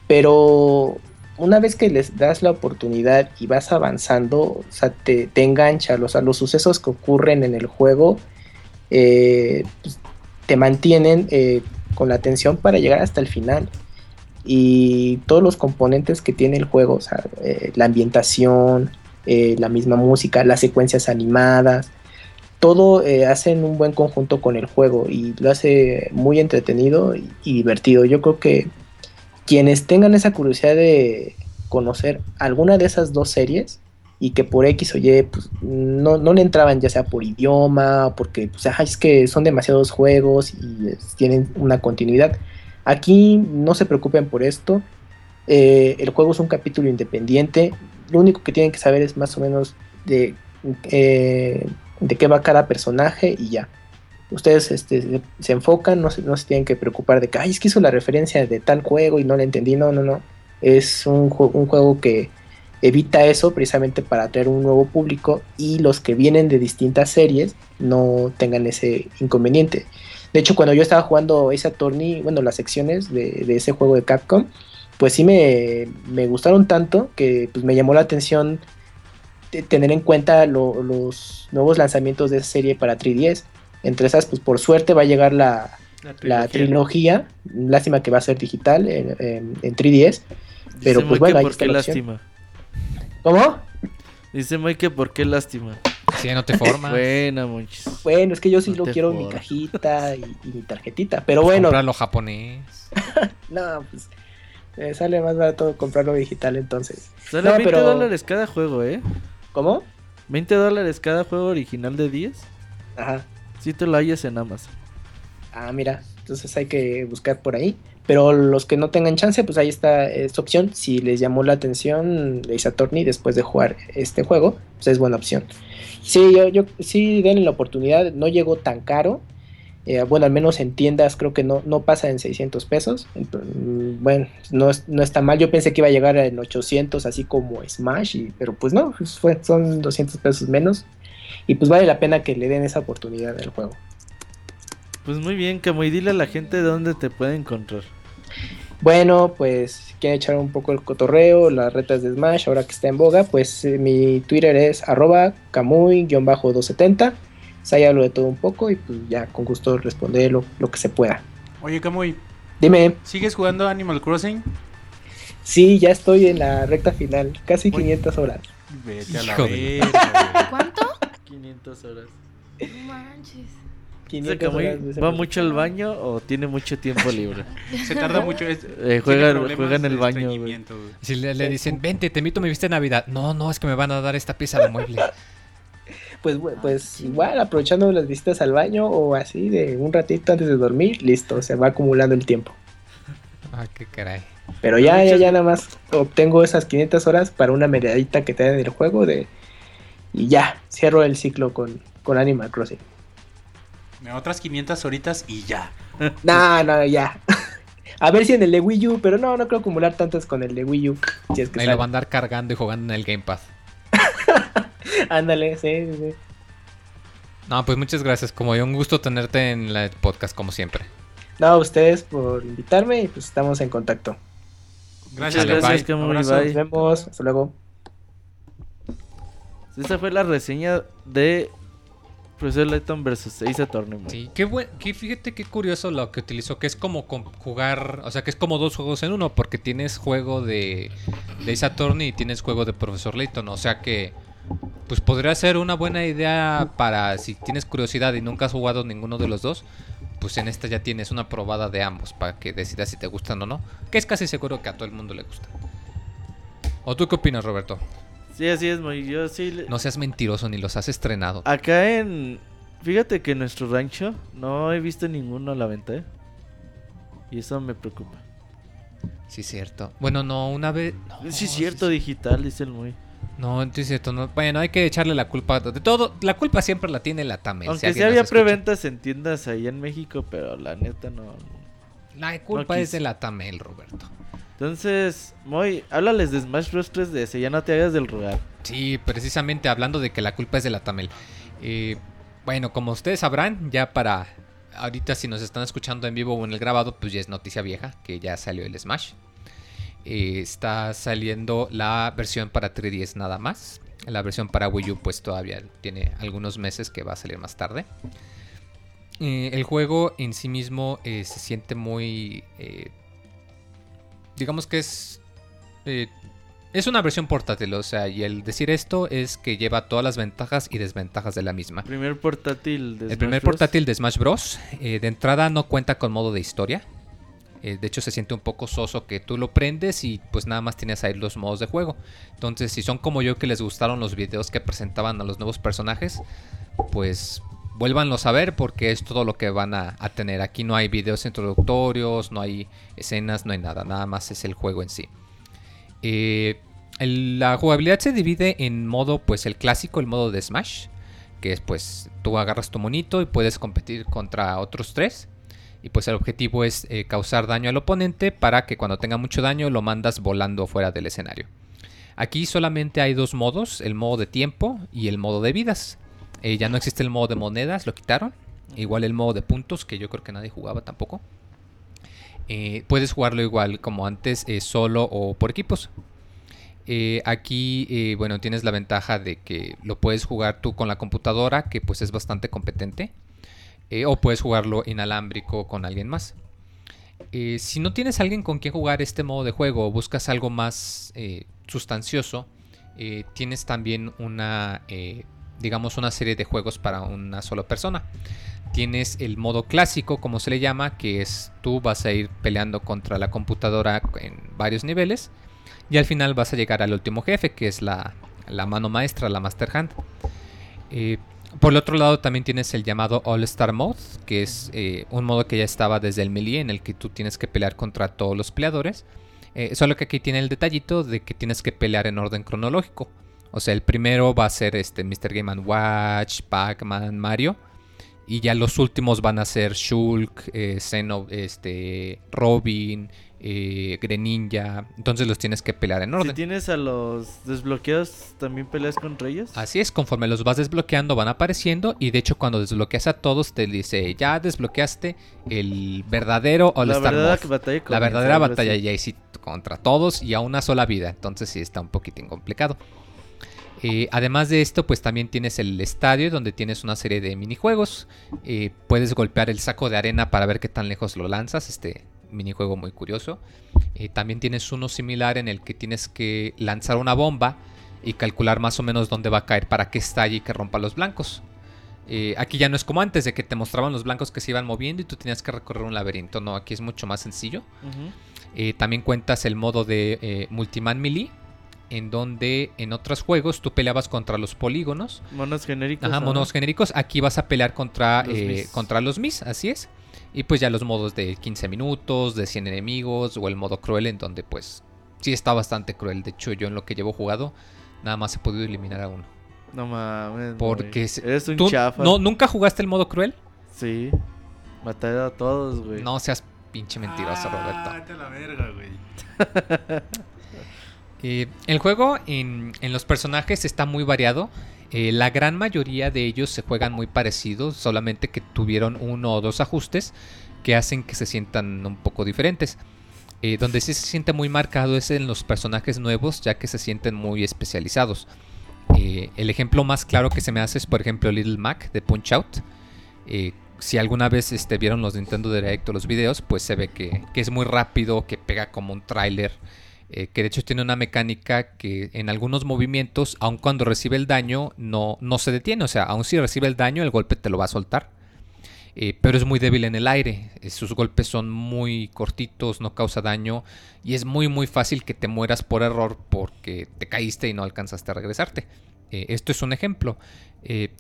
pero una vez que les das la oportunidad y vas avanzando, o sea, te, te engancha, los sucesos que ocurren en el juego eh, pues, te mantienen eh, con la atención para llegar hasta el final. Y todos los componentes que tiene el juego, o sea, eh, la ambientación, la misma música, las secuencias animadas, todo hacen un buen conjunto con el juego y lo hace muy entretenido y, y divertido. Yo creo que quienes tengan esa curiosidad de conocer alguna de esas dos series y que por X o Y pues, no, no le entraban ya sea por idioma o porque pues, ajá, es que son demasiados juegos y tienen una continuidad. Aquí no se preocupen por esto. Eh, el juego es un capítulo independiente. Lo único que tienen que saber es más o menos de, eh, de qué va cada personaje y ya. Ustedes este, se, enfocan, no se, no se tienen que preocupar de que, ay, es que hizo la referencia de tal juego y no la entendí. No, no, no. Es un, un juego que evita eso precisamente para atraer un nuevo público y los que vienen de distintas series no tengan ese inconveniente. De hecho, cuando yo estaba jugando Ace Attorney, bueno, las secciones de, de ese juego de Capcom, pues sí me, me gustaron tanto que pues, me llamó la atención tener en cuenta lo- los nuevos lanzamientos de esa serie para 3DS. Entre esas, pues por suerte va a llegar la, la trilogía. Lástima que va a ser digital en, en- en 3DS. Pero, Dice pues, Moy bueno, ahí por qué lástima. ¿Cómo? Dice que por qué lástima. Si ya no te formas. Buena, monchis. Bueno, es que yo sí No lo quiero en mi cajita y, y mi tarjetita. Pero Pues bueno, Cómpralo japonés. no, pues eh, sale más barato comprarlo digital entonces. Sale No, 20 pero- dólares cada juego, ¿eh? ¿Cómo? 20 dólares cada juego original de 10. Ajá. Si te lo hallas en Amazon. Ah, mira, entonces hay que buscar por ahí. Pero los que no tengan chance, pues ahí está esta opción. Si les llamó la atención Ace Attorney después de jugar este juego, pues es buena opción. Sí, yo, yo sí denle la oportunidad. No llegó tan caro. Eh, bueno, al menos en tiendas creo que no, no pasa en 600 pesos. Mm, Bueno, no, no está mal. Yo pensé que iba a llegar en 800, así como Smash, pero pues no, pues son 200 pesos menos. Y pues vale la pena que le den esa oportunidad al juego. Pues muy bien, Camo, y dile a la gente dónde te puede encontrar. Bueno, pues si quieren echar un poco el cotorreo, las retas de Smash, ahora que está en boga, pues eh, mi Twitter es arroba camuy-270. Pues ahí hablo de todo un poco y pues ya con gusto responderé lo, lo que se pueda. Oye, Camuy, Dime, ¿sigues jugando Animal Crossing? sí, ya estoy en la recta final, casi Uy. 500 horas. Vete a la Hijo de- verga, ¿Cuánto? 500 horas. No manches. ¿Ese 500 Camuy horas de ese va mucho al baño o tiene mucho tiempo libre? Se tarda mucho. es- Eh, juega- juega en el baño. Si le, le dicen, vente, te invito a mi vista de Navidad. No, no, es que me van a dar esta pieza de mueble. Pues, pues igual aprovechando las visitas al baño o así de un ratito antes de dormir, listo, se va acumulando el tiempo. Ah, qué caray. Pero ya, ya, ya nada más obtengo esas 500 horas para una mediadita que te dan en el juego de... Y ya, cierro el ciclo con, con Animal Crossing. Otras 500 horitas y ya. No, no, ya. A ver si en el de Wii U, pero no, no creo acumular tantas con el de Wii U. Si es que Ahí lo sale. va a andar cargando y jugando en el Gamepad. Ándale, sí, sí, sí. No, pues muchas gracias. Como yo, un gusto tenerte en el podcast, como siempre. No, a ustedes por invitarme y pues estamos en contacto. Gracias, Sale, gracias, bye. Nos vemos, hasta luego. Esa fue la reseña de Profesor Layton versus Ace Attorney. Sí, qué buen, qué, fíjate qué curioso lo que utilizó, que es como jugar, o sea, que es como dos juegos en uno, porque tienes juego de, de Ace y tienes juego de Profesor Layton, o sea que, pues podría ser una buena idea para si tienes curiosidad y nunca has jugado ninguno de los dos, pues en esta ya tienes una probada de ambos para que decidas si te gustan o no, que es casi seguro que a todo el mundo le gusta. ¿O tú qué opinas, Roberto? Sí, así es, muy. Yo sí. le- No seas mentiroso ni los has estrenado. Acá en. Fíjate que en nuestro rancho no he visto ninguno a la venta, ¿eh? Y eso me preocupa. Sí, cierto. Bueno, no, una vez... no, sí, cierto, digital, dice el muy. No, sí es cierto. No. Bueno, hay que echarle la culpa de todo. La culpa siempre la tiene la Tamel. si Aunque sí alguien nos había preventas en tiendas ahí en México, pero la neta no. La culpa No es de la Tamel, Roberto. Entonces, Moy, háblales de Smash Bros 3DS, ya no te hagas del rogar. Sí, precisamente hablando de que la culpa es de la Tamel. Eh, bueno, como ustedes sabrán, ya para ahorita si nos están escuchando en vivo o en el grabado, pues ya es noticia vieja, que ya salió el Smash. Eh, está saliendo la versión para 3DS nada más. La versión para Wii U pues todavía tiene algunos meses que va a salir más tarde. Eh, el juego en sí mismo se siente muy... digamos que es... eh, es una versión portátil, o sea, y el decir esto es que lleva todas las ventajas y desventajas de la misma. Primer portátil de El Smash primer Bros. portátil de Smash Bros. eh, de entrada no cuenta con modo de historia. Eh, de hecho se siente un poco soso que tú lo prendes y pues nada más tienes ahí los modos de juego. Entonces si son como yo que les gustaron los videos que presentaban a los nuevos personajes, pues vuélvanlos a ver porque es todo lo que van a, tener. Aquí no hay videos introductorios, no hay escenas, no hay nada. Nada más es el juego en sí. Eh, la jugabilidad se divide en modo, pues el clásico, el modo de Smash, que es pues tú agarras tu monito y puedes competir contra otros tres. Y pues el objetivo es eh, causar daño al oponente para que cuando tenga mucho daño lo mandas volando fuera del escenario. Aquí solamente hay dos modos, el modo de tiempo y el modo de vidas. Eh, ya no existe el modo de monedas, lo quitaron. Igual el modo de puntos, que yo creo que nadie jugaba tampoco. Eh, puedes jugarlo igual como antes, eh, solo o por equipos. Eh, aquí, eh, bueno, tienes la ventaja de que lo puedes jugar tú con la computadora, que pues es bastante competente. eh, o puedes jugarlo inalámbrico con alguien más. Si no tienes alguien con quien jugar este modo de juego o buscas algo más sustancioso, tienes también una, digamos, una serie de juegos para una sola persona. Tienes el modo clásico, como se le llama, que es tú vas a ir peleando contra la computadora en varios niveles y al final vas a llegar al último jefe, que es la, la mano maestra, la Master Hand. Eh, por el otro lado también tienes el llamado All Star Mode, que es eh, un modo que ya estaba desde el melee en el que tú tienes que pelear contra todos los peleadores. Eh, solo que aquí tiene el detallito de que tienes que pelear en orden cronológico. O sea, el primero va a ser este Mr. Game Watch, Pac-Man, Mario. Y ya los últimos van a ser Shulk, eh, este, Robin, eh, Greninja. Entonces los tienes que pelear en Si orden. tienes a los desbloqueados, ¿también peleas contra ellos? Así es, conforme los vas desbloqueando van apareciendo y de hecho cuando desbloqueas a todos te dice ya desbloqueaste el verdadero All La Star verdadera Mode". batalla La verdadera batalla así. y ahí sí contra todos y a una sola vida, entonces sí está un poquitín complicado. Eh, además de esto, pues también tienes el estadio donde tienes una serie de minijuegos. Eh, puedes golpear el saco de arena para ver qué tan lejos lo lanzas. Este minijuego muy curioso. Eh, también tienes uno similar en el que tienes que lanzar una bomba y calcular más o menos dónde va a caer para que estalle y que rompa los blancos. Eh, aquí ya no es como antes de que te mostraban los blancos que se iban moviendo y tú tenías que recorrer un laberinto. No, aquí es mucho más sencillo. También cuentas el modo de Multiman Melee, en donde en otros juegos tú peleabas contra los polígonos, Monos genéricos. ajá, ¿no? monos genéricos. Aquí vas a pelear contra Los eh, Mis. contra los Mis, así es. Y pues ya los modos de 15 minutos, de 100 enemigos, o el modo cruel, en donde pues sí está bastante cruel. De hecho, yo en lo que llevo jugado, nada más he podido eliminar a uno. No mames. Porque Eres un ¿Tú chafa. no, nunca jugaste el modo cruel? Sí. Maté a todos, güey. No seas pinche mentiroso, Roberto. Ah, vete a la verga, güey. Eh, el juego en, los personajes está muy variado. Eh, la gran mayoría de ellos se juegan muy parecidos, solamente que tuvieron uno o dos ajustes que hacen que se sientan un poco diferentes. Eh, donde sí se siente muy marcado es en los personajes nuevos, ya que se sienten muy especializados. El ejemplo más claro que se me hace es, por ejemplo, Little Mac de Punch Out. Si alguna vez este, vieron los Nintendo Direct o los videos, pues se ve que, que es muy rápido, que pega como un tráiler. Eh, que de hecho tiene una mecánica que en algunos movimientos, aun cuando recibe el daño, no, no se detiene. O sea, aun si recibe el daño, el golpe te lo va a soltar. Eh, pero es muy débil en el aire. eh, sus golpes son muy cortitos, no causa daño. Y es muy muy fácil que te mueras por error porque te caíste y no alcanzaste a regresarte. Esto es un ejemplo.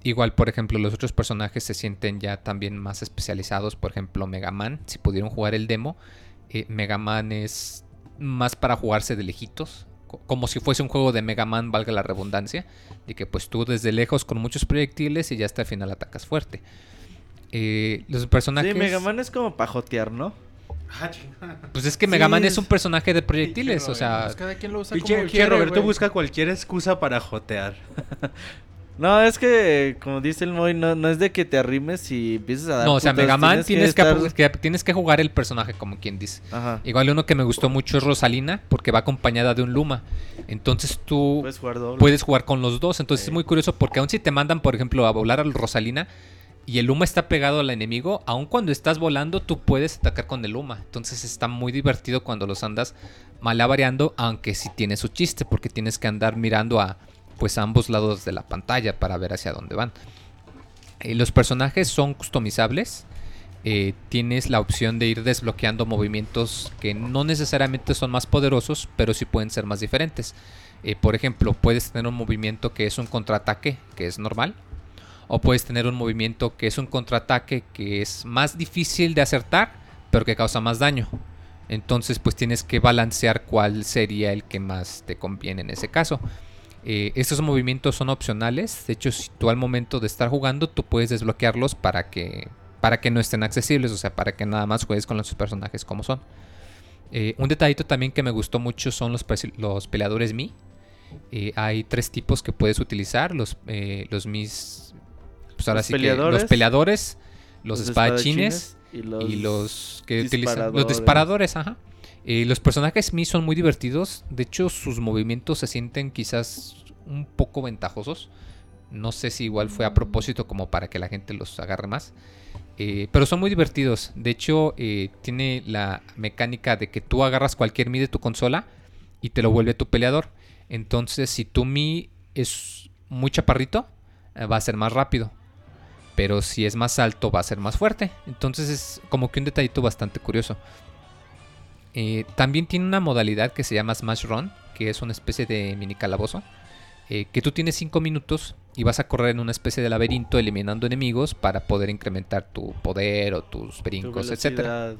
Igual, por ejemplo, los otros personajes se sienten ya también más especializados. Por ejemplo, Mega Man. Si pudieron jugar el demo, eh, Mega Man es más para jugarse de lejitos. co- Como si fuese un juego de Mega Man, valga la redundancia. De que pues tú desde lejos con muchos proyectiles y ya hasta el final atacas fuerte. Eh, los personajes... Sí, Mega Man es como pajotear, ¿no? Ah. Pues es que Mega Man es un personaje de proyectiles, Pinche o sea... Pues cada quien lo usa Pinche como pinche quiere, Roberto güey. busca cualquier excusa para jotear. No, es que, como dice el Moy, no, no es de que te arrimes y empieces a dar No, o sea, putas, Mega Man tienes que, estar- tienes que jugar el personaje como quien dice. Ajá. Igual uno que me gustó mucho es Rosalina, porque va acompañada de un Luma. Entonces tú Puedes jugar doble. puedes jugar con los dos. Entonces Sí. es muy curioso porque aun si te mandan, por ejemplo, a volar a Rosalina, y el Luma está pegado al enemigo, aun cuando estás volando, tú puedes atacar con el Luma. Entonces está muy divertido cuando los andas malabareando, aunque sí tiene su chiste, porque tienes que andar mirando a pues a ambos lados de la pantalla para ver hacia dónde van. Eh, los personajes son customizables. Eh, tienes la opción de ir desbloqueando movimientos que no necesariamente son más poderosos, pero sí pueden ser más diferentes. Eh, por ejemplo, puedes tener un movimiento que es un contraataque, que es normal. O puedes tener un movimiento que es un contraataque que es más difícil de acertar, pero que causa más daño. Entonces, pues tienes que balancear cuál sería el que más te conviene en ese caso. Eh, estos movimientos son opcionales. De hecho, si tú al momento de estar jugando, tú puedes desbloquearlos para que, para que no estén accesibles. O sea, para que nada más juegues con los personajes como son. Eh, un detallito también que me gustó mucho son los, los peleadores Mi. Eh, hay tres tipos que puedes utilizar. Los, los Mis. Pues ahora Los sí peleadores, que los peleadores, los, los espadachines, y los, y los que utilizan los disparadores. disparadores, ajá. Eh, los personajes Mi son muy divertidos. De hecho, sus movimientos se sienten quizás un poco ventajosos. No sé si igual fue a propósito como para que la gente los agarre más. Eh, pero son muy divertidos. De hecho, eh, tiene la mecánica de que tú agarras cualquier Mi de tu consola y te lo vuelve tu peleador. Entonces, si tu Mi es muy chaparrito, va a ser más rápido. Pero si es más alto, va a ser más fuerte. Entonces es como que un detallito bastante curioso. Eh, también tiene una modalidad que se llama Smash Run, que es una especie de mini calabozo. eh, que tú tienes 5 minutos y vas a correr en una especie de laberinto eliminando enemigos para poder incrementar tu poder o tus Tu brincos,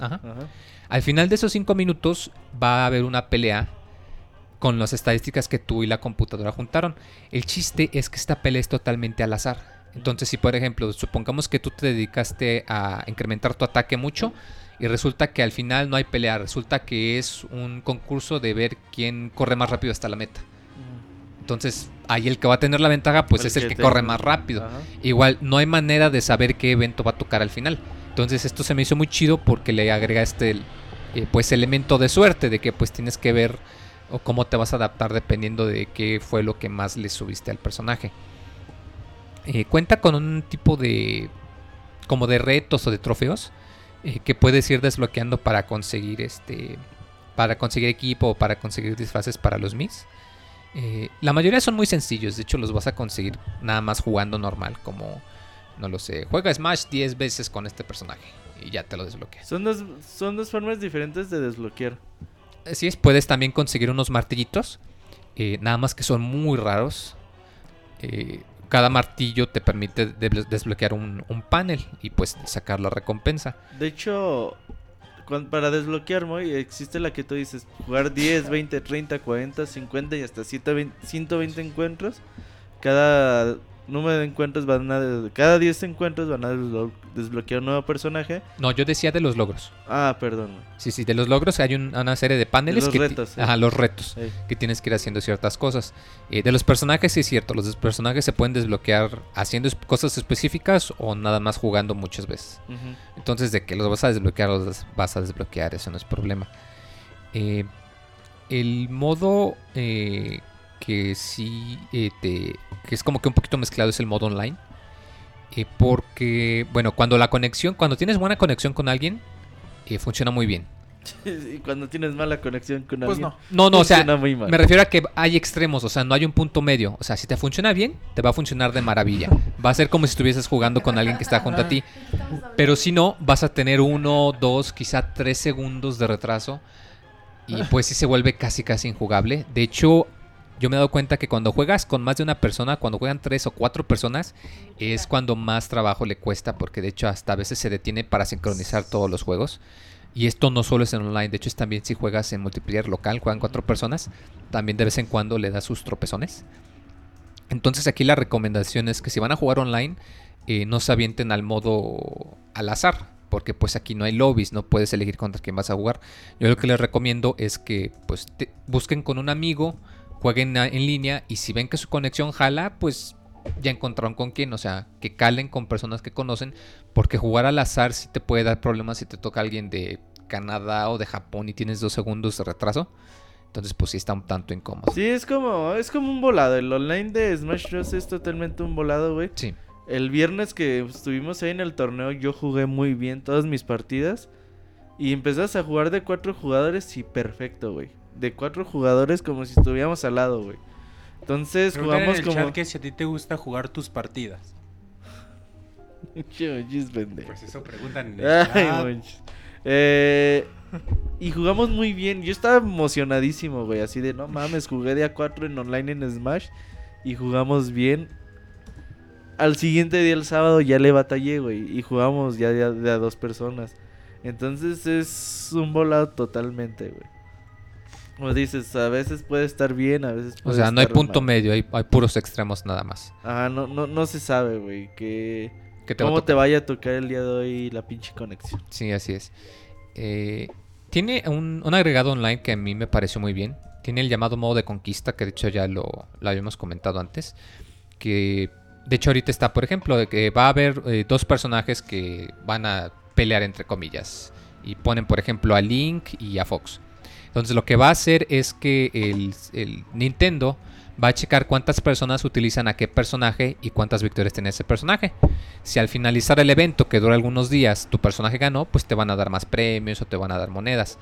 Ajá. ajá. Al final de esos 5 minutos va a haber una pelea con las estadísticas que tú y la computadora juntaron. El chiste es que esta pelea es totalmente al azar. Entonces, si por ejemplo, supongamos que tú te dedicaste a incrementar tu ataque mucho y resulta que al final no hay pelea, resulta que es un concurso de ver quién corre más rápido hasta la meta. Entonces, ahí el que va a tener la ventaja pues El es el que corre más rápido. Ajá. Igual no hay manera de saber qué evento va a tocar al final. Entonces esto se me hizo muy chido porque le agrega este eh, pues elemento de suerte de que pues tienes que ver o cómo te vas a adaptar dependiendo de qué fue lo que más le subiste al personaje. Eh, cuenta con un tipo de como de retos o de trofeos eh, que puedes ir desbloqueando para conseguir este para conseguir equipo o para conseguir disfraces para los Mis. Eh, la mayoría son muy sencillos, de hecho los vas a conseguir nada más jugando normal, como, no lo sé, juega Smash 10 veces con este personaje y ya te lo desbloqueas. Son dos, son dos formas diferentes de desbloquear. Así es, puedes también conseguir unos martillitos, eh, nada más que son muy raros. Eh, cada martillo te permite de- desbloquear un, un panel y pues sacar la recompensa. De hecho, para desbloquear, Moy, existe la que tú dices, jugar 10, 20, 30, 40, 50 y hasta 120, 120 encuentros. Cada número de encuentros van a... Cada 10 encuentros van a desblo- desbloquear un nuevo personaje. No, yo decía de los logros. Ah, perdón. Sí, sí, de los logros hay un- una serie de paneles. los que retos, sí. Ajá, los retos. Sí. que tienes que ir haciendo ciertas cosas. Eh, de los personajes sí es cierto, los personajes se pueden desbloquear haciendo cosas específicas o nada más jugando muchas veces. Entonces de que los vas a desbloquear, los vas a desbloquear, eso no es problema. Eh, el modo eh, que sí eh, te... que es como que un poquito mezclado es el modo online. Eh, porque, bueno, cuando la conexión, cuando tienes buena conexión con alguien, eh, funciona muy bien. y cuando tienes mala conexión con Pues alguien. no. No, no, o sea, funciona muy mal. me refiero a que hay extremos, o sea, no hay un punto medio. O sea, si te funciona bien, te va a funcionar de maravilla. Va a ser como si estuvieses jugando con alguien que está junto a ti. Pero si no, vas a tener uno, dos, quizá tres segundos de retraso. Y pues sí se vuelve casi, casi injugable. De hecho, yo me he dado cuenta que cuando juegas con más de una persona, cuando juegan tres o cuatro personas, es cuando más trabajo le cuesta. Porque de hecho, hasta a veces se detiene para sincronizar todos los juegos. Y esto no solo es en online, de hecho es también si juegas en multiplayer local, juegan cuatro personas, también de vez en cuando le das sus tropezones. Entonces aquí la recomendación es que si van a jugar online, eh, no se avienten al modo al azar, porque pues aquí no hay lobbies, no puedes elegir contra quién vas a jugar. Yo lo que les recomiendo es que pues te- busquen con un amigo, jueguen en línea y si ven que su conexión jala, pues ya encontraron con quién, o sea, que calen con personas que conocen, porque jugar al azar sí te puede dar problemas si te toca alguien de Canadá o de Japón y tienes dos segundos de retraso. Entonces pues sí está un tanto incómodo. Sí, es como, es como un volado. El online de Smash Bros. es totalmente un volado, güey. Sí. El viernes que estuvimos ahí en el torneo, yo jugué muy bien todas mis partidas. Y empezás a jugar de cuatro jugadores y perfecto, güey. De cuatro jugadores como si estuviéramos al lado, güey. Entonces Preguntan en jugamos el como. chat que si a ti te gusta jugar tus partidas. Pues eso preguntan en el Ay, chat. Eh, y jugamos muy bien. Yo estaba emocionadísimo, güey. Así de, no mames, jugué de A4 en online en Smash. Y jugamos bien. Al siguiente día, el sábado, ya le batallé, güey. Y jugamos ya de a, de a dos personas. Entonces es un volado totalmente, güey. Como dices, a veces puede estar bien, a veces O puede sea, no hay punto mal. medio, hay, hay puros extremos nada más. Ajá, no, no, no se sabe, güey. Que... ¿Qué te va ¿Cómo te vaya a tocar el día de hoy la pinche conexión? Sí, así es. Eh, tiene un, un agregado online que a mí me pareció muy bien. Tiene el llamado modo de conquista, que de hecho ya lo, lo habíamos comentado antes. Que de hecho ahorita está, por ejemplo, de que va a haber eh, dos personajes que van a pelear entre comillas. Y ponen, por ejemplo, a Link y a Fox. Entonces lo que va a hacer es que el, Nintendo va a checar cuántas personas utilizan a qué personaje y cuántas victorias tiene ese personaje. Si al finalizar el evento, que dura algunos días, tu personaje ganó, pues te van a dar más premios o te van a dar monedas.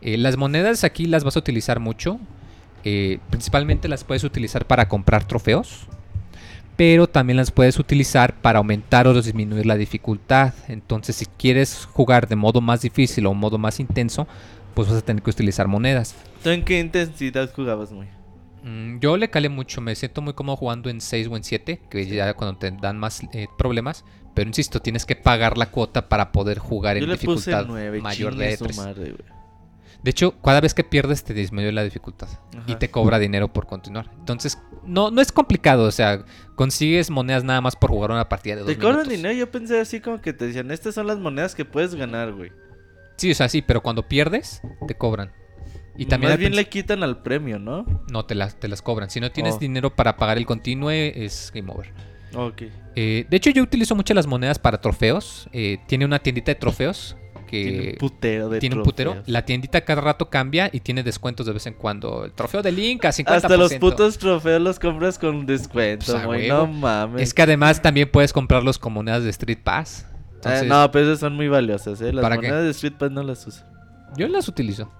Eh, las monedas aquí las vas a utilizar mucho. eh, principalmente las puedes utilizar para comprar trofeos. Pero también las puedes utilizar para aumentar o disminuir la dificultad. Entonces si quieres jugar de modo más difícil o modo más intenso, pues vas a tener que utilizar monedas. ¿Tú en qué intensidad jugabas, muy? Mm, Yo le calé mucho, me siento muy cómodo jugando en 6 o en 7, que ya cuando te dan más eh, problemas. Pero insisto, tienes que pagar la cuota para poder jugar Yo en le puse dificultad 9, mayor de su 3. madre. De hecho, cada vez que pierdes te disminuye la dificultad y te cobra dinero por continuar. Entonces, no, no es complicado, o sea, consigues monedas nada más por jugar una partida de dos Te cobran dinero, yo pensé así como que te decían, estas son las monedas que puedes ganar, güey. Sí, o sea, sí, pero cuando pierdes, te cobran. Y también Más bien le quitan al premio, ¿no? no te las, te las cobran. Si no tienes Oh. dinero para pagar el continue, es game over. Ok. Eh, de hecho, yo utilizo mucho las monedas para trofeos. Eh, tiene una tiendita de trofeos que Tiene un putero de tiene un putero. La tiendita cada rato cambia y tiene descuentos de vez en cuando. El trofeo de Link a 50%. Hasta los putos trofeos los compras con descuento, Pues, güey. No mames. Es que además también puedes comprarlos con monedas de Street Pass. Entonces, no, pero esas son muy valiosas, eh. Las ¿Para qué? monedas de Street Pass no las uso. Yo las utilizo.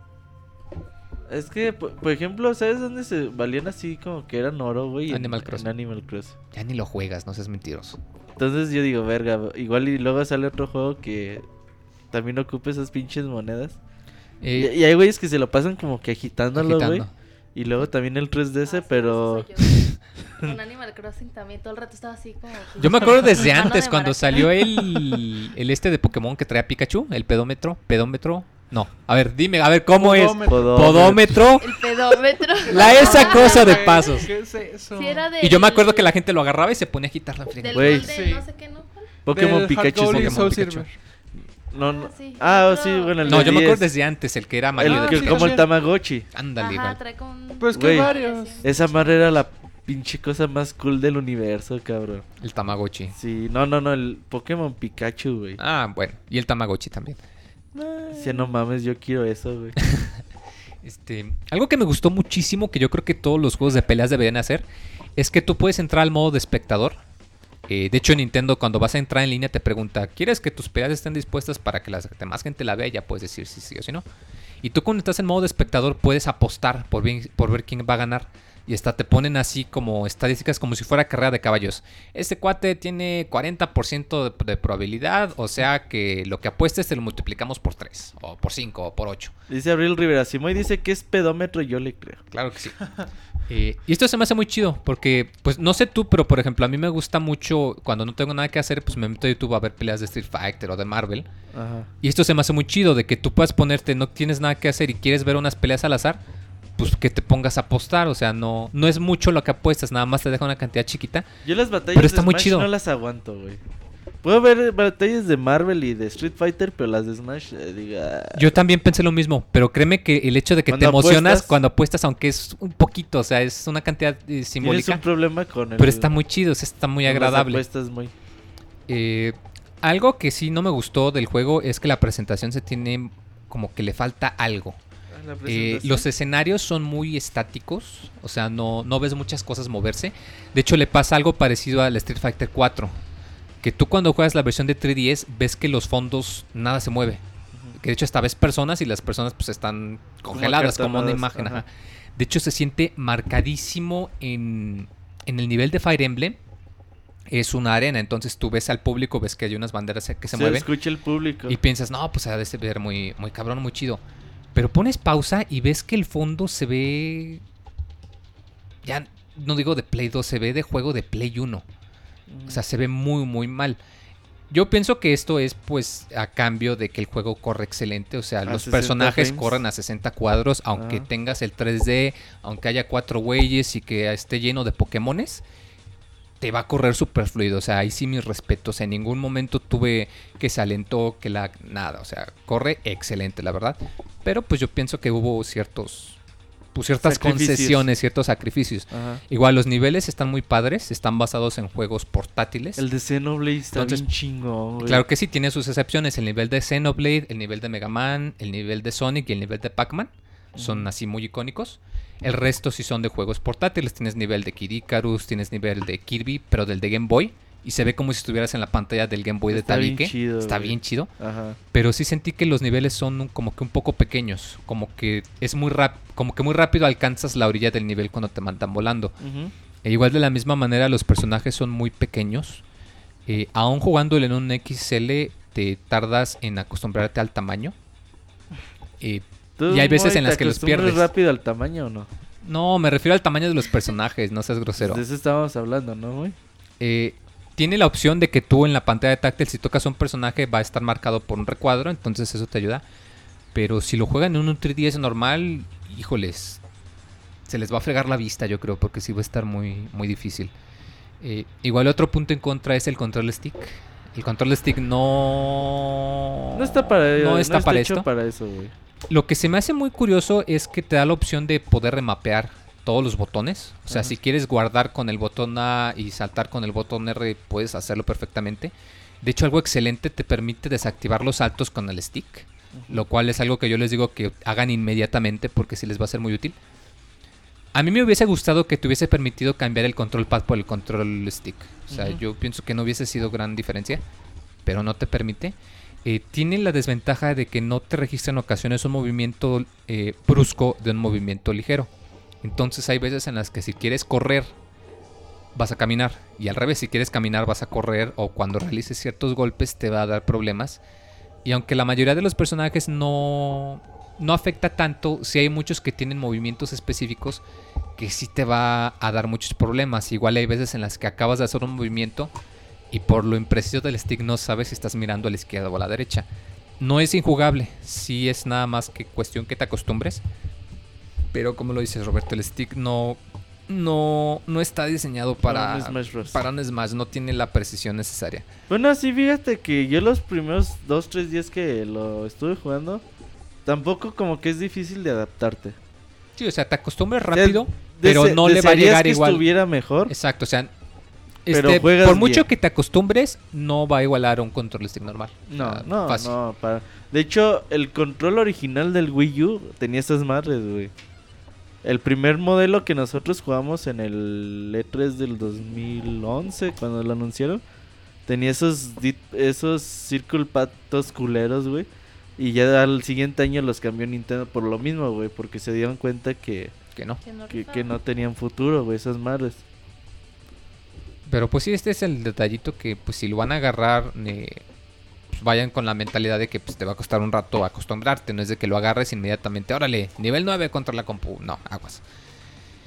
Es que, por, por ejemplo, ¿sabes dónde se valían así como que eran oro, güey? Animal Crossing. Animal Crossing. Ya ni lo juegas, no seas mentiroso. Entonces yo digo, verga, igual y luego sale otro juego que también ocupe esas pinches monedas. Y, Eh, y hay güeyes que se lo pasan como que agitándolo, güey. agitando. Y luego también el 3DS, Ah, sí, pero... Con Animal Crossing también todo el rato estaba así como... Yo me acuerdo desde antes, de cuando salió el, el este de Pokémon que traía Pikachu, el pedómetro. ¿Pedómetro? No. A ver, dime, a ver, ¿cómo es? Podómetro. Podómetro. El pedómetro. La esa cosa de pasos. ¿Qué es eso? Sí, era Y yo me acuerdo que la gente lo agarraba y se ponía a agitarla en friega. Del Güey. Sí. no sé qué, ¿no? ¿Cuál? Pokémon Del Pikachu. Pokémon Pikachu. Silver. No, no. Ah, sí, Ah, otro- sí, bueno, el No, de yo me acuerdo 10. desde antes, el que era El amarillo. Ah, que- sí, como el. Tamagotchi. Ándale, Ajá, igual. trae con... Pues que varios. Esa madre era la pinche cosa más cool del universo, cabrón. El Tamagotchi. Sí, no, no, no, el Pokémon Pikachu, güey. Ah, bueno. Y el Tamagotchi también. Sí, no mames, yo quiero eso, güey. Este, algo que me gustó muchísimo, que yo creo que todos los juegos de peleas deberían hacer, es que tú puedes entrar al modo de espectador. Eh, de hecho, Nintendo cuando vas a entrar en línea te pregunta, ¿quieres que tus peleas estén dispuestas para que la demás gente la vea? Ya puedes decir si sí o si no. Y tú cuando estás en modo de espectador puedes apostar por, bien- por ver quién va a ganar. Y hasta te ponen así como estadísticas como si fuera carrera de caballos. Este cuate tiene 40% de, de probabilidad, o sea que lo que apuestes te lo multiplicamos por 3, o por 5, o por 8. Dice Abril Rivera, Simoy dice que es pedómetro, yo le creo. Claro que sí. Eh, y esto se me hace muy chido porque, pues no sé tú, pero por ejemplo, a mí me gusta mucho cuando no tengo nada que hacer, pues me meto a YouTube a ver peleas de Street Fighter o de Marvel. Ajá. Y esto se me hace muy chido de que tú puedas ponerte, no tienes nada que hacer y quieres ver unas peleas al azar, pues que te pongas a apostar. O sea, no, no es mucho lo que apuestas, nada más te deja una cantidad chiquita. Yo las batallas Pero está de muy Smash chido. no las aguanto, güey. Puedo ver batallas de Marvel y de Street Fighter, pero las de Smash, eh, diga... Yo también pensé lo mismo, pero créeme que el hecho de que te emocionas apuestas- cuando apuestas, aunque es un poquito, o sea, es una cantidad eh, simbólica, un problema con el... pero está muy chido, o sea, está muy las agradable. apuestas muy... Eh, algo que sí no me gustó del juego es que la presentación se tiene como que le falta algo. Eh, los escenarios son muy estáticos, o sea, no, no ves muchas cosas moverse. De hecho, le pasa algo parecido al Street Fighter 4. que tú cuando juegas la versión de 3DS ves que los fondos nada se mueve. Que de hecho hasta ves personas y las personas pues están congeladas como una imagen. ajá. ajá. De hecho se siente marcadísimo en, en el nivel de Fire Emblem. Es una arena, entonces tú ves al público, ves que hay unas banderas que se Se mueven. escucha el público. Y piensas, no, pues ha de ser muy, muy cabrón, muy chido. Pero pones pausa y ves que el fondo se ve. Ya no digo de Play 2, se ve de juego de Play 1. O sea, se ve muy, muy mal. Yo pienso que esto es pues a cambio de que el juego corre excelente. O sea, A los 60 personajes frames. corren a 60 cuadros, aunque Ah. tengas el 3D, aunque haya cuatro güeyes y que esté lleno de Pokémones. Te va a correr súper fluido. O sea, ahí sí mis respetos. En ningún momento tuve que se alentó, que la... Nada. O sea, corre excelente, la verdad. Pero pues yo pienso que hubo ciertos... Pues ciertas concesiones, ciertos sacrificios. Ajá. Igual los niveles están muy padres. Están basados en juegos portátiles. El de Xenoblade está Entonces, bien güey. Claro que sí, tiene sus excepciones. El nivel de Xenoblade, el nivel de Mega Man, el nivel de Sonic y el nivel de Pac-Man. Son así muy icónicos. El resto sí son de juegos portátiles. Tienes nivel de Kid Icarus, tienes nivel de Kirby, pero del de Game Boy. Y se ve como si estuvieras en la pantalla del Game Boy Está de bien Tabique. chido, Está güey. bien chido. Ajá. Pero sí sentí que los niveles son un- como que un poco pequeños. Como que es muy rap como que muy rápido alcanzas la orilla del nivel cuando te mandan volando. E igual de la misma manera los personajes son muy pequeños. Eh, aún jugándole en un XL te tardas en acostumbrarte al tamaño. Eh, ¿Tú, Y hay veces en las que los pierdes. rápido al tamaño o no? no, me refiero al tamaño de los personajes, no seas grosero. De eso estábamos hablando, ¿no, güey? Eh, tiene la opción de que tú en la pantalla de táctil, si tocas un personaje, va a estar marcado por un recuadro, entonces eso te ayuda. Pero si lo juegan en un 3DS normal, híjoles, se les va a fregar la vista, yo creo, porque sí va a estar muy, muy difícil. Eh, igual otro punto en contra es el control stick. El control stick no... No está para, no no está para hecho esto. para eso, güey. Lo que se me hace muy curioso es que te da la opción de poder remapear todos los botones. O sea, si quieres guardar con el botón A y saltar con el botón R, puedes hacerlo perfectamente. De hecho, algo excelente te permite desactivar los saltos con el stick. Lo cual es algo que yo les digo que hagan inmediatamente porque sí les va a ser muy útil. A mí me hubiese gustado que te hubiese permitido cambiar el control pad por el control stick. O sea, yo pienso que no hubiese sido gran diferencia, pero no te permite. Eh, tiene la desventaja de que no te registra en ocasiones un movimiento eh, brusco de un movimiento ligero. Entonces hay veces en las que si quieres correr, vas a caminar. Y al revés, si quieres caminar, vas a correr. O cuando realices ciertos golpes, te va a dar problemas. Y aunque la mayoría de los personajes no, no afecta tanto, sí hay muchos que tienen movimientos específicos que sí te va a dar muchos problemas. Igual hay veces en las que acabas de hacer un movimiento y por lo impreciso del stick no sabes si estás mirando a la izquierda o a la derecha. No es injugable, sí es nada más que cuestión que te acostumbres. Pero como lo dices Roberto, el stick no, no, no está diseñado para, un Smash Bros. para un Smash, no tiene la precisión necesaria. Bueno, sí, fíjate que yo los primeros dos, tres días que lo estuve jugando, tampoco como que es difícil de adaptarte. Sí, o sea, te acostumbras rápido, pero no le va a llegar que igual. estuviera mejor. Exacto, o sea, este, juegas por mucho bien. que te acostumbres, no va a igualar a un control stick normal. O No, sea, no, fácil. no. Para... De hecho, el control original del Wii U tenía esas madres, güey. El primer modelo que nosotros jugamos en el E3 del 2011, cuando lo anunciaron, tenía esos, esos Circle Patos culeros, güey. Y ya al siguiente año los cambió Nintendo por lo mismo, güey, porque se dieron cuenta que, Que no. Que que no tenían futuro, güey, esas madres. Pero pues sí, este es el detallito que pues si lo van a agarrar, eh, pues, vayan con la mentalidad de que pues, te va a costar un rato acostumbrarte. No es de que lo agarres inmediatamente. Órale, nivel 9 contra la compu. No, aguas.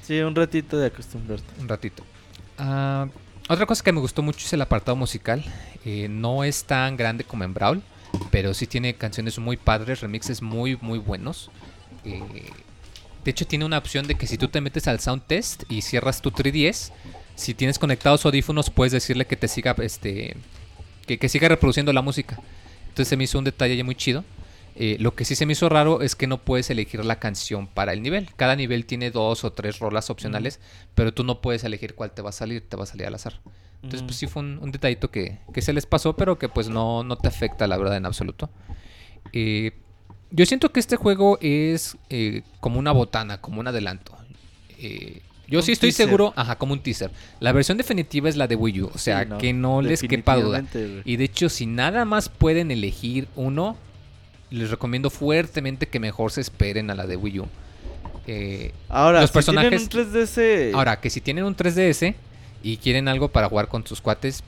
Sí, un ratito de acostumbrarte. Un ratito. Ah, otra cosa que me gustó mucho es el apartado musical. Eh, no es tan grande como en Brawl, pero sí tiene canciones muy padres, remixes muy, muy buenos. Eh, de hecho, tiene una opción de que si tú te metes al Sound Test y cierras tu 3DS, si tienes conectados audífonos, puedes decirle que te siga, este, que, que siga reproduciendo la música. Entonces se me hizo un detalle muy chido. Eh, lo que sí se me hizo raro es que no puedes elegir la canción para el nivel. Cada nivel tiene dos o tres rolas opcionales, pero tú no puedes elegir cuál te va a salir, te va a salir al azar. Entonces, pues sí fue un, un detallito que, que se les pasó, pero que pues no, no te afecta, la verdad, en absoluto. Eh, yo siento que este juego es eh, como una botana, como un adelanto. Yo Un sí estoy teaser. seguro, ajá, como un teaser. La versión definitiva es la de Wii U, o sea, Sí, no, que no les quepa duda. Y de hecho, si nada más pueden elegir uno, les recomiendo fuertemente que mejor se esperen a la de Wii U. Eh, Ahora, los si personajes- tienen un 3DS... Ahora, que si tienen un 3DS y quieren algo para jugar con sus cuates,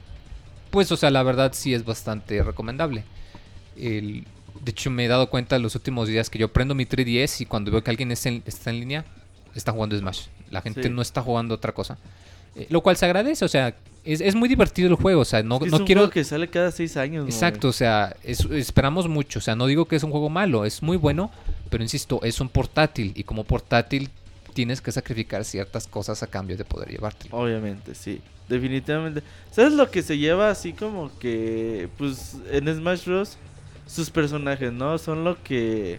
pues, o sea, la verdad sí es bastante recomendable. El- de hecho, me he dado cuenta en los últimos días que yo prendo mi 3DS y cuando veo que alguien es en- está en línea, está jugando Smash. La gente Sí. no está jugando otra cosa. Eh, lo cual se agradece, o sea, es, es muy divertido el juego, o sea, no, Es que es no un quiero... juego que sale cada seis años. Exacto, o sea, es- esperamos mucho. O sea, no digo que es un juego malo, es muy bueno, pero insisto, es un portátil y como portátil tienes que sacrificar ciertas cosas a cambio de poder llevártelo. Obviamente, sí. Definitivamente. ¿Sabes lo que se lleva así como que, pues, en Smash Bros? Sus personajes, ¿no? Son lo que...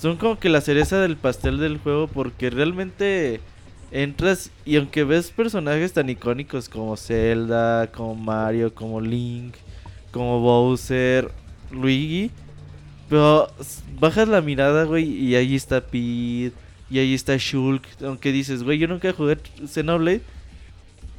Son como que la cereza del pastel del juego porque realmente entras y aunque ves personajes tan icónicos como Zelda, como Mario, como Link, como Bowser, Luigi, pero bajas la mirada, güey, y ahí está Pete, y ahí está Shulk, aunque dices, güey, yo nunca jugué Xenoblade,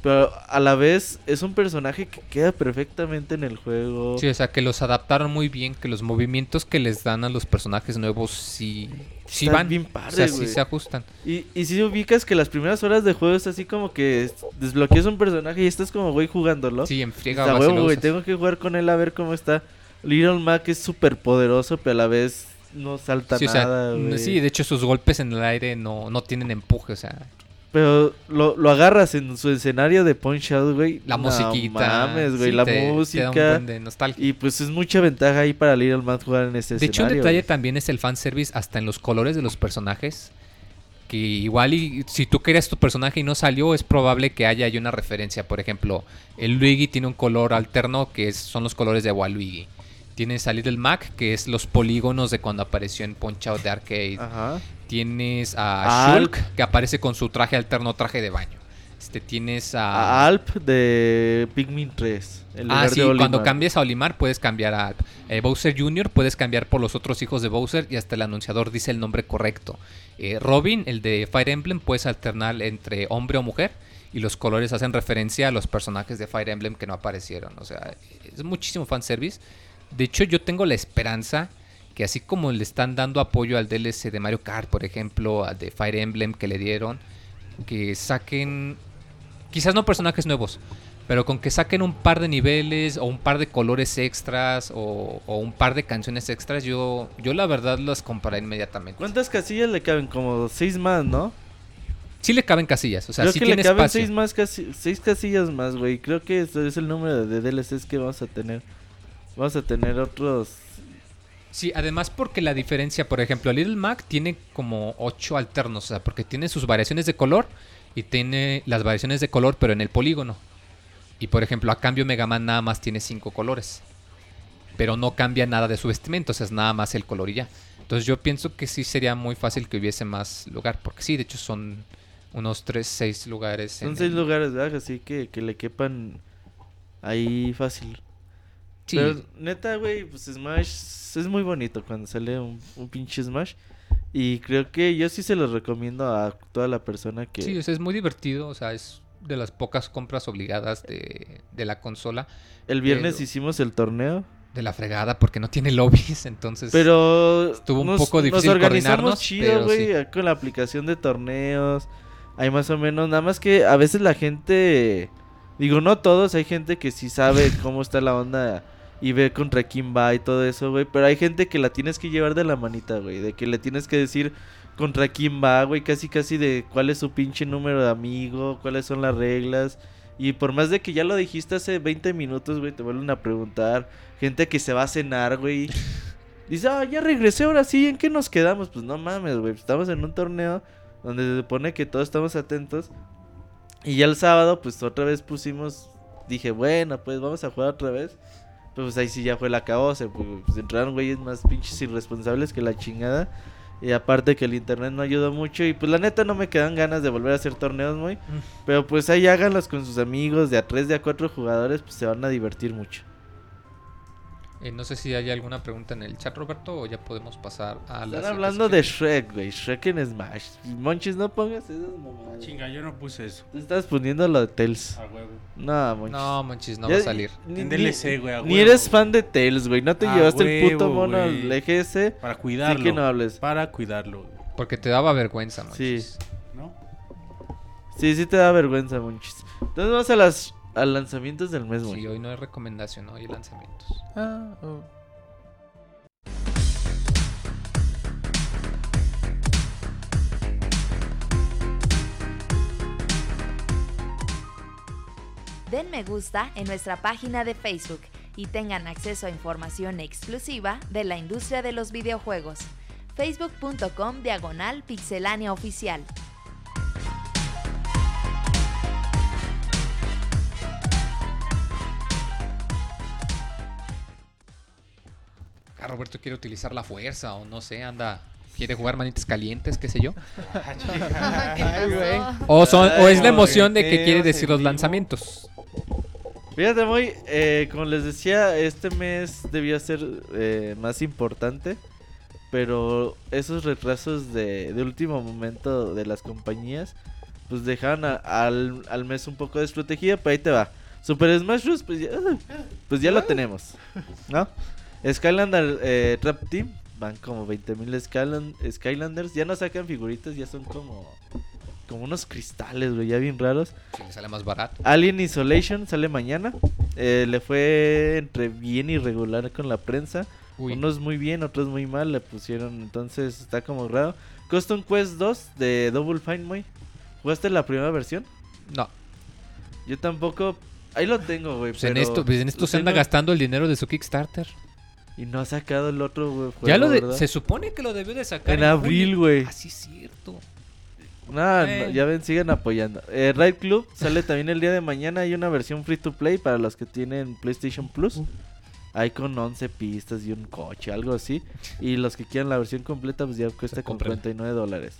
pero a la vez es un personaje que queda perfectamente en el juego. Sí, o sea, que los adaptaron muy bien, que los movimientos que les dan a los personajes nuevos sí, sí van. bien o sea, sí se ajustan. Y, y si ubicas que las primeras horas de juego es así como que desbloqueas un personaje y estás como, güey, jugándolo. Sí, en friega huevo, lo güey, tengo que jugar con él a ver cómo está. Little Mac es súper poderoso, pero a la vez no salta Sí, o sea, nada, güey. sí, de hecho sus golpes en el aire no, no tienen empuje, o sea, Pero lo, lo agarras en su escenario de Punch Out, güey. la no musiquita. mames, güey, sí, la te- te da un música. buen de nostalgia. Y pues es mucha ventaja ahí para Little Mac jugar en ese De hecho, un escenario. detalle güey. también es el fanservice hasta en los colores de los personajes. Que igual y si tú querías tu personaje y no salió, es probable que haya ahí una referencia. Por ejemplo, el Luigi tiene un color alterno que es- son los colores de Waluigi. Tienes a Little Mac, que es los polígonos de cuando apareció en Punch Out de Arcade. Ajá. Tienes a Alp. Shulk, que aparece con su traje alterno, traje de baño. Este, tienes A a... Alp de Pikmin 3. en Ah, sí, de cuando cambies a Olimar puedes cambiar a eh, Bowser Jr., puedes cambiar por los otros hijos de Bowser y hasta el anunciador dice el nombre correcto. Eh, Robin, el de Fire Emblem, puedes alternar entre hombre o mujer y los colores hacen referencia a los personajes de Fire Emblem que no aparecieron. O sea, es muchísimo fanservice. De hecho, yo tengo la esperanza que así como le están dando apoyo al DLC de Mario Kart, por ejemplo, al de Fire Emblem que le dieron, que saquen, quizás no personajes nuevos, pero con que saquen un par de niveles o un par de colores extras o, o un par de canciones extras, yo, yo la verdad las compraré inmediatamente. ¿Cuántas casillas le caben? Como seis más, ¿no? Sí le caben casillas, o sea, Creo sí que le caben espacio. seis, más casi- seis casillas más, güey. Creo que ese es el número de DLCs que vamos a tener. Vamos a tener otros... Sí, además porque la diferencia, por ejemplo, Little Mac tiene como ocho alternos, o sea, porque tiene sus variaciones de color y tiene las variaciones de color, pero en el polígono. Y por ejemplo, a cambio Mega Man nada más tiene cinco colores. Pero no cambia nada de su vestimenta, o sea, es nada más el color y ya. Entonces yo pienso que sí sería muy fácil que hubiese más lugar, porque sí, de hecho son unos tres, seis lugares. Son en seis el- lugares, ¿verdad? Así que, que le quepan ahí fácil. Sí, Pero neta, güey, pues Smash es muy bonito cuando sale un, un pinche Smash. Y creo que yo sí se los recomiendo a toda la persona que... Sí, o sea, es muy divertido, o sea, es de las pocas compras obligadas de, de la consola. el viernes pero- hicimos el torneo. De la fregada porque no tiene lobbies, entonces... Pero estuvo un nos- poco difícil Nos organizamos coordinarnos, chido, güey, sí. con la aplicación de torneos. Hay más o menos, nada más que a veces la gente, digo, no todos, hay gente que sí sabe cómo está la onda y ve contra quién va y todo eso, güey. Pero hay gente que la tienes que llevar de la manita, güey, de que le tienes que decir contra quién va, güey, casi casi de cuál es su pinche número de amigo, cuáles son las reglas. Y por más de que ya lo dijiste hace 20 minutos, güey, te vuelven a preguntar. Gente que se va a cenar, güey. Dice, ah, ya regresé, ahora sí, ¿en qué nos quedamos? Pues no mames, güey, estamos en un torneo donde se supone que todos estamos atentos. Y ya el sábado, pues otra vez pusimos, dije, bueno, pues vamos a jugar otra vez. Pues ahí sí ya fue la cabose, pues, pues entraron güeyes más pinches irresponsables que la chingada. Y aparte que el internet no ayudó mucho. Y pues la neta no me quedan ganas de volver a hacer torneos, muy. Pero pues ahí háganlos con sus amigos de a tres, de a cuatro jugadores, pues se van a divertir mucho. Eh, no sé si hay alguna pregunta en el chat, Roberto, o ya podemos pasar a la. Están hablando de Shrek, güey. Shrek en Smash. Monchis, no pongas esas mamadas. Chinga, yo no puse eso. Tú estás poniendo lo de Tails. A huevo. No, Monchis. No, Monchis, no Ya- va a salir. Ni, En DLC, güey, a ni eres fan de Tails, güey. No te A llevaste el puto mono al. EGS. Para cuidarlo. que no hables. Para cuidarlo, güey, Porque te daba vergüenza, Sí. Monchis. ¿no? Sí, sí te da vergüenza, Monchis. Entonces vamos a las a lanzamientos del mes, güey. Sí, hoy no hay recomendación, hoy hay lanzamientos. Ah, oh. Den me gusta en nuestra página de Facebook y tengan acceso a información exclusiva de la industria de los videojuegos. facebook.com diagonal pixelánea oficial. Ah, Roberto quiere utilizar la fuerza o no sé, anda. Quiere jugar manitas calientes, qué sé yo. O, son, o es la emoción de que quiere decir los lanzamientos. Fíjate, muy, eh, como les decía, este mes debía ser eh, más importante. Pero esos retrasos de, de último momento de las compañías, pues dejaron a- al, al mes un poco desprotegido. Pero ahí te va. Super Smash Bros. Pues ya, pues ya lo tenemos, ¿no? Skylander eh, Trap Team, van como 20.000 Skyland, Skylanders. Ya no sacan figuritas, ya son como, como unos cristales, güey, ya bien raros. Le sale más barato. Alien Isolation sale mañana. Eh, le fue entre bien y regular con la prensa. Uy. Unos muy bien, otros muy mal le pusieron. Entonces está como raro. Custom Quest 2 de Double Fine Muy. ¿Jugaste la primera versión? No, Yo tampoco. Ahí lo tengo, güey. pues en pero esto, pues en esto se anda tengo gastando el dinero de su Kickstarter. Y no ha sacado el otro, güey. ya juego, lo de, ¿verdad? se supone que lo debió de sacar En abril, güey. Ah, sí, es cierto. Nah, no, Eh. ya ven, sigan apoyando. Eh, Raid Club sale también el día de mañana. Hay una versión free to play para los que tienen PlayStation Plus. Hay con 11 pistas y un coche, algo así. Y los que quieran la versión completa, pues ya cuesta con cómprenla. 49 dólares.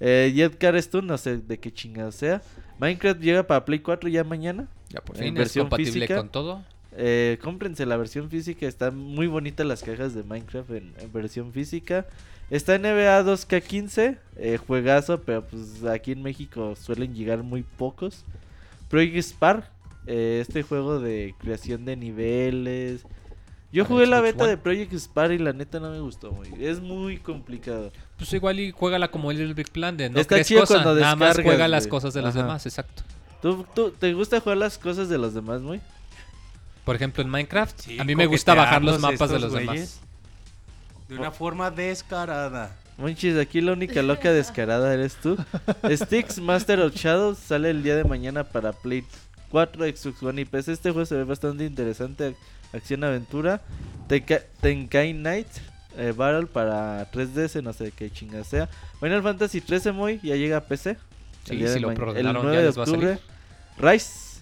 Eh, Jet Car Stun, no sé de qué chingada sea. Minecraft llega para Play 4 ya mañana. Ya por En fin es versión compatible física. con todo. Eh, cómprense la versión física, están muy bonitas las cajas de Minecraft en, en versión física. Está NBA 2K15, eh, juegazo, pero pues aquí en México suelen llegar muy pocos. Project Spark, eh, este juego de creación de niveles. Yo jugué la beta de Project Spark y la neta no me gustó muy. Es muy complicado. Pues igual y juégala como el Big Plan de no Está crees chido cosas, cuando nada más juega las cosas de los Ajá. demás, exacto. ¿Tú, tú, te gusta jugar las cosas de los demás, muy? Por ejemplo, en Minecraft, Sí, a mí me gusta bajar los mapas de los demás. De una forma descarada. Monchis, aquí la única loca descarada eres tú. Sticks Master of Shadows sale el día de mañana para Play 4, Xbox One y PC. Este juego se ve bastante interesante. Acción-aventura. Tenka- Tenkai Knight eh, Battle para 3DS, no sé qué chinga sea. Final Fantasy 13 muy ya llega a PC. Sí, el día si de lo el preordenaron, 9 ya de octubre. Rise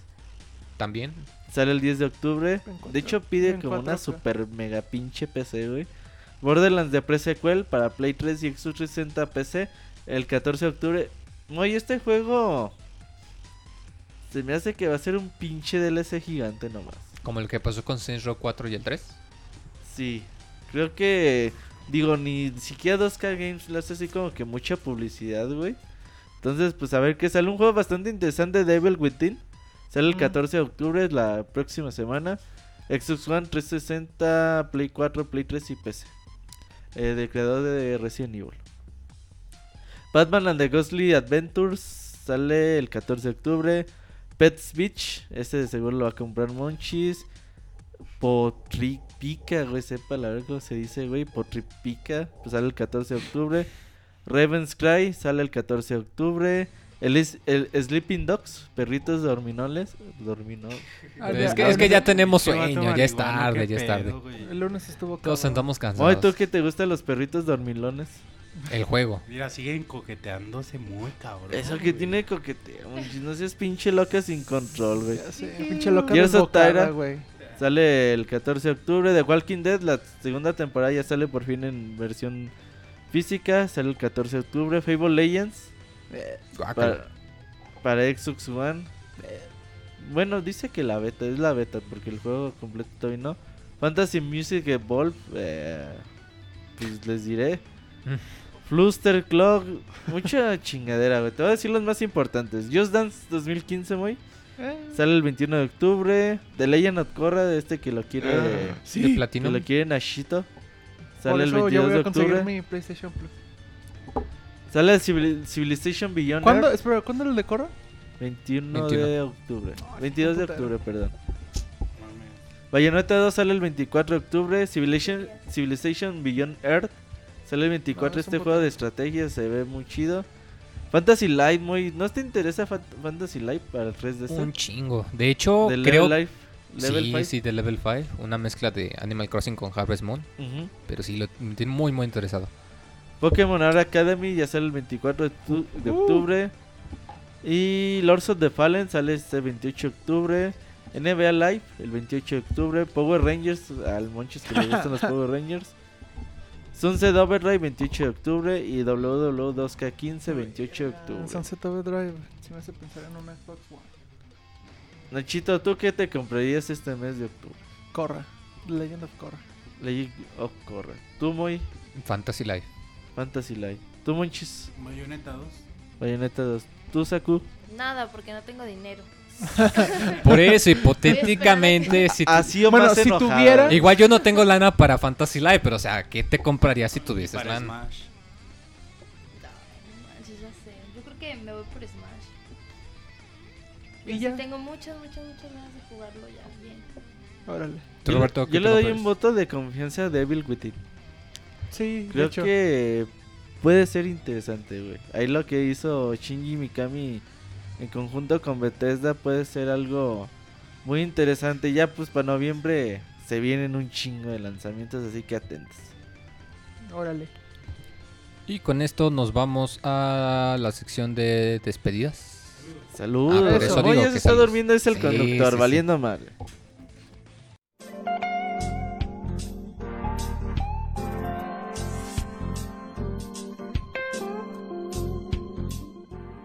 También. Sale el 10 de octubre. De hecho, pide en como una 4K. super mega pinche PC, güey. Borderlands de pre-sequel para Play 3 y Xbox 360 PC el 14 de octubre. Oye, este juego se me hace que va a ser un pinche DLC gigante nomás. Como el que pasó con Saints Row 4 y el 3. Sí, creo que digo ni siquiera 2K Games le hace así como que mucha publicidad, güey. Entonces, pues a ver qué sale un juego bastante interesante Devil Within. Sale el Mm. 14 de octubre, la próxima semana. Xbox One 360, Play 4, Play 3 y PC. Eh, del creador de Resident Evil. Batman and the Ghostly Adventures sale el 14 de octubre. Pets Beach, ese de seguro lo va a comprar Monchis. Potripica, güey, sepa la verdad cómo se dice, güey. Potripica, pues sale el 14 de octubre. Raven's Cry sale el 14 de octubre. El, el Sleeping Dogs, perritos dorminoles. Dormino. Ah, es, que, es que ya tenemos sueño, ya es tarde, ya es tarde. El lunes estuvo Todos cabrón. andamos Oye, cansados. ¿tú qué te gustan los perritos dormilones? El juego. Mira, siguen coqueteándose muy cabrón. Eso que güey. tiene coqueteo, no seas pinche loca sin control, güey. Ya sé, pinche loca desbocada, Tyra. güey. Sale el 14 de octubre. The Walking Dead, la segunda temporada ya sale por fin en versión física. Sale el 14 de octubre. Fable Legends para, para Xbox One. Bueno, dice que la beta es la beta porque el juego completo todavía no. Fantasy Music Evolve, eh, pues les diré. Fluster Clock, mucha chingadera, güey. Te voy a decir los más importantes. Just Dance 2015, güey. Eh, Sale el 21 de octubre. The Legend of Korra, de este que lo quiere. De que Platinum. lo quiere Nashito. Sale el eso yo 22 voy de a conseguir octubre. mi PlayStation Plus. Sale Civil- Civilization Beyond ¿Cuándo? Earth, Espera, ¿cuándo el de Korra? 21, 21. de octubre. 22 de octubre, perdón. Bayonetta 2 sale el 24 de octubre. Civilization, Civilization Beyond Earth sale el 24. No, es este juego de estrategia se ve muy chido. Fantasy Life, muy. ¿No te interesa Fa- Fantasy Life para el 3 de este? Un chingo. De hecho, de creo... Level Life. Level sí, 5. sí, de Level 5. Una mezcla de Animal Crossing con Harvest Moon. Ujú. Pero sí, lo me tiene muy, muy interesado. Pokémon Art Academy ya sale el 24 de, tu- de Uh. octubre. Y Lords of the Fallen sale este 28 de octubre. NBA Live el 28 de octubre. Power Rangers, al Monchis que le gustan los Power Rangers. Sunset Overdrive 28 de octubre. Y WW 2K15 28 de octubre. Sunset Overdrive. Si me hace pensar en una Xbox One. Nachito, ¿tú qué te comprarías este mes de octubre? Korra. The Legend of Korra. Legend of Korra. Tú, muy Fantasy Life. Fantasy Life. Tú, Monchis, Bayonetta 2. Bayonetta 2. Tú, Saku. Nada, porque no tengo dinero. Por eso, hipotéticamente, si tu- Así o Bueno, más si tuviera- Igual yo no tengo lana para Fantasy Life, pero o sea, ¿qué te comprarías si tuvieses Para lana? Smash. No manches, ya sé. Yo creo que me voy por Smash. Y ya. Tengo muchas, muchas, muchas ganas de jugarlo ya. Bien. Órale. ¿Tú, Yo- Roberto, qué yo te le doy comprarías? un voto de confianza a Devil Within. Sí, de Creo hecho. que puede ser interesante, güey. Ahí lo que hizo Shinji Mikami en conjunto con Bethesda puede ser algo muy interesante. Ya pues para noviembre se vienen un chingo de lanzamientos, así que atentos. Órale. Y con esto nos vamos a la sección de despedidas. Saludos. Ah, por eso Oye, digo se que está saludos. durmiendo es el Sí, conductor, sí, sí. valiendo mal.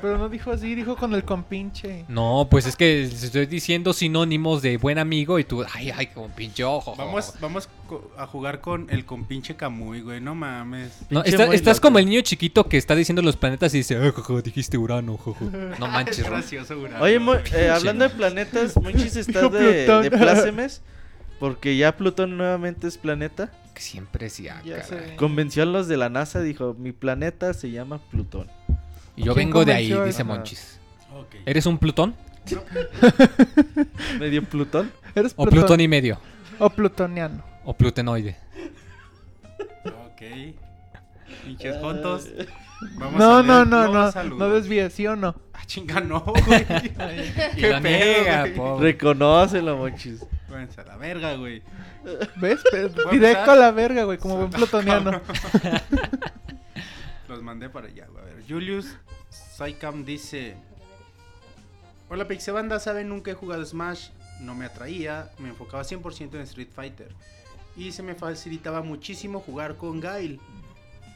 Pero no dijo así, dijo con el compinche. No, pues es que les estoy diciendo sinónimos de buen amigo y tú, ay, ay, como pinche ojo. Vamos, vamos a jugar con el compinche Camuy, güey. No mames. No, está- estás loco. como el niño chiquito que está diciendo los planetas y dice, "Ah, jojo, dijiste Urano, jojo. No manches, Es gracioso, Urano. Oye, Mo- eh, hablando de planetas, Monchis está de, de plácemes. Porque ya Plutón nuevamente es planeta. Que siempre sí, ah, Ya caray. sé. Convenció a los de la NASA, dijo, mi planeta se llama Plutón. Y yo ¿Quién vengo de ahí, dice? Monchis. ¿Eres un Plutón? ¿Medio Plutón? Eres ¿O Plutón- y medio? O plutoniano. ¿O Plutenoide? Ok. Pinches juntos. Vamos No, a no, no, no. saludos. No desvíes, ¿sí o no? Ah, chinga, no, güey. Qué güey. pobre. Reconócelo, Monchis. Váyanse a la verga, güey. ¿Ves? Pe- ¿Puedo Directo a la verga, güey, como buen plutoniano. Los mandé para allá. A ver, Julius Saikam dice: Hola Pixebanda, saben, nunca he jugado Smash, no me atraía, me enfocaba 100% en Street Fighter. Y se me facilitaba muchísimo jugar con Gail.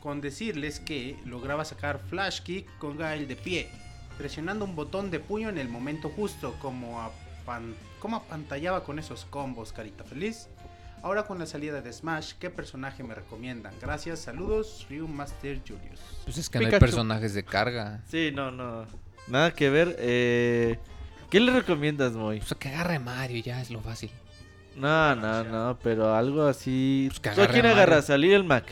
Con decirles que lograba sacar Flash Kick con Gail de pie, presionando un botón de puño en el momento justo, como, apan- como apantallaba con esos combos, carita feliz. Ahora con la salida de Smash, ¿qué personaje me recomiendan? Gracias, saludos, Ryu Master Julius. Pues es que no hay personajes de carga. Sí, no, no. Nada que ver. Eh, ¿Qué le recomiendas, Moy? Pues que agarre a Mario, ya es lo fácil. No, no, no, pero algo así. Pues que ¿Tú a quién a agarras? ¿A Lil Mac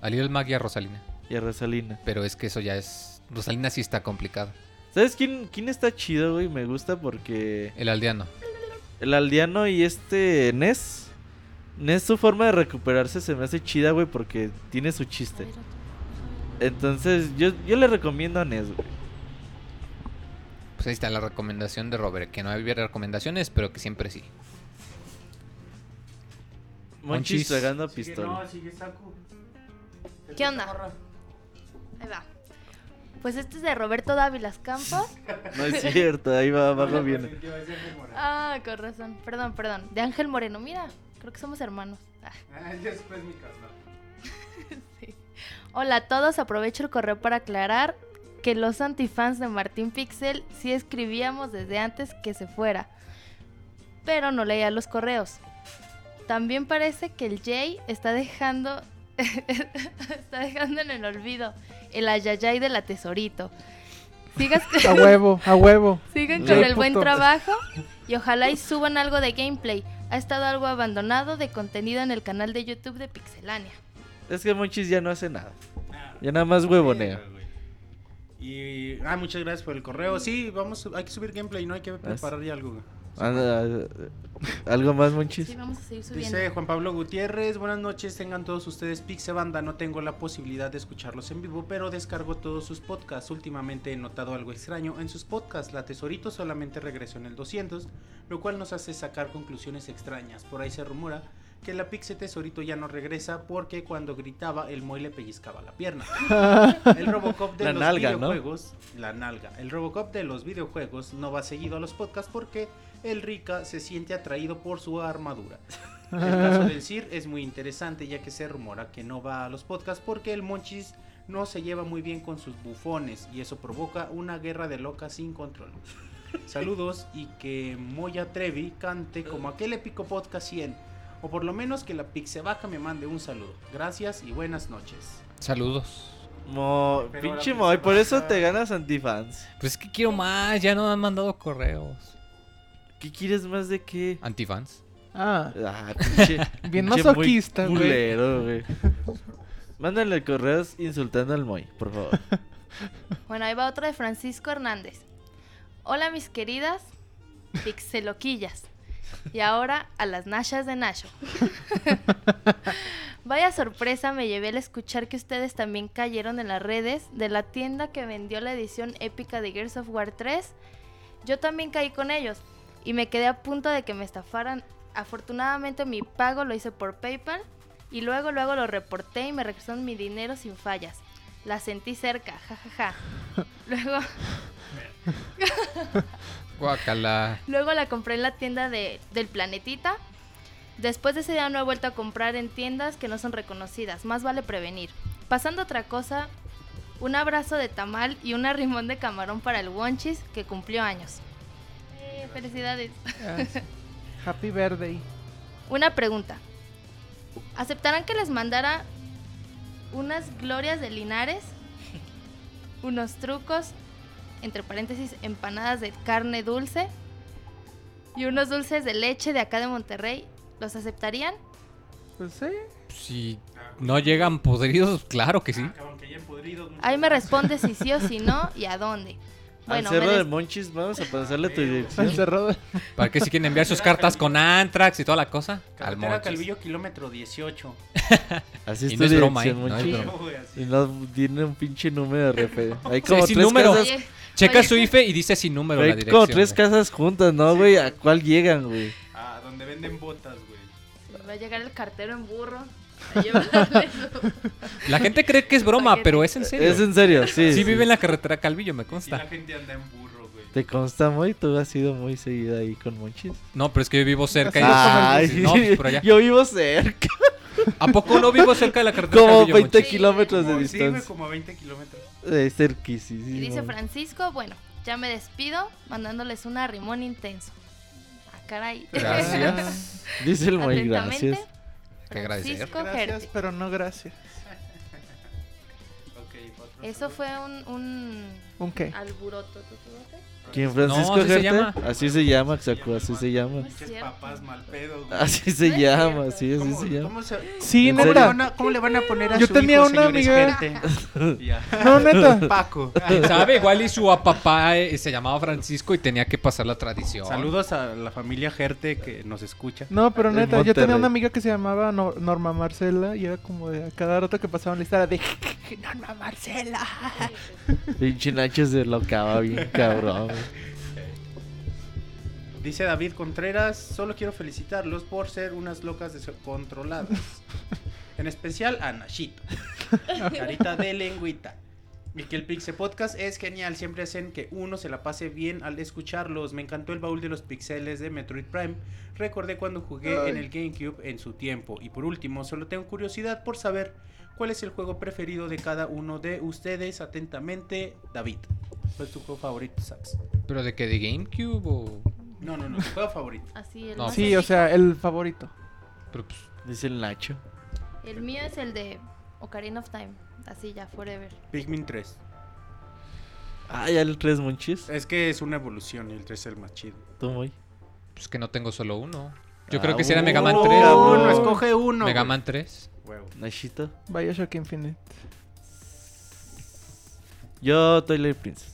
A Little Mac y a Rosalina. y a Rosalina. Pero es que eso ya es... Rosalina sí está complicado. ¿Sabes quién, quién está chido, güey? Me gusta porque El aldeano. el aldeano y este Ness. Ness, su forma de recuperarse se me hace chida, güey, porque tiene su chiste. Entonces, yo, yo le recomiendo a Ness, güey. Pues ahí está la recomendación de Robert. Que no había recomendaciones, pero que siempre sí. Monchis tragando Sigue, pistola. no, sigue Saku. ¿Qué onda? Ahí va. Pues este es de Roberto Dávilas Campos. No es cierto, ahí va abajo viene. Ah, con razón. Perdón, perdón. De Ángel Moreno. Mira, creo que somos hermanos. Ah, Ah, después mi casa. sí. Hola a todos. Aprovecho el correo para aclarar que los antifans de Martín Pixel sí escribíamos desde antes que se fuera. Pero no leía los correos. También parece que el Jay está dejando. está dejando en el olvido el ayayay de la tesorito. Sigas A huevo, a huevo. Sigan con el buen trabajo y ojalá y suban algo de gameplay. Ha estado algo abandonado de contenido en el canal de YouTube de Pixelania. Es que Monchis ya no hace nada. Ya nada más huevonea. Y ah, muchas gracias por el correo. Sí, vamos, hay que subir gameplay, no hay que preparar ya algo. güey. Anda, ¿Algo más, Monchis? Sí, vamos a seguir subiendo. Dice Juan Pablo Gutiérrez, buenas noches, tengan todos ustedes Pixebanda, no tengo la posibilidad de escucharlos en vivo, pero descargo todos sus podcasts. Últimamente he notado algo extraño en sus podcasts, la Tesorito solamente regresó en el 200, lo cual nos hace sacar conclusiones extrañas. Por ahí se rumora que la Pixe Tesorito ya no regresa porque cuando gritaba el Moy le pellizcaba la pierna. El Robocop de La los nalga, ¿no? videojuegos, la nalga. El Robocop de los videojuegos no va seguido a los podcasts porque el Rica se siente atraído por su armadura. El caso del Sir es muy interesante ya que se rumora que no va a los podcasts porque el Monchis no se lleva muy bien con sus bufones y eso provoca una guerra de locas sin control. Saludos y que Moya Trevi cante como aquel épico podcast 100 o por lo menos que la Pixevaca me mande un saludo. Gracias y buenas noches. Saludos. Mo, Pero pinche Moy, por eso te ganas antifans. Pues es que quiero más, ya no han mandado correos. ¿Qué quieres más de qué? Antifans. Ah, Ah, pinche. bien pinche masoquista, güey. culero, güey. Mándale correos insultando al Moy, por favor. Bueno, ahí va otro de Francisco Hernández. Hola mis queridas pixeloquillas. Y ahora a las Nashas de Nasho. Vaya sorpresa me llevé al escuchar que ustedes también cayeron en las redes de la tienda que vendió la edición épica de Gears of War 3. Yo también caí con ellos y me quedé a punto de que me estafaran. Afortunadamente mi pago lo hice por PayPal y luego luego lo reporté y me regresaron mi dinero sin fallas. La sentí cerca, jajaja. Luego, Guacala. luego la compré en la tienda de, del Planetita. Después de ese día no he vuelto a comprar en tiendas que no son reconocidas. Más vale prevenir. Pasando a otra cosa, un abrazo de tamal y un arrimón de camarón para el Wonchis que cumplió años. Felicidades. Happy birthday. Una pregunta. ¿Aceptarán que les mandara unas glorias de Linares? Unos trucos, entre paréntesis, empanadas de carne dulce y unos dulces de leche de acá de Monterrey. ¿Los aceptarían? Pues sí. Si no llegan podridos, claro que sí. Muchas Ahí me responde si sí o si no y a dónde. Bueno, Al cerro de des- Monchis, vamos a pasarle tu Al dirección. cerrado. ¿Para qué si quieren enviar sus cartas con Antrax y toda la cosa? Al Carretera Monchis. Calvillo, kilómetro 18. Así Y es no tu es broma, dirección, ¿eh? No es broma. Y no tiene un pinche número de refe. Hay Sí, como sin tres número. casas. Oye, Checa Oye. su IFE y dice sin número la Hay dirección. como tres güey. casas juntas, ¿no, güey? ¿A cuál llegan, güey? Ah, donde venden botas, güey. va a llegar el cartero en burro. La gente cree que es broma, pero es en serio. Es en serio, sí. Sí, vive en la carretera Calvillo, me Y consta. la gente anda en burro, güey. ¿Te consta muy? ¿Tú has sido muy seguida ahí con Monchis? No, pero es que yo vivo cerca. y- Ay, no, pues por allá. yo vivo cerca. ¿A poco no vivo cerca de la carretera Como Calvillo, 20 Monchis? kilómetros de Como- sí, güey, distancia. como a 20 kilómetros. Eh, cerquísimo. Y dice Francisco, bueno, ya me despido mandándoles un arrimón intenso. Ah, caray. Gracias. Dice el muy Atentamente, gracias. Que agradecer. Gracias, pero no gracias. Eso fue un, un ¿Un qué? ¿Quién Francisco No, así se llama. Así se llama, Exacto, así se llama. Papás mal pedo. Así se llama, sí, así ¿Cómo, se llama. cómo se- Sí, ¿En ¿Cómo le, neta. van a, cómo le van a poner a Yo su tenía hijo, una amiga-. No, neta. Paco. ¿Quién sabe? Igual y su papá eh, se llamaba Francisco y tenía que pasar la tradición. Saludos a la familia Gerte que nos escucha. No, pero neta, yo tenía una amiga que se llamaba No- Norma Marcela y era como de a cada rato que pasaba en la historia de Norma Marcela. Pinche Nacho se lo acaba bien cabrón. Dice David Contreras, solo quiero felicitarlos por ser unas locas descontroladas. En especial a Nachito. Carita de lengüita. Y que el Pixel Podcast es genial, siempre hacen que uno se la pase bien al escucharlos. Me encantó el baúl de los pixeles de Metroid Prime. Recordé cuando jugué Ay. en el GameCube en su tiempo. Y por último, solo tengo curiosidad por saber cuál es el juego preferido de cada uno de ustedes. Atentamente, David. ¿Cuál es tu juego favorito, Sax? ¿Pero de qué? ¿De GameCube o...? No, no, no, tu juego favorito. Así, el No. más Sí, o sea, el favorito. Pero pues, Dice el Nacho. El mío es el de Ocarina of Time. Así ya, forever. Pikmin 3. Ah, ya el 3 monchis. Es que es una evolución y el 3 es el más chido. Tú muy. pues que no tengo solo uno. Yo Ah, creo que será uh, Mega Man oh, 3. cabrón. Uno, escoge uno. Mega. Man 3. Huevo. Nachito. Bioshock Infinite. Yo, Twilight Princess.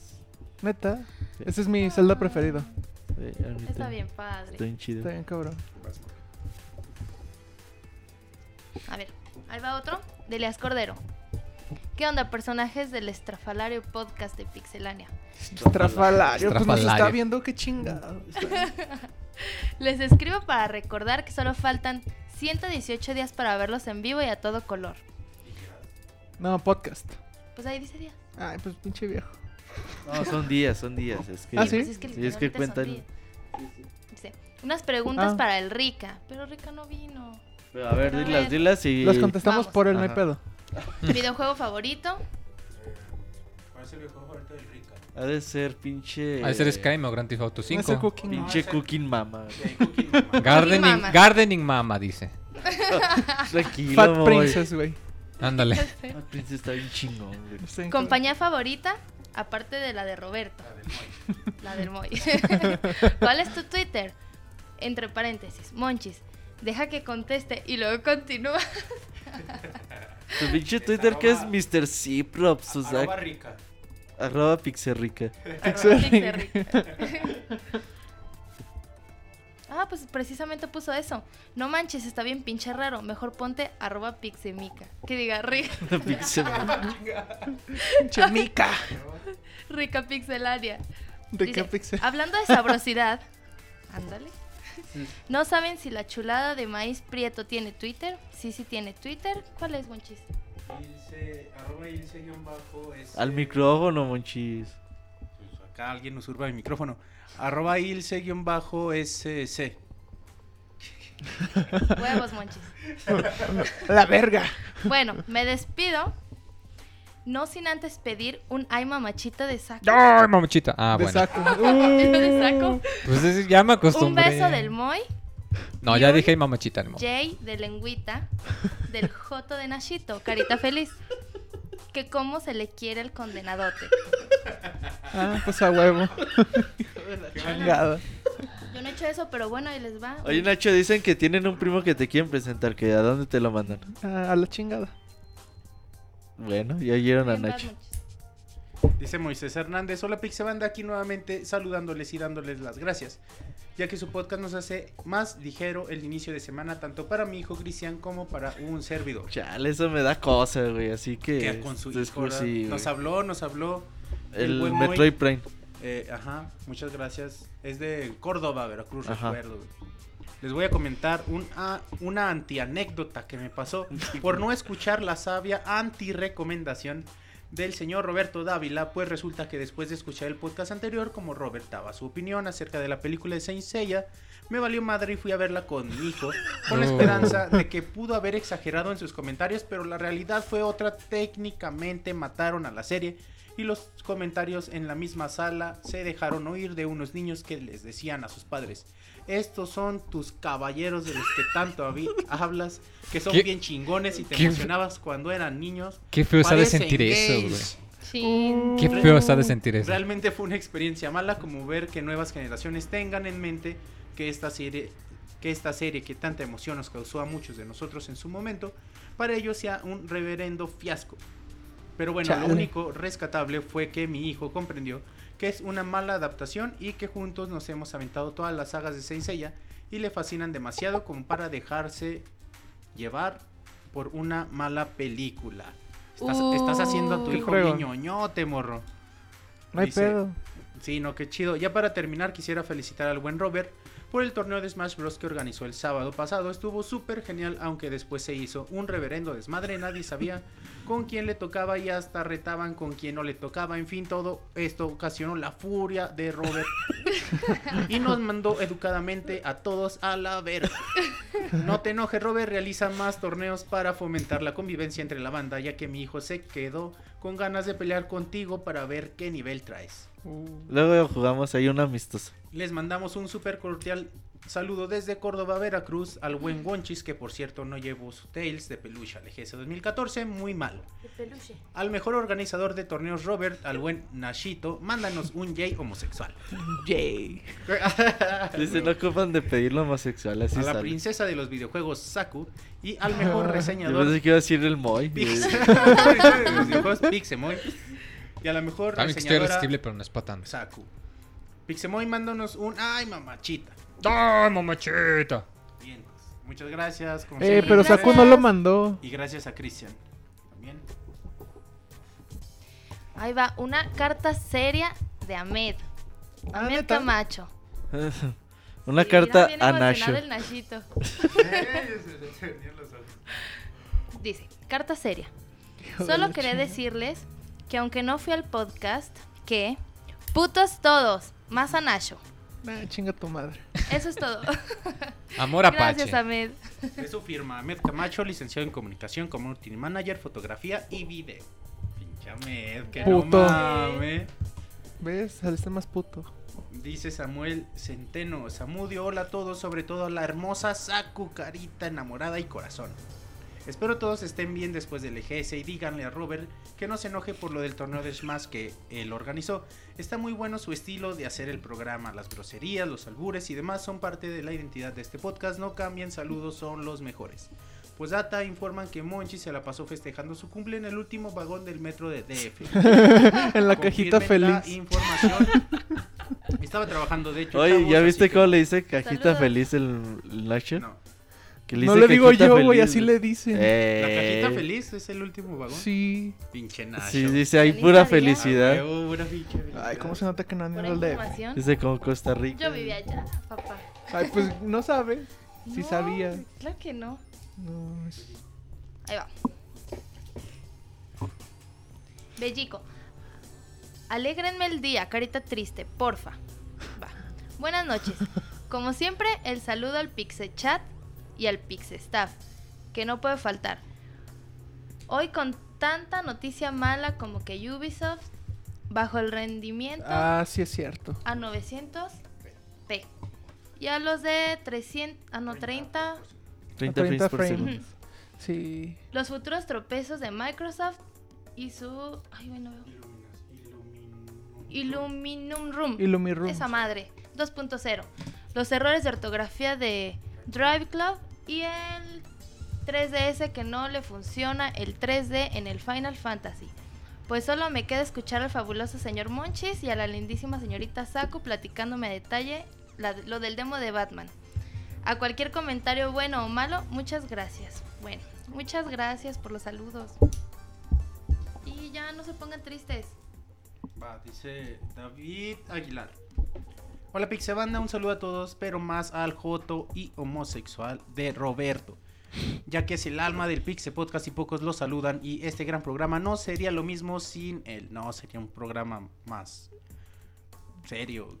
Neta. Ese es mi Zelda preferido. Sí, Está bien padre. Está bien chido. Está bien cabrón. A ver, ahí va otro. De Elias Cordero. ¿Qué onda, personajes del estrafalario podcast de Pixelania? Estrafalario, pues nos está Estrafalario. viendo qué chingado. Les escribo para recordar que solo faltan 118 días para verlos en vivo y a todo color. No, podcast. Pues ahí dice días. Ay, pues pinche viejo. No, son días, son días. Es que... ¿Ah, sí? Pues es que, Sí, es que cuentan- días. Dice, unas preguntas Ah. para el Rica, pero Rica no vino. Pero a ver, dilas, ver. dilas y... Las contestamos Vamos. por el no hay pedo. Videojuego favorito, ¿Cuál es el juego favorito del Rica? Ha de ser pinche... ¿Ha de ser Skyrim o Grand Theft Auto Ese 5? cooking. Pinche Cooking Mama. Gardening, Mama. Gardening Mama, dice. Tranquilo, Fat boy. Princess, güey. Ándale. Fat Princess está bien chingón, güey. Compañía favorita, aparte de la de Roberto. La del Moy. ¿Cuál es tu Twitter? Entre paréntesis, Monchis. Deja que conteste y luego continúa. Tu pinche Twitter que es Mr. Ciprops, o sea, Rica. Arroba Pixerrica. Pixel. Ah, pues precisamente puso eso. No manches, está bien pinche raro. Mejor ponte arroba pixemica. Que diga rica, Pixel- Pinche mica. rica pixelaria. ¿De Dice, qué pixel? Hablando de sabrosidad, ándale. ¿No saben si la chulada de maíz prieto tiene Twitter? Sí, sí tiene Twitter. ¿Cuál es, Monchis? Ilse, arroba Ilse guion bajo es, Al micrófono, monchis. pues acá alguien nos urba el micrófono. Arroba Ilse guion bajo SC. Huevos, Monchis. La verga. Bueno, me despido. No sin antes pedir un ay mamachita de saco. ¡Ay, mamachita! Ah, de bueno. saco. de saco. Pues es- ya me Un acostumbré. beso del Moy. No, ya dije mamachita. ni modo. Jay de lengüita. Del Joto de Nachito. Carita feliz. Que cómo se le quiere el condenadote. Ah, pues a huevo. Chingado. Yo no he hecho eso, pero bueno, ahí les va. Oye, Nacho, dicen que tienen un primo que te quieren presentar. que ¿A dónde te lo mandan? Ah, a la chingada. Bueno, ya oyeron a Nacho. Dice Moisés Hernández, hola Pixebanda, aquí nuevamente saludándoles y dándoles las gracias, ya que su podcast nos hace más ligero el inicio de semana tanto para mi hijo Cristian como para un servidor. Chale, eso me da cosa, güey. Así que. Que con su hijo, nos habló, nos habló. El Moy. Metroid Prime. Eh, ajá, muchas gracias. Es de Córdoba, Veracruz, Ajá. recuerdo. güey. Les voy a comentar un, ah, una antianécdota que me pasó por no escuchar la sabia anti-recomendación del señor Roberto Dávila, pues resulta que después de escuchar el podcast anterior, como Robert daba su opinión acerca de la película de Saint Seiya, me valió madre y fui a verla con mi hijo, con la esperanza de que pudo haber exagerado en sus comentarios, pero la realidad fue otra, técnicamente mataron a la serie y los comentarios en la misma sala se dejaron oír de unos niños que les decían a sus padres, estos son tus caballeros de los que tanto hablas, que son ¿Qué? bien chingones y te ¿Qué? emocionabas cuando eran niños. Qué feo está de sentir eso, gays". güey. Chin. Qué feo está de sentir eso. Realmente fue una experiencia mala como ver que nuevas generaciones tengan en mente que esta serie que esta serie que tanta emoción nos causó a muchos de nosotros en su momento, para ellos sea un reverendo fiasco. Pero bueno, Chale. lo único rescatable fue que mi hijo comprendió que es una mala adaptación y que juntos nos hemos aventado todas las sagas de Saint Seiya y le fascinan demasiado como para dejarse llevar por una mala película. Estás, estás haciendo a tu hijo ñoñote, morro. No hay Dice- pedo. Sí, no, qué chido. Ya para terminar, quisiera felicitar al buen Robert por el torneo de Smash Bros. que organizó el sábado pasado. Estuvo súper genial, aunque después se hizo un reverendo desmadre. Nadie sabía con quién le tocaba y hasta retaban con quién no le tocaba. En fin, todo esto ocasionó la furia de Robert y nos mandó educadamente a todos a la verga. No te enojes, Robert. Realiza más torneos para fomentar la convivencia entre la banda, ya que mi hijo se quedó con ganas de pelear contigo para ver qué nivel traes. Luego jugamos ahí un amistoso. Les mandamos un súper cordial saludo desde Córdoba, Veracruz, al buen Wonchis, que por cierto no llevó su Tails de peluche al EGS 2014, muy mal. Al mejor organizador de torneos Robert, al buen Nashito, mándanos un Jay homosexual. Yay. Dice, no ocupan de pedirlo homosexual, así a la princesa de los videojuegos Saku y al mejor Yo reseñador pensé que iba a decir el Moy. Pix- de los videojuegos Pixemoy y a la mejor También que estoy reseñadora irresistible, pero no es para tanto. Saku. Pixemoy, mándanos un ay mamachita. ¡Ah, mamachita! Bien, muchas gracias. como Eh, pero. Saku no lo mandó. Y gracias a Cristian. También. Ahí va, una carta seria de Ahmed. Ah, Ahmed ¿neta? Camacho. Una Sí, carta a Nasho. el Nashito. Dice, carta seria. Solo quería decirles que aunque no fui al podcast, que putos todos, más a Nacho. Ah, chinga tu madre. Eso es todo. Amor Apache. Gracias, Ahmed. Es su firma, Ahmed Camacho, licenciado en comunicación, community manager, fotografía y video. Pinche Ahmed, que Puto. no mames. ¿Ves? Saliste más puto. Dice Samuel Centeno, Samudio, hola a todos, sobre todo a la hermosa Saku, carita enamorada y corazón. Espero todos estén bien después del EGS y díganle a Robert que no se enoje por lo del torneo de Smash que él organizó. Está muy bueno su estilo de hacer el programa, las groserías, los albures y demás son parte de la identidad de este podcast, no cambien, saludos, son los mejores. Pues data informan que Monchi se la pasó festejando su cumple en el último vagón del metro de DF. en la cajita la feliz. información. Estaba trabajando, de hecho. Oye, ¿ya viste que- cómo le dice cajita Saludos. feliz el, el Nacho? No. Que le No dice le digo yo, güey, así le dicen. Eh, La cajita feliz es el último vagón. Sí. Pinche Nacho. Sí, dice ahí Feliz pura. Ah, felicidad. huevo, pura pinche felicidad. Ay, ¿cómo se nota que no han ido al Dice como Costa Rica. yo vivía allá, papá. Ay, pues no sabe. Sí No, sabía. Claro que no. No, es- Ahí va. Bellico. Alégrenme el día, carita triste, porfa. Va. Buenas noches. Como siempre, el saludo al Pixe Chat y al Pixe Staff, que no puede faltar. Hoy con tanta noticia mala como que Ubisoft bajo el rendimiento Ah, sí es cierto. a 900 P. Y a los de 300, ah no, 30 30 30 frames por frames. Sí. Los futuros tropezos de Microsoft y su. Ay, bueno, veo. Illuminum Room. Illumirum. Esa madre. 2.0. Los errores de ortografía de Drive Club y el 3DS que no le funciona el 3D en el Final Fantasy. Pues solo me queda escuchar al fabuloso señor Monchis y a la lindísima señorita Saku platicándome a detalle lo del demo de Batman. A cualquier comentario bueno o malo, muchas gracias. Bueno, muchas gracias por los saludos. Y ya no se pongan tristes. Va, dice David Aguilar. Hola Pixebanda, un saludo a todos, pero más al joto y homosexual de Roberto. Ya que es el alma del Pixe Podcast y pocos lo saludan y este gran programa no sería lo mismo sin él. No, sería un programa más serio.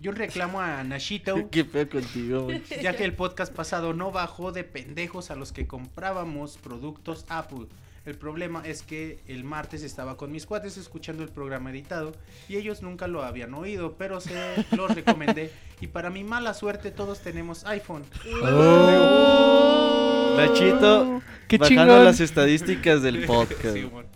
Yo reclamo a Nashito ¿Qué pedo contigo, ya que el podcast pasado no bajó de pendejos a los que comprábamos productos Apple. El problema es que el martes estaba con mis cuates escuchando el programa editado y ellos nunca lo habían oído, pero se los recomendé y para mi mala suerte todos tenemos iPhone. Nachito, Qué bajando chingón. las estadísticas del podcast. Sí, bueno.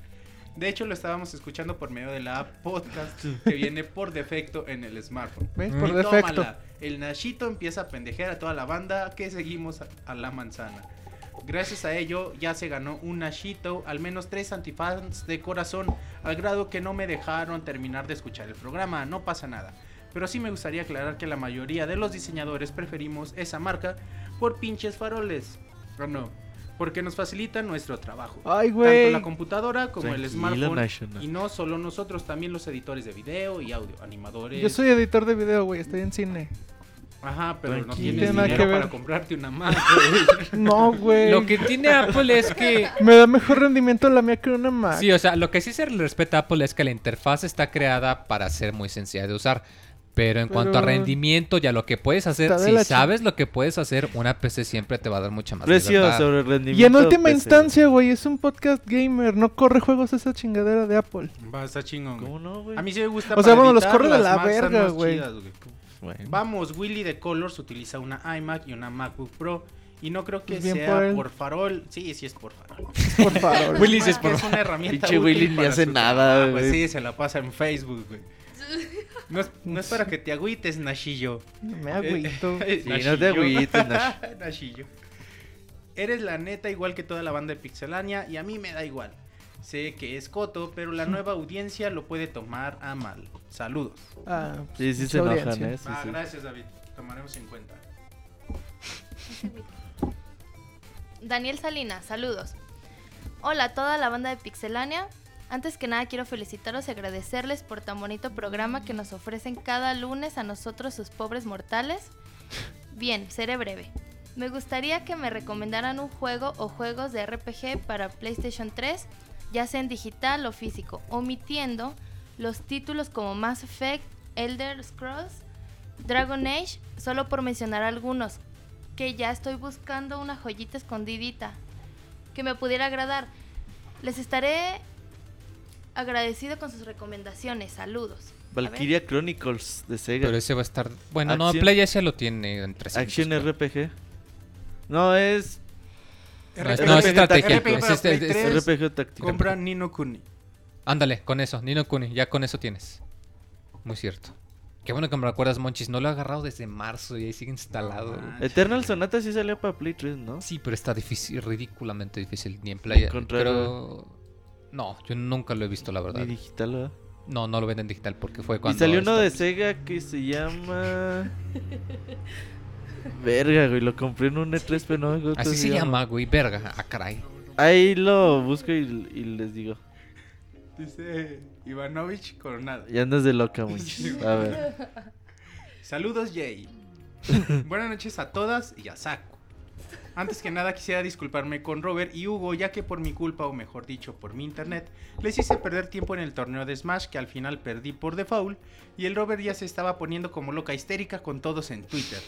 De hecho lo estábamos escuchando por medio de la app podcast que viene por defecto en el smartphone. ¿Ves? Mm. Por Y defecto. tómala, El Nachito empieza a pendejear a toda la banda que seguimos a, a la manzana. Gracias a ello ya se ganó un Nachito, al menos tres antifans de corazón, al grado que no me dejaron terminar de escuchar el programa. No pasa nada. Pero sí me gustaría aclarar que la mayoría de los diseñadores preferimos esa marca por pinches faroles. ¿O no? Porque nos facilitan nuestro trabajo. Ay, Tanto la computadora como el smartphone. Nacho, no. Y no solo nosotros, también los editores de video y audio, animadores. Yo soy editor de video, güey. Estoy en cine. Ajá, pero no tienes Tiene nada dinero que ver. para comprarte una Mac, güey. No, güey. Lo que tiene Apple es que Me da mejor rendimiento la mía que una Mac. Sí, o sea, lo que sí se le respeta a Apple es que la interfaz está creada para ser muy sencilla de usar. Pero en cuanto a rendimiento y a lo que puedes hacer, si sabes lo que puedes hacer, una PC siempre te va a dar mucha más Precio libertad. sobre rendimiento. y en última PC. instancia, güey, es un podcast gamer. No corre juegos esa chingadera de Apple. Va, está chingón. güey. ¿Cómo no, güey? A mí sí me gusta O sea, bueno, los corre de la verga, güey. chidas, Bueno. Vamos, Willy de Colors utiliza una iMac y una MacBook Pro. Y no creo que Pues sea por farol. Sí, sí es por farol. Por favor. Willy es por es una herramienta Pinche Willy ni hace nada, trabajo. güey. Sí, se la pasa en Facebook, güey. No es, no es para que te agüites, Nashillo. Me agüito. Eh, Sí, no te agüites, Nash. Nashillo. Eres la neta igual que toda la banda de Pixelania y a mí me da igual. Sé que es coto, pero la nueva audiencia lo puede tomar a mal. Saludos. Ah, Sí, sí se mucha enojan, audiencia. ¿eh? Sí, Ah, sí. gracias, David. Tomaremos en cuenta. Daniel Salinas, saludos. Hola a toda la banda de Pixelania. Antes que nada quiero felicitaros y agradecerles por tan bonito programa que nos ofrecen cada lunes a nosotros sus pobres mortales. Bien, seré breve. Me gustaría que me recomendaran un juego o juegos de RPG para PlayStation 3, ya sea en digital o físico, omitiendo los títulos como Mass Effect, Elder Scrolls, Dragon Age, solo por mencionar algunos, que ya estoy buscando una joyita escondidita que me pudiera agradar. Les estaré agradecido con sus recomendaciones. Saludos. Valkyria Chronicles de Sega. Pero ese va a estar... Bueno, no, Acción- Play ya lo tiene en 300. Action pero- RPG. No, es, RPG no, es estrategia. Es este- Play es- 3. RPG táctico. Compra Nino Kuni. Ándale, con eso, Nino Kuni, ya con eso tienes. Muy cierto. Qué bueno que me recuerdas, Monchis. No lo he agarrado desde marzo y ahí sigue instalado. No. Eternal Sonata sí salió para Play 3, ¿no? Sí, pero está difícil, ridículamente difícil. Ni en. Encontrarlo. Pero. No, yo nunca lo he visto, la verdad. Ni digital, ¿verdad? No, no lo ven en digital porque fue Y cuando. salió uno de Sega que se llama. Verga, güey, lo compré en un E3, pero no me acuerdo Así se llama, güey. Verga. Ah, caray. Ahí lo busco y, y les digo. Dice Ivanovich Coronado. Y andas de loca, mucho. A ver. Saludos, Jay. Buenas noches a todas y a Saco. Antes que nada quisiera disculparme con Robert y Hugo ya que por mi culpa o mejor dicho por mi internet les hice perder tiempo en el torneo de Smash que al final perdí por default y el Robert ya se estaba poniendo como loca histérica con todos en Twitter.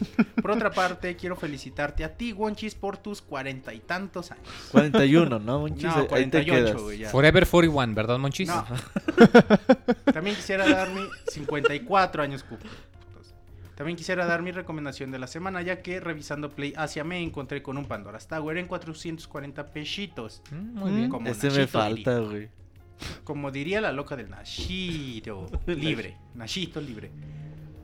Por otra parte quiero felicitarte a ti Wonchis por tus cuarenta y tantos años. 41, ¿no? Monchis? No, Ahí te 48 quedas. güey ya. Forever 41, ¿verdad, Monchis? No. También quisiera dar mi 54 años cupo. También quisiera dar mi recomendación de la semana, ya que revisando Play Asia me encontré con un Pandora's Tower en 440 pechitos. Mm, muy bien. Como Ese me falta, diría. güey. Como diría la loca del Nashito. Libre. Nashito libre.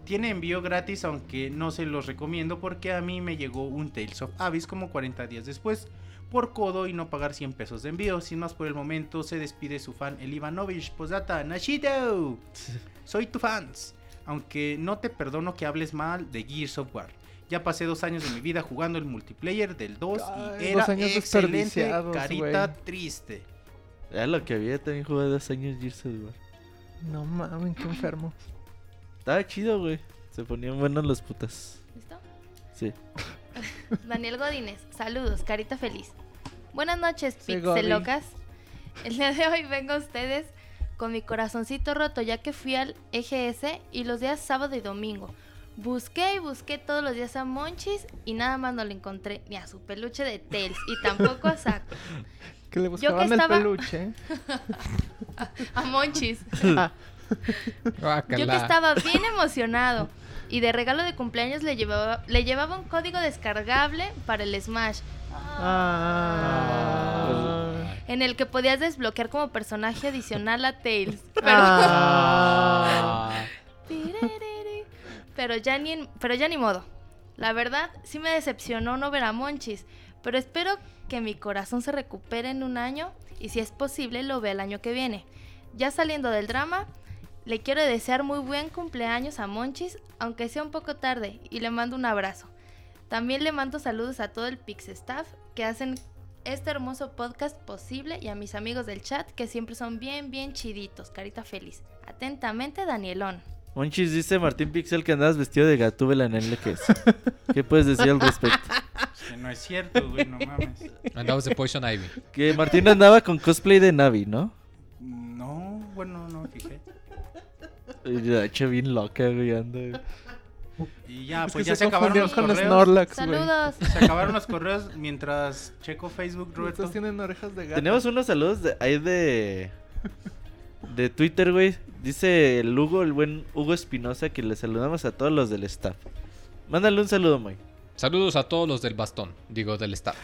Tiene envío gratis, aunque no se los recomiendo porque a mí me llegó un Tales of Abyss como 40 días después por codo y no pagar 100 pesos de envío. Sin más por el momento, se despide su fan El Ivanovich. Posdata, Nashito. Soy tu fans. Aunque no te perdono que hables mal de Gears of War. Ya pasé dos años de mi vida jugando el multiplayer del 2 y era dos años excelente. Carita triste. Era lo que había también jugado dos años Gears of War. No mames, qué enfermo. Estaba chido, güey. Se ponían buenos los putas. ¿Listo? Sí. Daniel Godínez, saludos, carita feliz. Buenas noches, pixelocas. El día de hoy vengo a ustedes con mi corazoncito roto, ya que fui al EGS y los días sábado y domingo. Busqué y busqué todos los días a Monchis y nada más no le encontré ni a su peluche de Tails y tampoco a Saco. Que le que buscaban estaba- el peluche. A Monchis. Ah. Yo que estaba bien emocionado. Y de regalo de cumpleaños le llevaba, le llevaba un código descargable para el Smash. ah, En el que podías desbloquear como personaje adicional a Tails. Pero, ah. Pero, ya ni, pero ya ni modo. La verdad, sí me decepcionó no ver a Monchis. Pero espero que mi corazón se recupere en un año. Y si es posible, lo vea el año que viene. Ya saliendo del drama, le quiero desear muy buen cumpleaños a Monchis, aunque sea un poco tarde, y le mando un abrazo. También le mando saludos a todo el Pix Staff que hacen este hermoso podcast posible y a mis amigos del chat que siempre son bien, bien chiditos. Carita feliz. Atentamente, Danielón. Monchis dice Martín Pixel que andabas vestido de gatúbela en el LQS. ¿Qué puedes decir al respecto? Que no es cierto, güey, no mames. Andabas de Poison Ivy. Que Martín andaba con cosplay de Navi, ¿no? No, bueno, no me fijé. La hecho bien loca, güey, anda. Y ya, Es pues ya se, se acabaron los con correos. Snorlax, güey. Saludos. Se acabaron los correos mientras checo Facebook, Roberto. Estos tienen orejas de gato. Tenemos unos saludos de, ahí de. De Twitter, güey. Dice el Hugo, el buen Hugo Espinosa, que le saludamos a todos los del staff. Mándale un saludo, Moy. Saludos a todos los del bastón, digo del staff.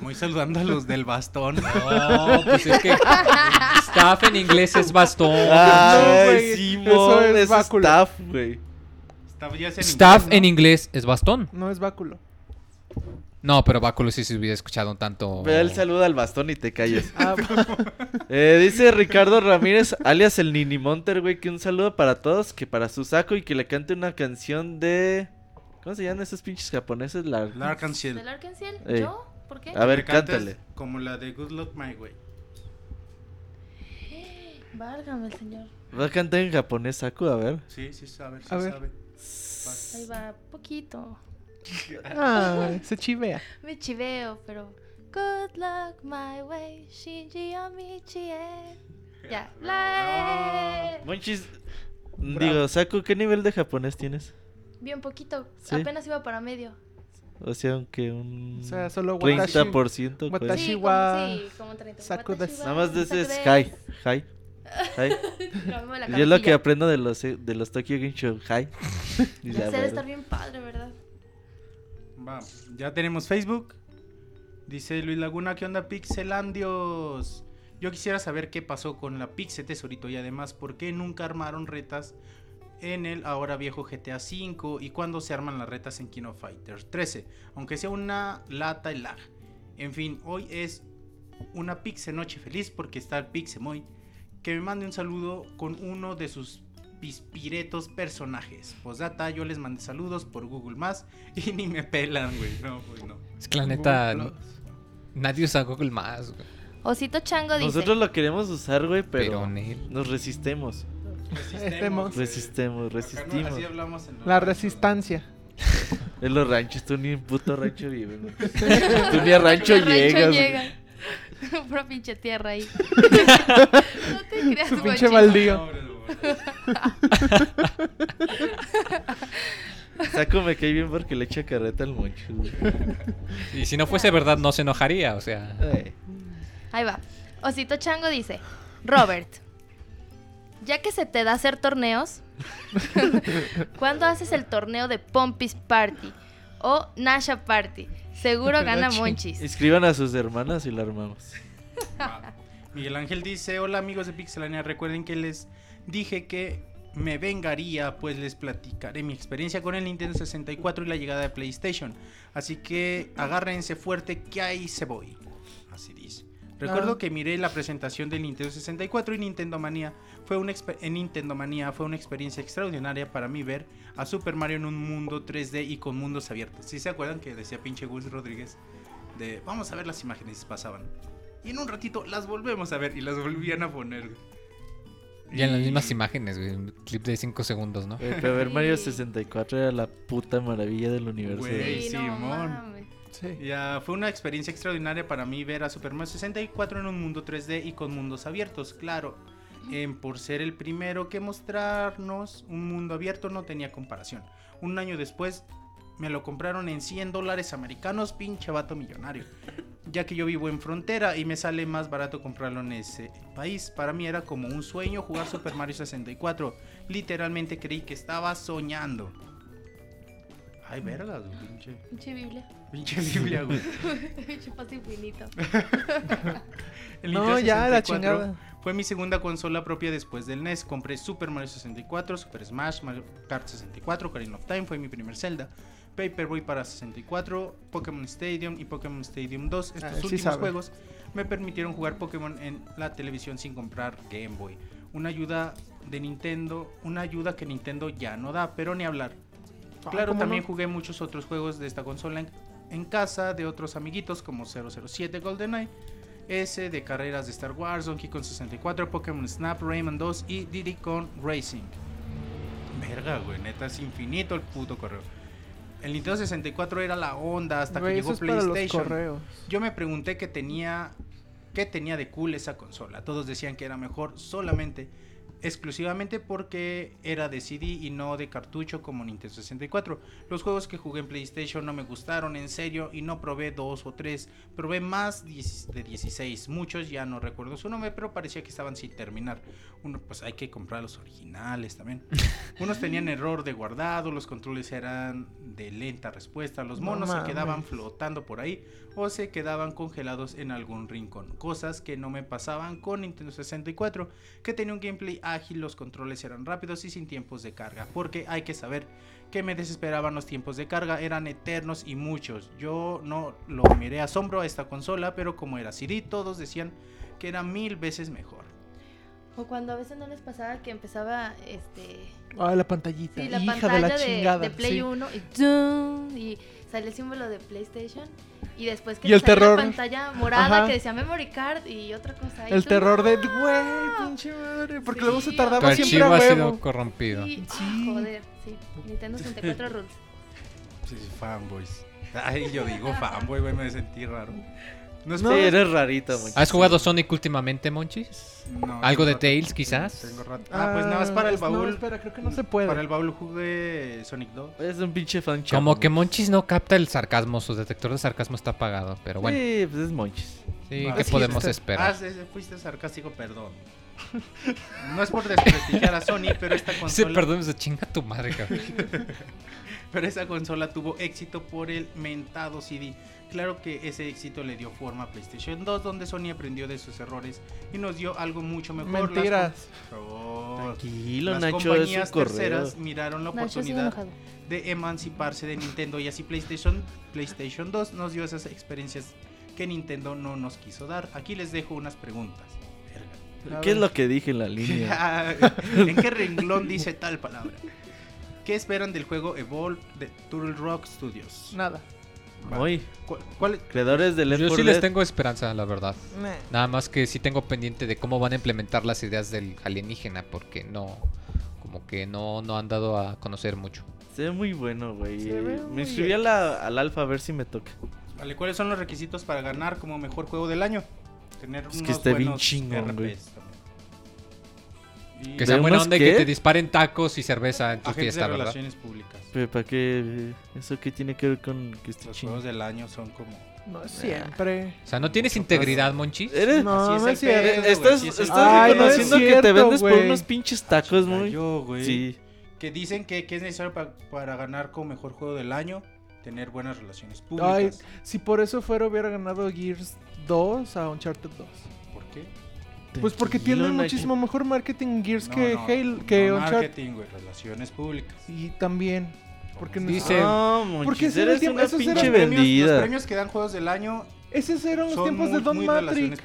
Muy saludando a los del bastón. No, pues es que staff en inglés es bastón. Ay, güey, Simón, eso es staff, güey. Estaba ya en Staff inglés, en inglés es bastón. No es báculo. No, pero báculo sí se hubiera escuchado un tanto. Ve el saludo al bastón y te calles. Ah, Eh, dice Ricardo Ramírez, alias el Nini Monter, güey, que un saludo para todos, que para su saco y que le cante una canción de... ¿Cómo se llaman esos pinches japoneses? La... Lark. ¿Del Arkansas? Ey. ¿Yo? ¿Por qué? A ver, cántale. Como la de Good Luck My Way. Válgame el señor. Va a cantar en japonés, Saku, a ver. Sí, sí sabe, sí A ver. sabe. Ahí va, poquito. ah, se chivea. Me chiveo, pero. Good luck my way, Shinji Amichie. Ya. La... Monchis, digo, Saku, ¿qué nivel de japonés tienes? Bien poquito. Sí. Apenas iba para medio. O sea, aunque un O sea, solo watashi. 30%. pues. Watashi Sí, como, sí, como 30. saco Watashi des. wa Nada más de ese es hi, hi, hi. Cámbiame la Y es lo que aprendo de los, de los Tokyo Game Show, hi. Y ya, Debe bueno. estar bien padre, ¿verdad? Va, ya tenemos Facebook. Dice Luis Laguna, ¿qué onda Pixelandios? Yo quisiera saber qué pasó con la Pixel Tesorito y además por qué nunca armaron retas en el ahora viejo GTA V y cuándo se arman las retas en Kino Fighters 13, aunque sea una lata y lag. En fin, hoy es una Pixel Noche Feliz porque está el Pixemoy que me mande un saludo con uno de sus pispiretos personajes. Posdata, yo les mandé saludos por Google Más y ni me pelan, güey. No, pues no. Es que la neta, Google nadie usa Google más, güey. Osito Chango dice. Nosotros lo queremos usar, güey, pero, Pero nos resistemos. Resistemos, Acá no, resistimos. así hablamos en La resistencia. En los ranchos, tú ni en puto rancho vives, güey. Tú ni a rancho rancho llegas. llega. Pura pinche tierra ahí. no te creas, Su pinche baldío. Saco me cae bien porque le echa carreta al moncho, güey. Y si no fuese verdad, no se enojaría, o sea. Ahí va. Osito Chango dice, Robert, ya que se te da hacer torneos, ¿cuándo haces el torneo de Pompis Party o Nasha Party? Seguro gana Monchis. Inscriban a sus hermanas y la armamos. Miguel Ángel dice, hola amigos de Pixelania, recuerden que les dije que me vengaría, pues les platicaré mi experiencia con el Nintendo 64 y la llegada de PlayStation. Así que agárrense fuerte que ahí se voy. Así dice. Recuerdo Ah. que miré la presentación del Nintendo 64 y Nintendo Manía fue una en Nintendo Manía fue una experiencia extraordinaria para mí ver a Super Mario en un mundo 3D y con mundos abiertos. Si se acuerdan que decía pinche Gus Rodríguez de vamos a ver las imágenes pasaban. Y en un ratito las volvemos a ver y las volvían a poner. Ya en las Y- mismas imágenes, güey. Un clip de 5 segundos, ¿no? Güey, pero ver Mario Sí. 64 era la puta maravilla del universo. Güey. Sí, Simón. Sí. Ya fue una experiencia extraordinaria para mí ver a Super Mario 64 en un mundo 3D y con mundos abiertos, claro. Em, por ser el primero que mostrarnos un mundo abierto no tenía comparación. Un año después me lo compraron en 100 dólares americanos, pinche vato millonario. Ya que yo vivo en frontera y me sale más barato comprarlo en ese país. Para mí era como un sueño jugar Super Mario 64. Literalmente creí que estaba soñando. Ay, vergas, pinche, Pinche Biblia. pinche Biblia, güey. Pinche paso infinito. No, ya, la 64 chingada. Fue mi segunda consola propia después del NES. Compré Super Mario 64, Super Smash, Mario Kart 64, Ocarina of Time fue mi primer Zelda. Paperboy para 64, Pokémon Stadium y Pokémon Stadium 2. Estos Ah, sí últimos sabe. juegos me permitieron jugar Pokémon en la televisión sin comprar Game Boy. Una ayuda de Nintendo, una ayuda que Nintendo ya no da, pero ni hablar. Ah, Claro, ¿cómo también no? jugué muchos otros juegos de esta consola en, en casa de otros amiguitos como 007 GoldenEye, S de carreras de Star Wars, Donkey Kong 64, Pokémon Snap, Rayman 2 y Diddy Kong Racing. verga, güey. Neta, es infinito el puto correo. El Nintendo 64 era la onda hasta Güey, que llegó PlayStation. Yo me pregunté qué tenía, qué tenía de cool esa consola. Todos decían que era mejor solamente, exclusivamente porque era de CD y no de cartucho como Nintendo 64. Los juegos que jugué en PlayStation no me gustaron, en serio, y no probé dos o tres. Probé más de 16. Muchos ya no recuerdo su nombre, pero parecía que estaban sin terminar. Uno, pues hay que comprar los originales también. Unos tenían error de guardado, los controles eran de lenta respuesta, los No monos se quedaban flotando por ahí o se quedaban congelados en algún rincón. Cosas que no me pasaban con Nintendo 64, que tenía un gameplay ágil, los controles eran rápidos y sin tiempos de carga. Porque hay que saber que me desesperaban los tiempos de carga, eran eternos y muchos. Yo no lo miré asombro a esta consola, pero como era CD, todos decían que era mil veces mejor. O cuando a veces no les pasaba que empezaba este Ah, la pantallita. sí, la hija pantalla de la de, chingada. de Play sí. 1 y, ¡tum! y sale el símbolo de PlayStation y después que Y el terror. la pantalla morada Ajá. que decía memory card y otra cosa. y El tú, terror de, güey, pinche madre. Porque Sí. luego se tardaba siempre a archivo ha sido huevo. corrompido. Sí, ah, Sí. joder, sí. Nintendo 64 rules. Sí, sí, fanboys. Ay, yo digo fanboy, güey, me sentí raro. No es Sí, por- eres rarito. ¿Has jugado Sonic últimamente, Monchis? No, ¿Algo tengo de rato. Tails, quizás? Tengo rato. Ah, pues nada más para el es- no, baúl. espera, creo que no se puede. Para el baúl jugué Sonic 2. Es un pinche fan Como que. Monchis no capta el sarcasmo, su detector de sarcasmo está apagado, pero bueno, Sí, pues es monchis. sí, Ah, ¿qué sí, podemos este- esperar? Ah, sí, sí, fuiste sarcástico, perdón. No es por desprestigiar a Sony, pero esta Sí, consola, perdón, se chinga tu madre, cabrón. pero esa consola tuvo éxito por el mentado CD. Claro que ese éxito le dio forma a PlayStation 2, donde Sony aprendió de sus errores y nos dio algo mucho mejor. Mentiras. Tranquilo, Las Nacho, es compañías correo. terceras miraron la oportunidad de emanciparse de Nintendo y así PlayStation, PlayStation 2 nos dio esas experiencias que Nintendo no nos quiso dar. Aquí les dejo unas preguntas. Verga. ¿Qué es lo que dije en la línea? ¿En qué renglón dice tal palabra? ¿Qué esperan del juego Evolve de Turtle Rock Studios? Nada. Muy. ¿Cuál, cuál- Creadores de Left Yo 4 sí les tengo esperanza, la verdad. Nah. Nada más que sí tengo pendiente de cómo van a implementar las ideas del alienígena, porque no, como que no, no han dado a conocer mucho. Se ve muy bueno, güey. Muy Me inscribí a la- al alfa a ver si me toca. Vale, ¿cuáles son los requisitos para ganar como mejor juego del año? Tener Es que unos esté bien chingón, RPs güey. Que sea buena ¿Tenemos onda y que te disparen tacos y cerveza en tu agentes fiesta, de ¿verdad? relaciones públicas. Pero ¿para qué? ¿Eso qué tiene que ver con que esté Los juegos del año son como... No es siempre. O sea, ¿no tienes integridad, Monchis? ¿Eres? No, Así no es cierto. ¿Estás, así es el estás pedo. Ay, no es reconociendo que te vendes por unos pinches tacos, Chinga, muy. yo, güey. Sí. Que dicen que, que es necesario pa- para ganar como mejor juego del año tener buenas relaciones Ay, públicas. si por eso fuera hubiera ganado Gears 2 a Uncharted 2. ¿Por qué? Pues porque tienen muchísimo mejor marketing Gears No, que no, Halo, que no marketing, güey, relaciones públicas. Y también. Porque no- Dice- No, Porque ese era el eres tiempo- una esos eran pinche Los premios, los premios que dan juegos del año esos eran los tiempos muy, de Don muy Matrix.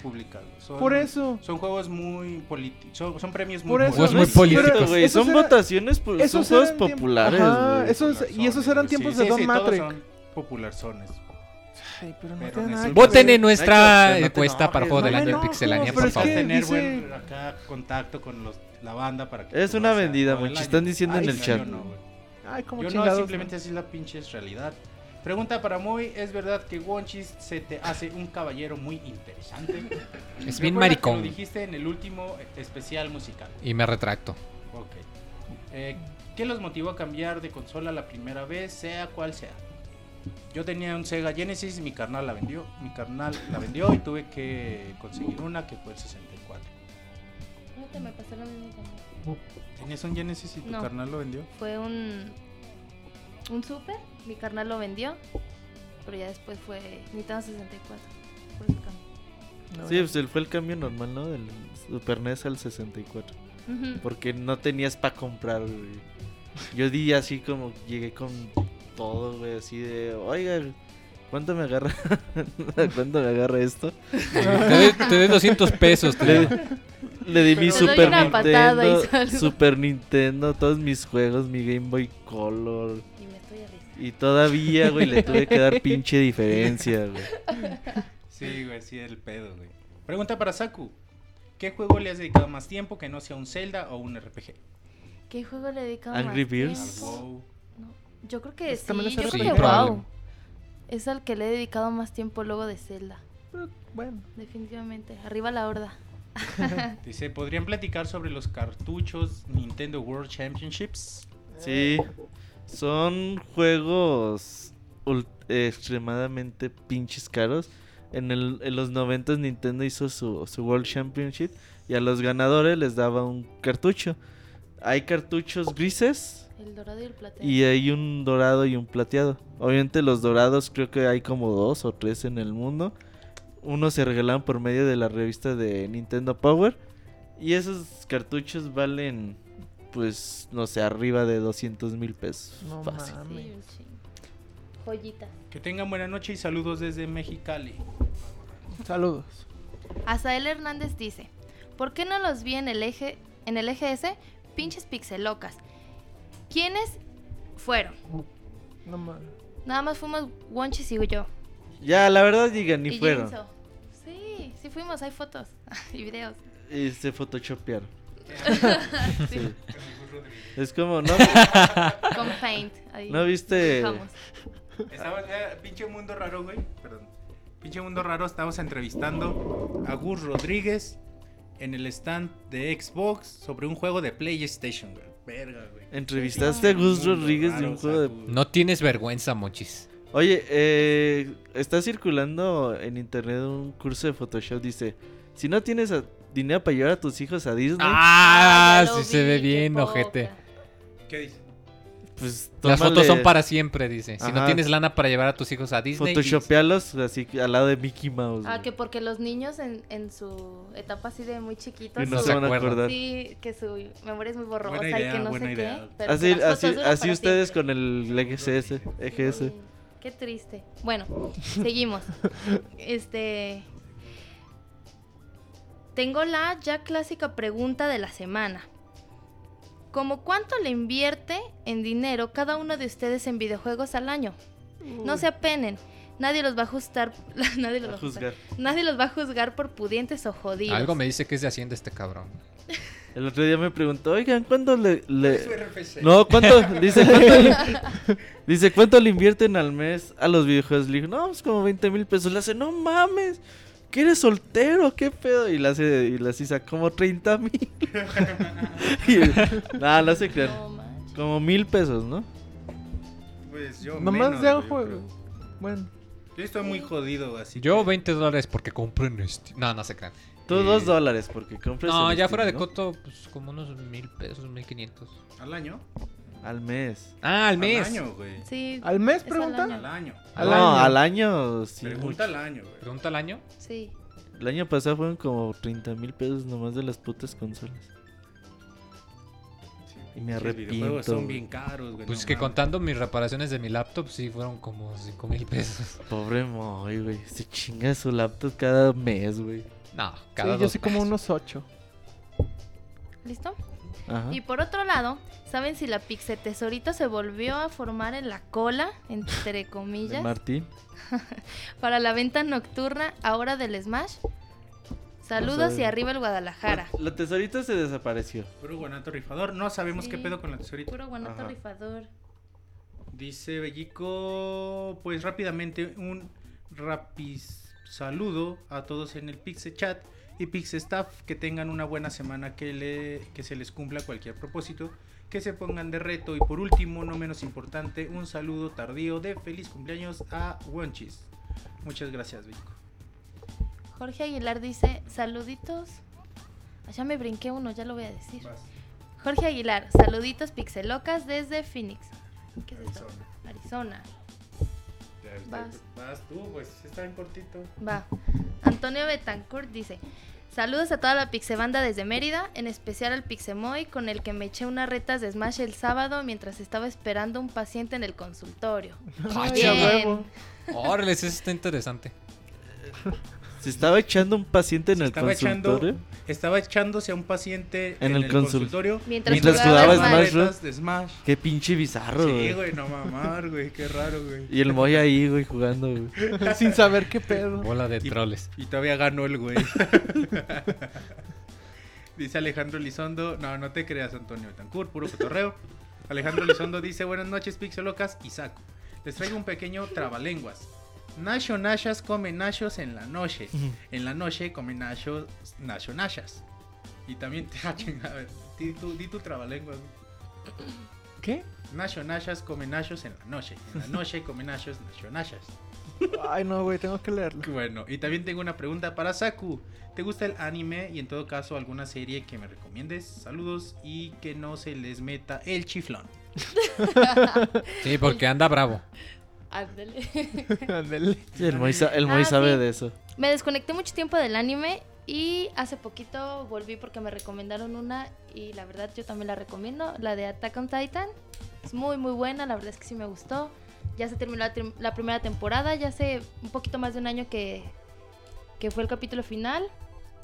Son, Por eso. Son juegos muy políticos. Son, son premios muy eso. Muy políticos. güey. Esos Son eran- votaciones, pues, son esos juegos populares, Ajá, esos- y esos eran tiempos sí, de sí, Don sí, Matrix. son popularzones. Ay, pero no Pero nada que Voten ver. en nuestra encuesta para Juego no del Año Pixelania, por es favor. que- tener dice- buen acá contacto con los, la banda para que Es una vendida, año. están diciendo en el chat. Yo no, güey. Ay, como Yo no, simplemente así es la pinche realidad. Pregunta para Moy, ¿es verdad que Wonchis se te hace un caballero muy interesante? Es bien maricón. Lo dijiste en el último especial musical. Y me retracto. Ok. Eh, ¿Qué los motivó a cambiar de consola la primera vez, sea cual sea? Yo tenía un Sega Genesis, mi carnal la vendió, mi carnal la vendió y tuve que conseguir una que fue el 64. No te me pasó lo mismo conmigo. ¿Tenías un Genesis y tu No. carnal lo vendió? Fue un un super, mi carnal lo vendió, pero ya después fue Nintendo 64. Por eso cambió. No, Sí, pues el- fue el cambio normal, ¿no? Del Super NES al 64. Ujú. Porque no tenías para comprar, güey. Yo di así como llegué con todo, güey, así de, oiga, ¿cuánto me agarra? ¿Cuánto me agarra esto? Te doy- te doy 200 pesos. te Le, di mi Pero- Super una patada y Nintendo. Super Nintendo, todos mis juegos, mi Game Boy Color. Y me estoy. Y todavía, güey, le tuve que dar pinche diferencia, güey. Sí, güey, sí, el pedo, güey. Pregunta para Saku. ¿Qué juego le has dedicado más tiempo que no sea un Zelda o un RPG? ¿Qué juego le dedicaba Angry más Birds. tiempo? Yo creo que Pues sí, yo creo que. WoW. Es al que le he dedicado más tiempo luego de Zelda. Pero, bueno. Definitivamente. Arriba la horda. Dice, ¿podrían platicar sobre los cartuchos Nintendo World Championships? Sí, son juegos extremadamente pinches caros. En, el, en los 90 Nintendo hizo su, su World Championship y a los ganadores les daba un cartucho. Hay cartuchos grises El dorado y el plateado. y hay un dorado y un plateado. Obviamente los dorados creo que hay como dos o tres en el mundo. Uno se regalaban por medio de la revista de Nintendo Power. Y esos cartuchos valen, pues, no sé, arriba de 200 mil pesos. No Fácil. mames. Joyitas. Que tengan buena noche y saludos desde Mexicali. Saludos. Azael Hernández dice, ¿por qué no los vi en el eje, en el EGS? Pinches pixelocas. ¿Quiénes fueron? No. Nada más fuimos Wonchis y yo. Ya, la verdad digan, ni y fueron. Jinso. Sí, sí fuimos, hay fotos y videos. Y se photoshopearon. Sí, Sí. Es como, ¿no? Con Paint. Ahí ¿No viste? dibujamos. Estaba, eh, pinche mundo raro, güey. Perdón. Pinche mundo raro, estamos entrevistando a Gus Rodríguez en el stand de Xbox sobre un juego de PlayStation, güey. Verga, güey. Entrevistaste a Gus Rodríguez de un juego de... No tienes vergüenza, mochis. Oye, eh, está circulando en internet un curso de Photoshop. Dice, si no tienes a- dinero para llevar a tus hijos a Disney, Ah, lo sí se ve bien, ojete. ¿Qué dice? Pues Las fotos son para siempre, dice. Si no tienes lana para llevar a tus hijos a Disney. Photoshopealos así al lado de Mickey Mouse. Ah, güey. que porque los niños en, en su etapa así de muy chiquitos. Y no se van a acordar. Sí, que su memoria es muy borrosa Buena idea, y que no buena sé idea. qué. pero Así, así, así ustedes siempre. con el EGS. EGS. Qué triste. Bueno, seguimos. Este. Tengo la ya clásica pregunta de la semana. ¿Cómo cuánto le invierte en dinero cada uno de ustedes en videojuegos al año? No se apenen. Nadie los va a ajustar. Nadie los va A juzgar. Nadie los va a juzgar por pudientes o jodidos. Algo me dice que es de Hacienda este cabrón. El otro día me preguntó, oigan, ¿cuánto le... le- No, ¿cuánto? Dice, ¿cuánto le... Dice, ¿cuánto le invierten al mes a los videojuegos? Le digo, no, pues como 20 mil pesos. Le hace, no mames, que eres soltero, ¿qué pedo? Y le hace, y le hace, como 30 mil. Nada, no se crean. Como mil pesos, ¿no? Pues yo. Nomás de juego. Bueno. Yo estoy muy jodido, así. Yo que- 20 dólares porque compré en Steam. No, no se crean. Tú Eh, dos dólares porque compras. No, en ya Steam, fuera de ¿no? coto, pues como unos mil pesos, mil quinientos. ¿Al año? Al mes. Ah, al mes. Al año, güey. Sí. ¿Al mes es pregunta? año. Al año. Al no, año. al año sí. Pregunta al año, güey. Pregunta al año. Sí. El año pasado fueron como 30 mil pesos nomás de las putas consolas. Y me Los videojuegos arrepiento. son güey. bien caros, güey. Pues no que mames. contando mis reparaciones de mi laptop, sí fueron como 5 mil pesos. Pobre Moy, güey. Se chinga su laptop cada mes, güey. No, Sí, cada yo dos soy como unos 8. ¿Listo? Ajá. Y por otro lado, ¿saben si la Pixel Tesorito se volvió a formar en la cola, entre comillas, Martín. para la venta nocturna ahora del Smash? Saludos y arriba el Guadalajara. La, la tesorita se desapareció. Puro guanato rifador. No sabemos qué pedo con la tesorita. Puro guanato Ajá. rifador. Dice Bellico, pues rápidamente un rapis saludo a todos en el Pixel Chat y Pixel Staff que tengan una buena semana, que, le, que se les cumpla cualquier propósito, que se pongan de reto y por último, no menos importante, un saludo tardío de feliz cumpleaños a Wonchis. Muchas gracias, Bellico. Jorge Aguilar dice, saluditos. Ah, Ya me brinqué uno, ya lo voy a decir. Jorge Aguilar, saluditos pixelocas desde Phoenix. ¿Qué es esto? Arizona. Vas. Vas tú, pues está en cortito. Va. Antonio Betancourt dice: Saludos a toda la Pixebanda desde Mérida, en especial al Pixemoy, con el que me eché unas retas de Smash el sábado mientras estaba esperando un paciente en el consultorio. Ah, Bien. Órale, eso está interesante. Se estaba echando un paciente en Se el estaba echando, consultorio. estaba echándose a un paciente En el consul- consultorio Mientras Mientras jugaba Smash. Bros. de Smash. Qué pinche bizarro, Sí, güey. güey, no mamar, güey, qué raro, güey. Y el Moy ahí, güey, jugando, güey. Sin saber qué pedo. Bola de Y- troles. Y todavía ganó el güey. Dice Alejandro Lizondo. No, no te creas, Antonio Betancourt, puro cotorreo. Alejandro Lizondo dice: Buenas noches, Pixelocas y Saco. Les traigo un pequeño trabalenguas. Nacho Nashas come nachos en la noche. En la noche come nachos, Nacho Nashas. Y también te ah, a ver, di tu, di tu trabalenguas. ¿Qué? Nacho Nashas come nachos en la noche. En la noche come nachos, Nacho Nashas. Ay, no, güey, tengo que leerlo. Bueno, y también tengo una pregunta para Saku. ¿Te gusta el anime y en todo caso alguna serie que me recomiendes? Saludos y que no se les meta el chiflón. Sí, porque anda bravo. Ándale. Ándale. Sí, el Moy, sa- el Moy Ah, sabe sí. de eso. Me desconecté mucho tiempo del anime y hace poquito volví porque me recomendaron una y la verdad yo también la recomiendo, la de Attack on Titan. Es muy muy buena, la verdad es que sí me gustó. Ya se terminó la, la primera temporada, ya hace un poquito más de un año que, que fue el capítulo final.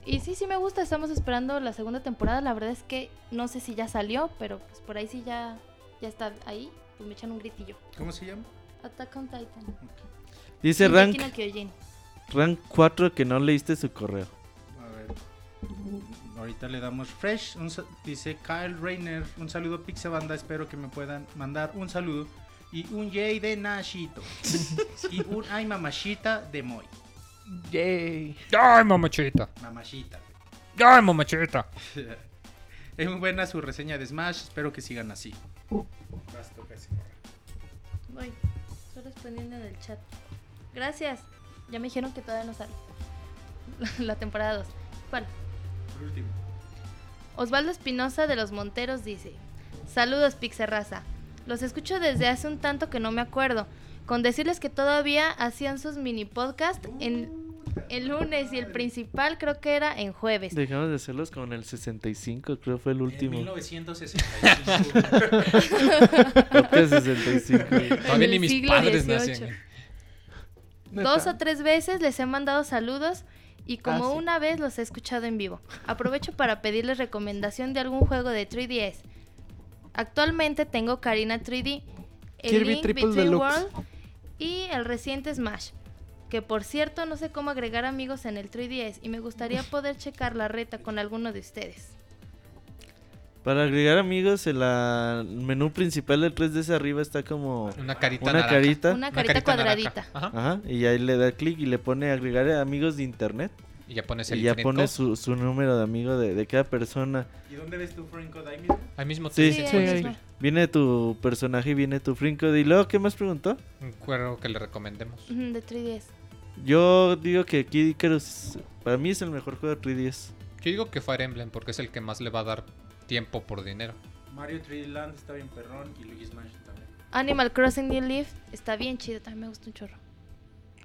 Y sí, sí me gusta, estamos esperando la segunda temporada. La verdad es que no sé si ya salió, pero pues por ahí sí ya, ya está ahí. Pues me echan un gritillo. ¿Cómo se llama? Attack on Titan. Dice Shingeki Rank, no Kyojin. rank 4 que no leíste su correo. A ver. Ahorita le damos fresh. Un sa- dice Kyle Rainer. Un saludo Pixabanda. Espero que me puedan mandar un saludo. Y un yay de Nashito. y un ay mamachita de Moy. Yay. ¡Ay, mamachita! Mamachita. ¡Ay, mamachita! es muy buena su reseña de Smash. Espero que sigan así. Vas, toca ese. Voy. Respondiendo en el chat. Gracias. Ya me dijeron que todavía no sale. La temporada 2. ¿Cuál? Por último. Osvaldo Espinosa de los Monteros dice: Saludos, Pixerraza. Los escucho desde hace un tanto que no me acuerdo. Con decirles que todavía hacían sus mini podcast en el lunes y el principal creo que era en jueves. Dejamos de hacerlos con el 65, creo fue el En último. 1965. Podcast 65. Todavía En ni mis padres nacían. Dos o tres veces les he mandado saludos y como Ah, sí. una vez los he escuchado en vivo. Aprovecho para pedirles recomendación de algún juego de 3DS. Actualmente tengo Karina 3D, el Kirby Link Triple Between Deluxe. World y el reciente Smash. Que por cierto no sé cómo agregar amigos en el 3DS y me gustaría poder checar la reta con alguno de ustedes. Para agregar amigos, en la- el menú principal del 3DS arriba está como Una carita una naranja. carita. Una carita cuadradita. Ajá. Ajá, y ahí le da clic y le pone agregar amigos de internet. Y ya pones el Y ya friend pone su, su número de amigo de, de cada persona. ¿Y dónde ves tu Franco ahí mismo? Ahí mismo te Sí. dicen ahí Sí. Viene tu personaje y viene tu frinco. Y luego, ¿qué más preguntó? un juego que le recomendemos. De 3DS. Yo digo que Kid Icarus para mí es el mejor juego de 3DS. Yo digo que Fire Emblem porque es el que más le va a dar tiempo por dinero. Mario 3D Land está bien perrón y Luigi's Mansion también. Animal Crossing New Leaf está bien chido, también me gusta un chorro.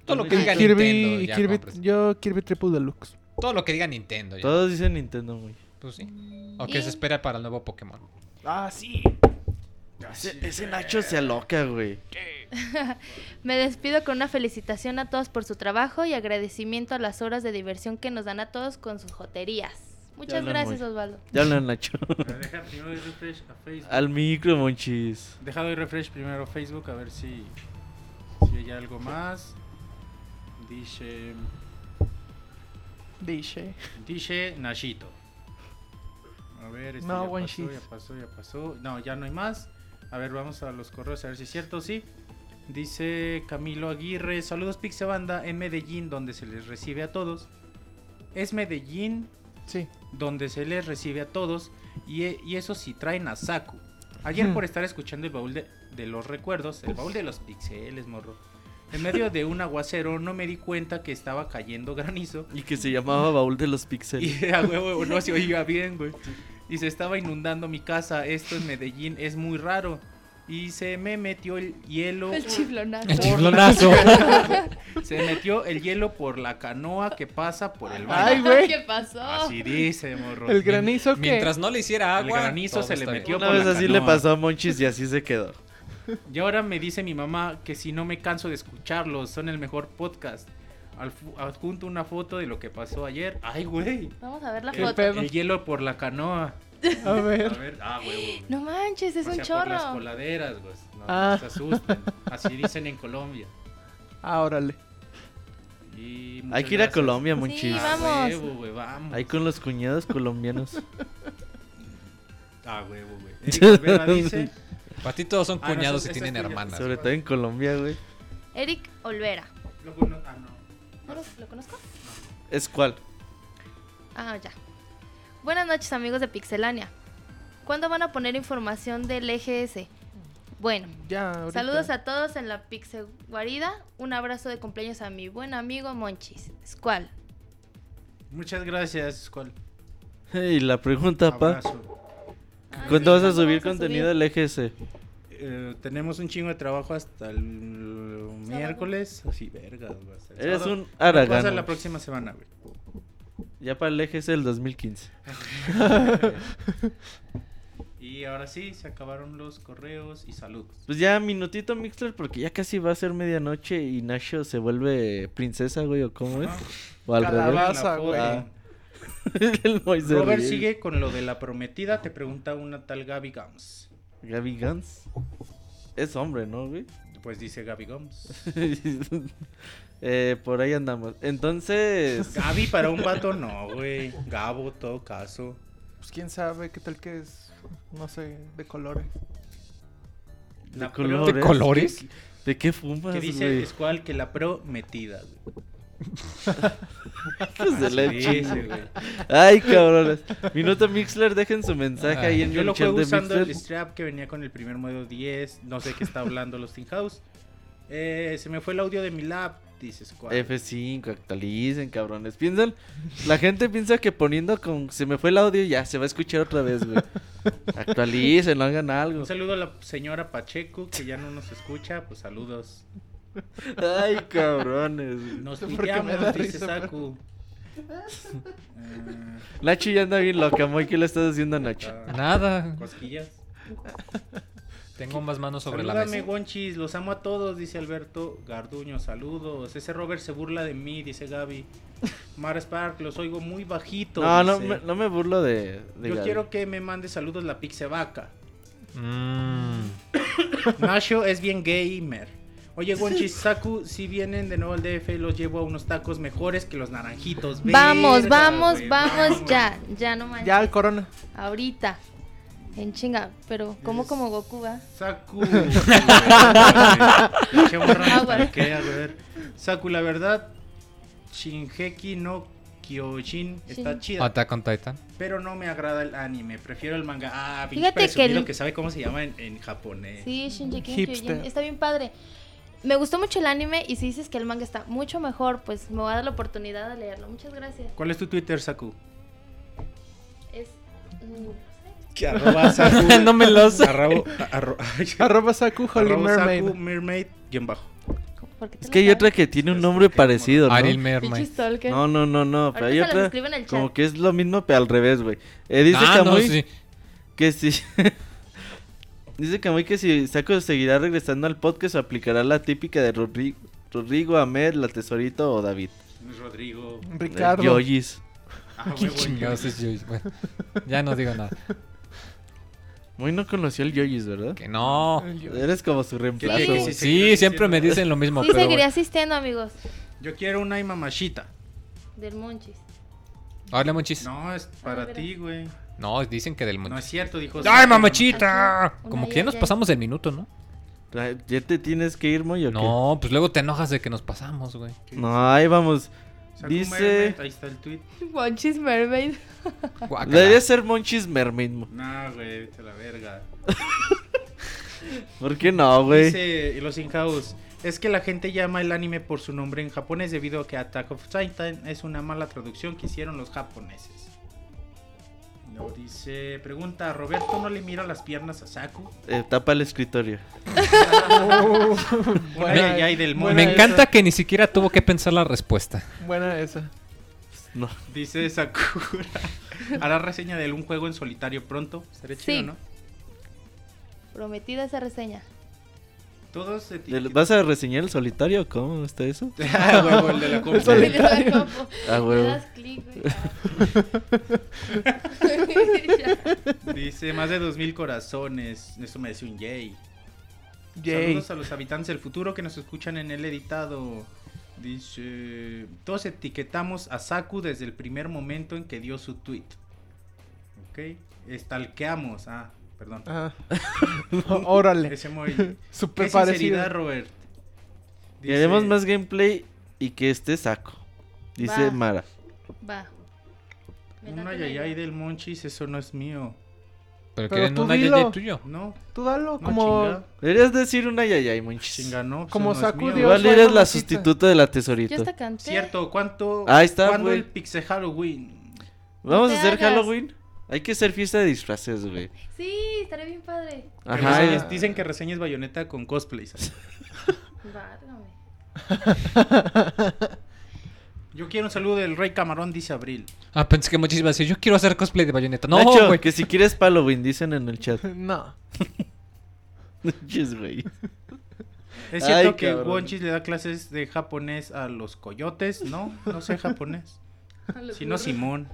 Todo lo que Ah, diga Kirby, Nintendo, ya Kirby, compres. yo Kirby Triple Deluxe. Todo lo que diga Nintendo, ya. Todos dicen Nintendo muy. Pues sí. O que Y- se espera para el nuevo Pokémon. Ah, sí. Ese, ese Nacho se aloca, güey. Me despido con una felicitación a todos por su trabajo y agradecimiento a las horas de diversión que nos dan a todos con sus joterías. Muchas gracias, muy- Osvaldo. Ya hablan Nacho. Pero deja primero de refresh a Facebook. Al micro, monchis. Deja de refresh primero a Facebook a ver si, si hay algo más. Dice. Dice. Dice Nashito. A ver, esto No, ya pasó, ya pasó, ya pasó. No, ya no hay más. A ver, vamos a los correos a ver si es cierto, sí. Dice Camilo Aguirre, saludos Pixebanda en Medellín, donde se les recibe a todos. Es Medellín Sí. donde se les recibe a todos y, e- y eso sí traen a Saku. Ayer Hmm. por estar escuchando el baúl de, de los recuerdos, el baúl de los pixeles, morro. En medio de un aguacero no me di cuenta que estaba cayendo granizo Y que se llamaba Baúl de los Pixels. y a huevo no se oiga bien, güey. Y se estaba inundando mi casa. Esto en Medellín es muy raro. Y se me metió el hielo. El chiflonazo. El chiflonazo. Se metió el hielo por la canoa que pasa por el Ay, baño. güey. ¿Qué pasó? Así dice, morro. El granizo que. Mientras no le hiciera El agua. granizo todo se le metió bien. Una vez la así le pasó a Monchis y así se quedó. Y ahora me dice mi mamá que si no me canso de escucharlos, son el mejor podcast. Adjunto una foto de lo que pasó ayer. Ay, güey. Vamos a ver la El, foto. el hielo por la canoa. A A ver. ver, ah, huevo. No manches, es O un sea, por las chorro. coladeras, güey. No, Ah. no se asusten. Así dicen en Colombia. Ah, órale. Y Hay que ir a. Colombia, Sí, va- A Vamos. huevo, güey, vamos. Ahí con los cuñados colombianos. Ah, huevo, güey. Eric Olvera dice... Para ti todos son Ah, no, cuñados eso- y tienen hermanas. Sobre todo en Colombia, güey. Eric Olvera. Lo cono- ah, no. ¿No lo, lo conozco? ¿Es cuál? Ah, ya. Buenas noches, amigos de Pixelania. ¿Cuándo van a poner información del EGS? Bueno, Ya, ahorita. saludos a todos en la Pixel Guarida. Un abrazo de cumpleaños a mi buen amigo Monchis. Squall. Muchas gracias, ¿cuál? Y la pregunta, pa. ¿Cuándo vas a ¿cuándo subir contenido del EGS? Eh, tenemos un chingo de trabajo hasta el miércoles. Así, verga. güey, hasta el Eres sábado. un Va a pasar aragán. la próxima semana, güey. Ya para el EGS del 2015. Y ahora sí, se acabaron los correos y saludos. Pues ya, minutito Mixler, porque ya casi va a ser medianoche y Nacho se vuelve princesa, güey, o cómo es. O al Calabaza. revés. Pasa, güey. Ah. El Moisés Robert sigue con lo de la prometida. Te pregunta una tal Gaby Gums. Gaby Gans. Es hombre, ¿no, güey? Pues dice Gaby Gums. eh, por ahí andamos. Entonces... Gaby para un vato no, güey. Gabo, todo caso. Pues quién sabe qué tal que es, no sé, de colores. ¿De colores? ¿De colores? ¿De qué fumas, Que dice güey? Squall que la prometida, güey. De. Ay, cabrones. Minuto Mixler, dejen su mensaje Ah, ahí en Yo el lo chat de usando Mixler. el strap que venía con el primer modelo 10. No sé qué está hablando los Team House. Eh, se me fue el audio de mi lab, dice Squall. F5, actualicen, cabrones. Piensan, la gente piensa que poniendo con se me fue el audio ya se va a escuchar otra vez, güey. Actualicen, hagan algo. Un saludo a la señora Pacheco que ya no nos escucha. Pues saludos. Ay, cabrones. Nos ¿Por qué me piteamos, dice Saku. Eh, Nacho ya anda bien loca, Moy. ¿Qué le estás haciendo a Nacho? está- Nada. Cosquillas. Tengo más manos sobre la Salúdame, mesa. Gonchis, los amo a todos, dice Alberto Garduño, saludos. Ese Robert se burla de mí, dice Gaby. Mar Spark, los oigo muy bajito. No, no me, no me burlo de, de Yo Gaby. quiero que me mande saludos la Pixevaca. Mm. Nacho es bien gamer. Oye, Gonchis, Saku, si vienen de nuevo al DF, los llevo a unos tacos mejores que los naranjitos. Vamos, Verga, vamos, vamos ya. Ya no manches. Ya el corona. Ahorita. En chinga. Pero, ¿cómo como Goku va? Saku. Saku, la verdad, Shingeki no Kyojin está chida. Attack on Titan. Pero no me agrada el anime, prefiero el manga. Ah, Fíjate que presumido el- que sabe cómo se llama en, en japonés. Sí, Shinji Hipster. Está bien padre. Me gustó mucho el anime y si dices que el manga está mucho mejor, pues me voy a dar la oportunidad de leerlo. Muchas gracias. ¿Cuál es tu Twitter, Saku? Es. mm, Que arroba Saku. No me lo sé. Arroba, arro- Arroba Saku Holy arroba Mermaid. Saku Mermaid, guion bajo. ¿por qué te Es que hay sabes? otra que tiene un nombre parecido, ¿no? Ariel Mermaid. No, no, no, no. Pero hay otra como que es lo mismo, pero al revés, güey. Eh, dice Ah, no, Kamui sí. que si... dice Kamui que si Saco seguirá regresando al podcast o aplicará la típica de Rodrigo, Rodrigo Ahmed, la Tesorito o David. Rodrigo. Ricardo. Yoyis. Ah, ¿Qué chingados es? Bueno, ya no digo nada. Muy no conoció el Yoyis, ¿verdad? Que no. Eres como su reemplazo. Sí. güey. Sí, Sí, siempre me dicen lo mismo, Sí, pero seguiré bueno. asistiendo, amigos. Yo quiero una mamachita. Del Monchis. Hola, monchis. No, es para ti, güey. No, dicen que del No es cierto, dijo. ¡Ay, mamachita! Como que ya, nos pasamos del minuto, ¿no? ¿Ya te tienes que ir, Moy, o qué? No, pues luego te enojas de que nos pasamos, güey. No, ahí vamos. Dice- Mermaid, Ahí está el tweet. Monchis Mermaid. Debería ser Monchis Mermaid. Mo. No, güey, vete a la verga. ¿Por qué no, güey? Dice los in-house. Es que la gente llama el anime por su nombre en japonés debido a que Attack of Titan es una mala traducción que hicieron los japoneses. No, dice, pregunta, ¿Roberto no le mira las piernas a Saku? Eh, tapa el escritorio. Buena- del buena. Me esa. encanta que ni siquiera tuvo que pensar la respuesta. Buena esa. No. Dice Sakura. Hará reseña de un juego en solitario pronto. Estaría chido, Sí. ¿no? Prometida esa reseña. Todos se ¿Del- ¿Vas a reseñar el solitario? ¿Cómo está eso? Ah, huevo, el de la compu. Ah, le das clic, güey. Dice más de 2000 corazones. Eso me dice un yay. Yay. Saludos a los habitantes del futuro que nos escuchan en el editado. Dice, todos etiquetamos a Saku desde el primer momento en que dio su tweet. Ok, estalqueamos. Ah, perdón. Ah. Órale. Ese muy... Súper Qué parecido. sinceridad, Robert. Dice, Queremos más gameplay y que esté saco. Dice Va. Mara. Va. Un ayayay del Monchis, eso no es mío. Pero, Pero quieren tú un ayayay tuyo. No, Tú dalo, no como, chinga. Deberías decir una yayay, monchis. Chinga, no. Como no dio- Igual eres la sustituta de la Yo tesorito. hasta canté. Cierto, ¿cuánto? Ahí está, ¿Cuándo el Pixel Halloween? Vamos a hacer hagas. Halloween. Hay que hacer fiesta de disfraces, güey. Sí, estaría bien padre. Ajá. Reseñas- dicen que reseñes bayoneta con cosplays. Válgame. Yo quiero un saludo del Rey Camarón, dice Abril. Ah, pensé que muchísimas veces. Yo quiero hacer cosplay de bayoneta. No, Nacho, güey. que si quieres Halloween, dicen en el chat. No. Chis, güey. Es Ay, cierto que cabrón. Wonchis le da clases de japonés a los coyotes, ¿no? No sé japonés. Si no, Simón.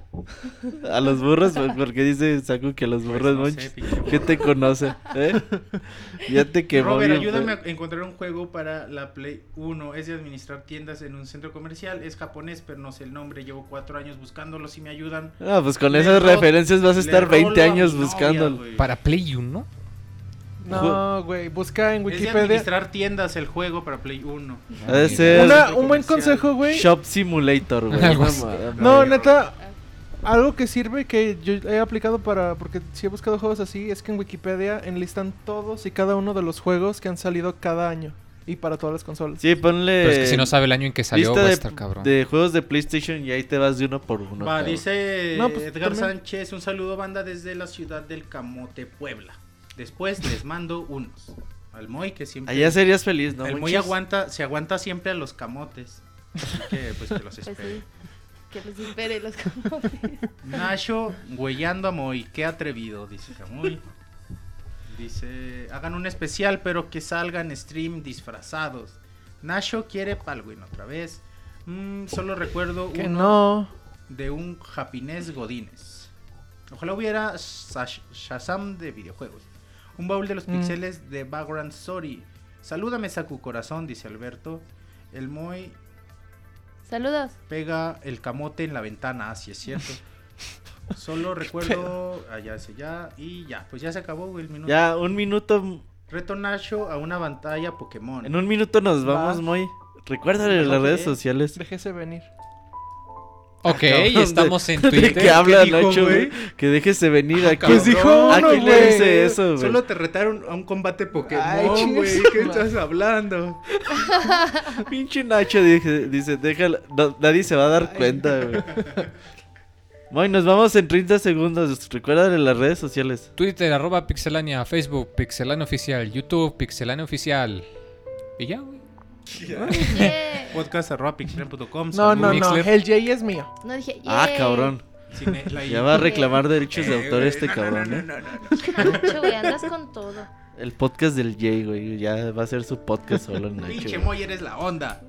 A los burros, pues, porque dice Saku que a los burros, Pues no sé, ¿Qué te conoce? ¿Eh? Ya te quemó Robert, bien, ayúdame fue. a encontrar un juego para la Play 1. Es de administrar tiendas en un centro comercial. Es japonés, pero no sé el nombre. Llevo cuatro años buscándolo. Si me ayudan. Ah, pues con Le esas referencias vas a estar rolo 20 a años novia, buscándolo. Para Play 1. No, güey. Busca en Es de Wikipedia. administrar tiendas el juego para Play 1. Ha de ser Una- Centro un buen consejo, güey. Shop Simulator, güey. No neta, algo que sirve que yo he aplicado para, porque si he buscado juegos así, es que en Wikipedia enlistan todos y cada uno de los juegos que han salido cada año y para todas las consolas. Sí, ponle. Pero es que si no sabe el año en que salió, lista va a estar cabrón. de juegos de PlayStation y ahí te vas de uno por uno. Va, cabrón. dice No, pues, Edgar también. Sánchez, un saludo banda desde la ciudad del Camote, Puebla. Después les mando unos. Al Moy que siempre... Allá serías feliz, ¿no? el Moy aguanta, se aguanta siempre a los camotes. Así que pues que los Pues espere. sí. Que los espere los camotes. Nacho, güeyando a Moy, qué atrevido, dice Camuy. Dice, hagan un especial, pero que salgan stream disfrazados. Nacho quiere Palwin otra vez. Mm, solo recuerdo Que uno no. de un Happiness Godines. Ojalá hubiera Shazam de videojuegos. Un baúl de los Mm. pixeles de Background Story. Salúdame, Saku Corazón, dice Alberto. El Moy Saludos. pega el camote en la ventana, así es cierto. Solo recuerdo. Allá se ya. Y ya, pues ya se acabó el minuto. Ya, un minuto. Reto Nacho a una pantalla Pokémon. En un minuto nos Va. vamos, Moy. Recuérdale las redes sociales. Déjese venir. Ok, Cabrón, estamos de- en ¿De Twitter. qué habla dijo, Nacho, güey? Que déjese venir aquí. Pues dijo Cabrón, ¿A uno, quién le dice eso, güey? Solo te retaron a un combate Pokémon, güey. ¿Qué estás hablando? Pinche Nacho dije- dice, déjala. no, nadie se va a dar cuenta, güey. Moy, nos vamos en 30 segundos. Recuérdale las redes sociales. Twitter, arroba pixelania, Facebook, pixelania oficial, YouTube, pixelania oficial. Y ya, güey. Yeah. Podcast arroba pixel.com. No, no, no. El Jay es mío. No dije. Ah, yay. cabrón. Cinela y- Ya va a reclamar derechos de Eh, autor este no, no, cabrón, no, ¿eh? no, no, no. Nacho, güey, andas con todo. El podcast del Jay, güey. Ya va a ser su podcast solo en Nacho. Pinche. Moy, eres la onda.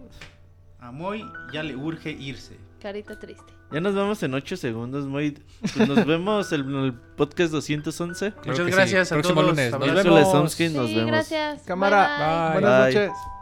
A Moy ya le urge irse. Carita triste. Ya nos vamos en 8 segundos, Moy. Pues nos vemos en el podcast 211. Claro Muchas que sí. gracias a Próximo todos. lunes. Nos soy vemos. Nos sí, vemos. gracias. Cámara. Bye, bye. Bye. Buenas Bye. noches.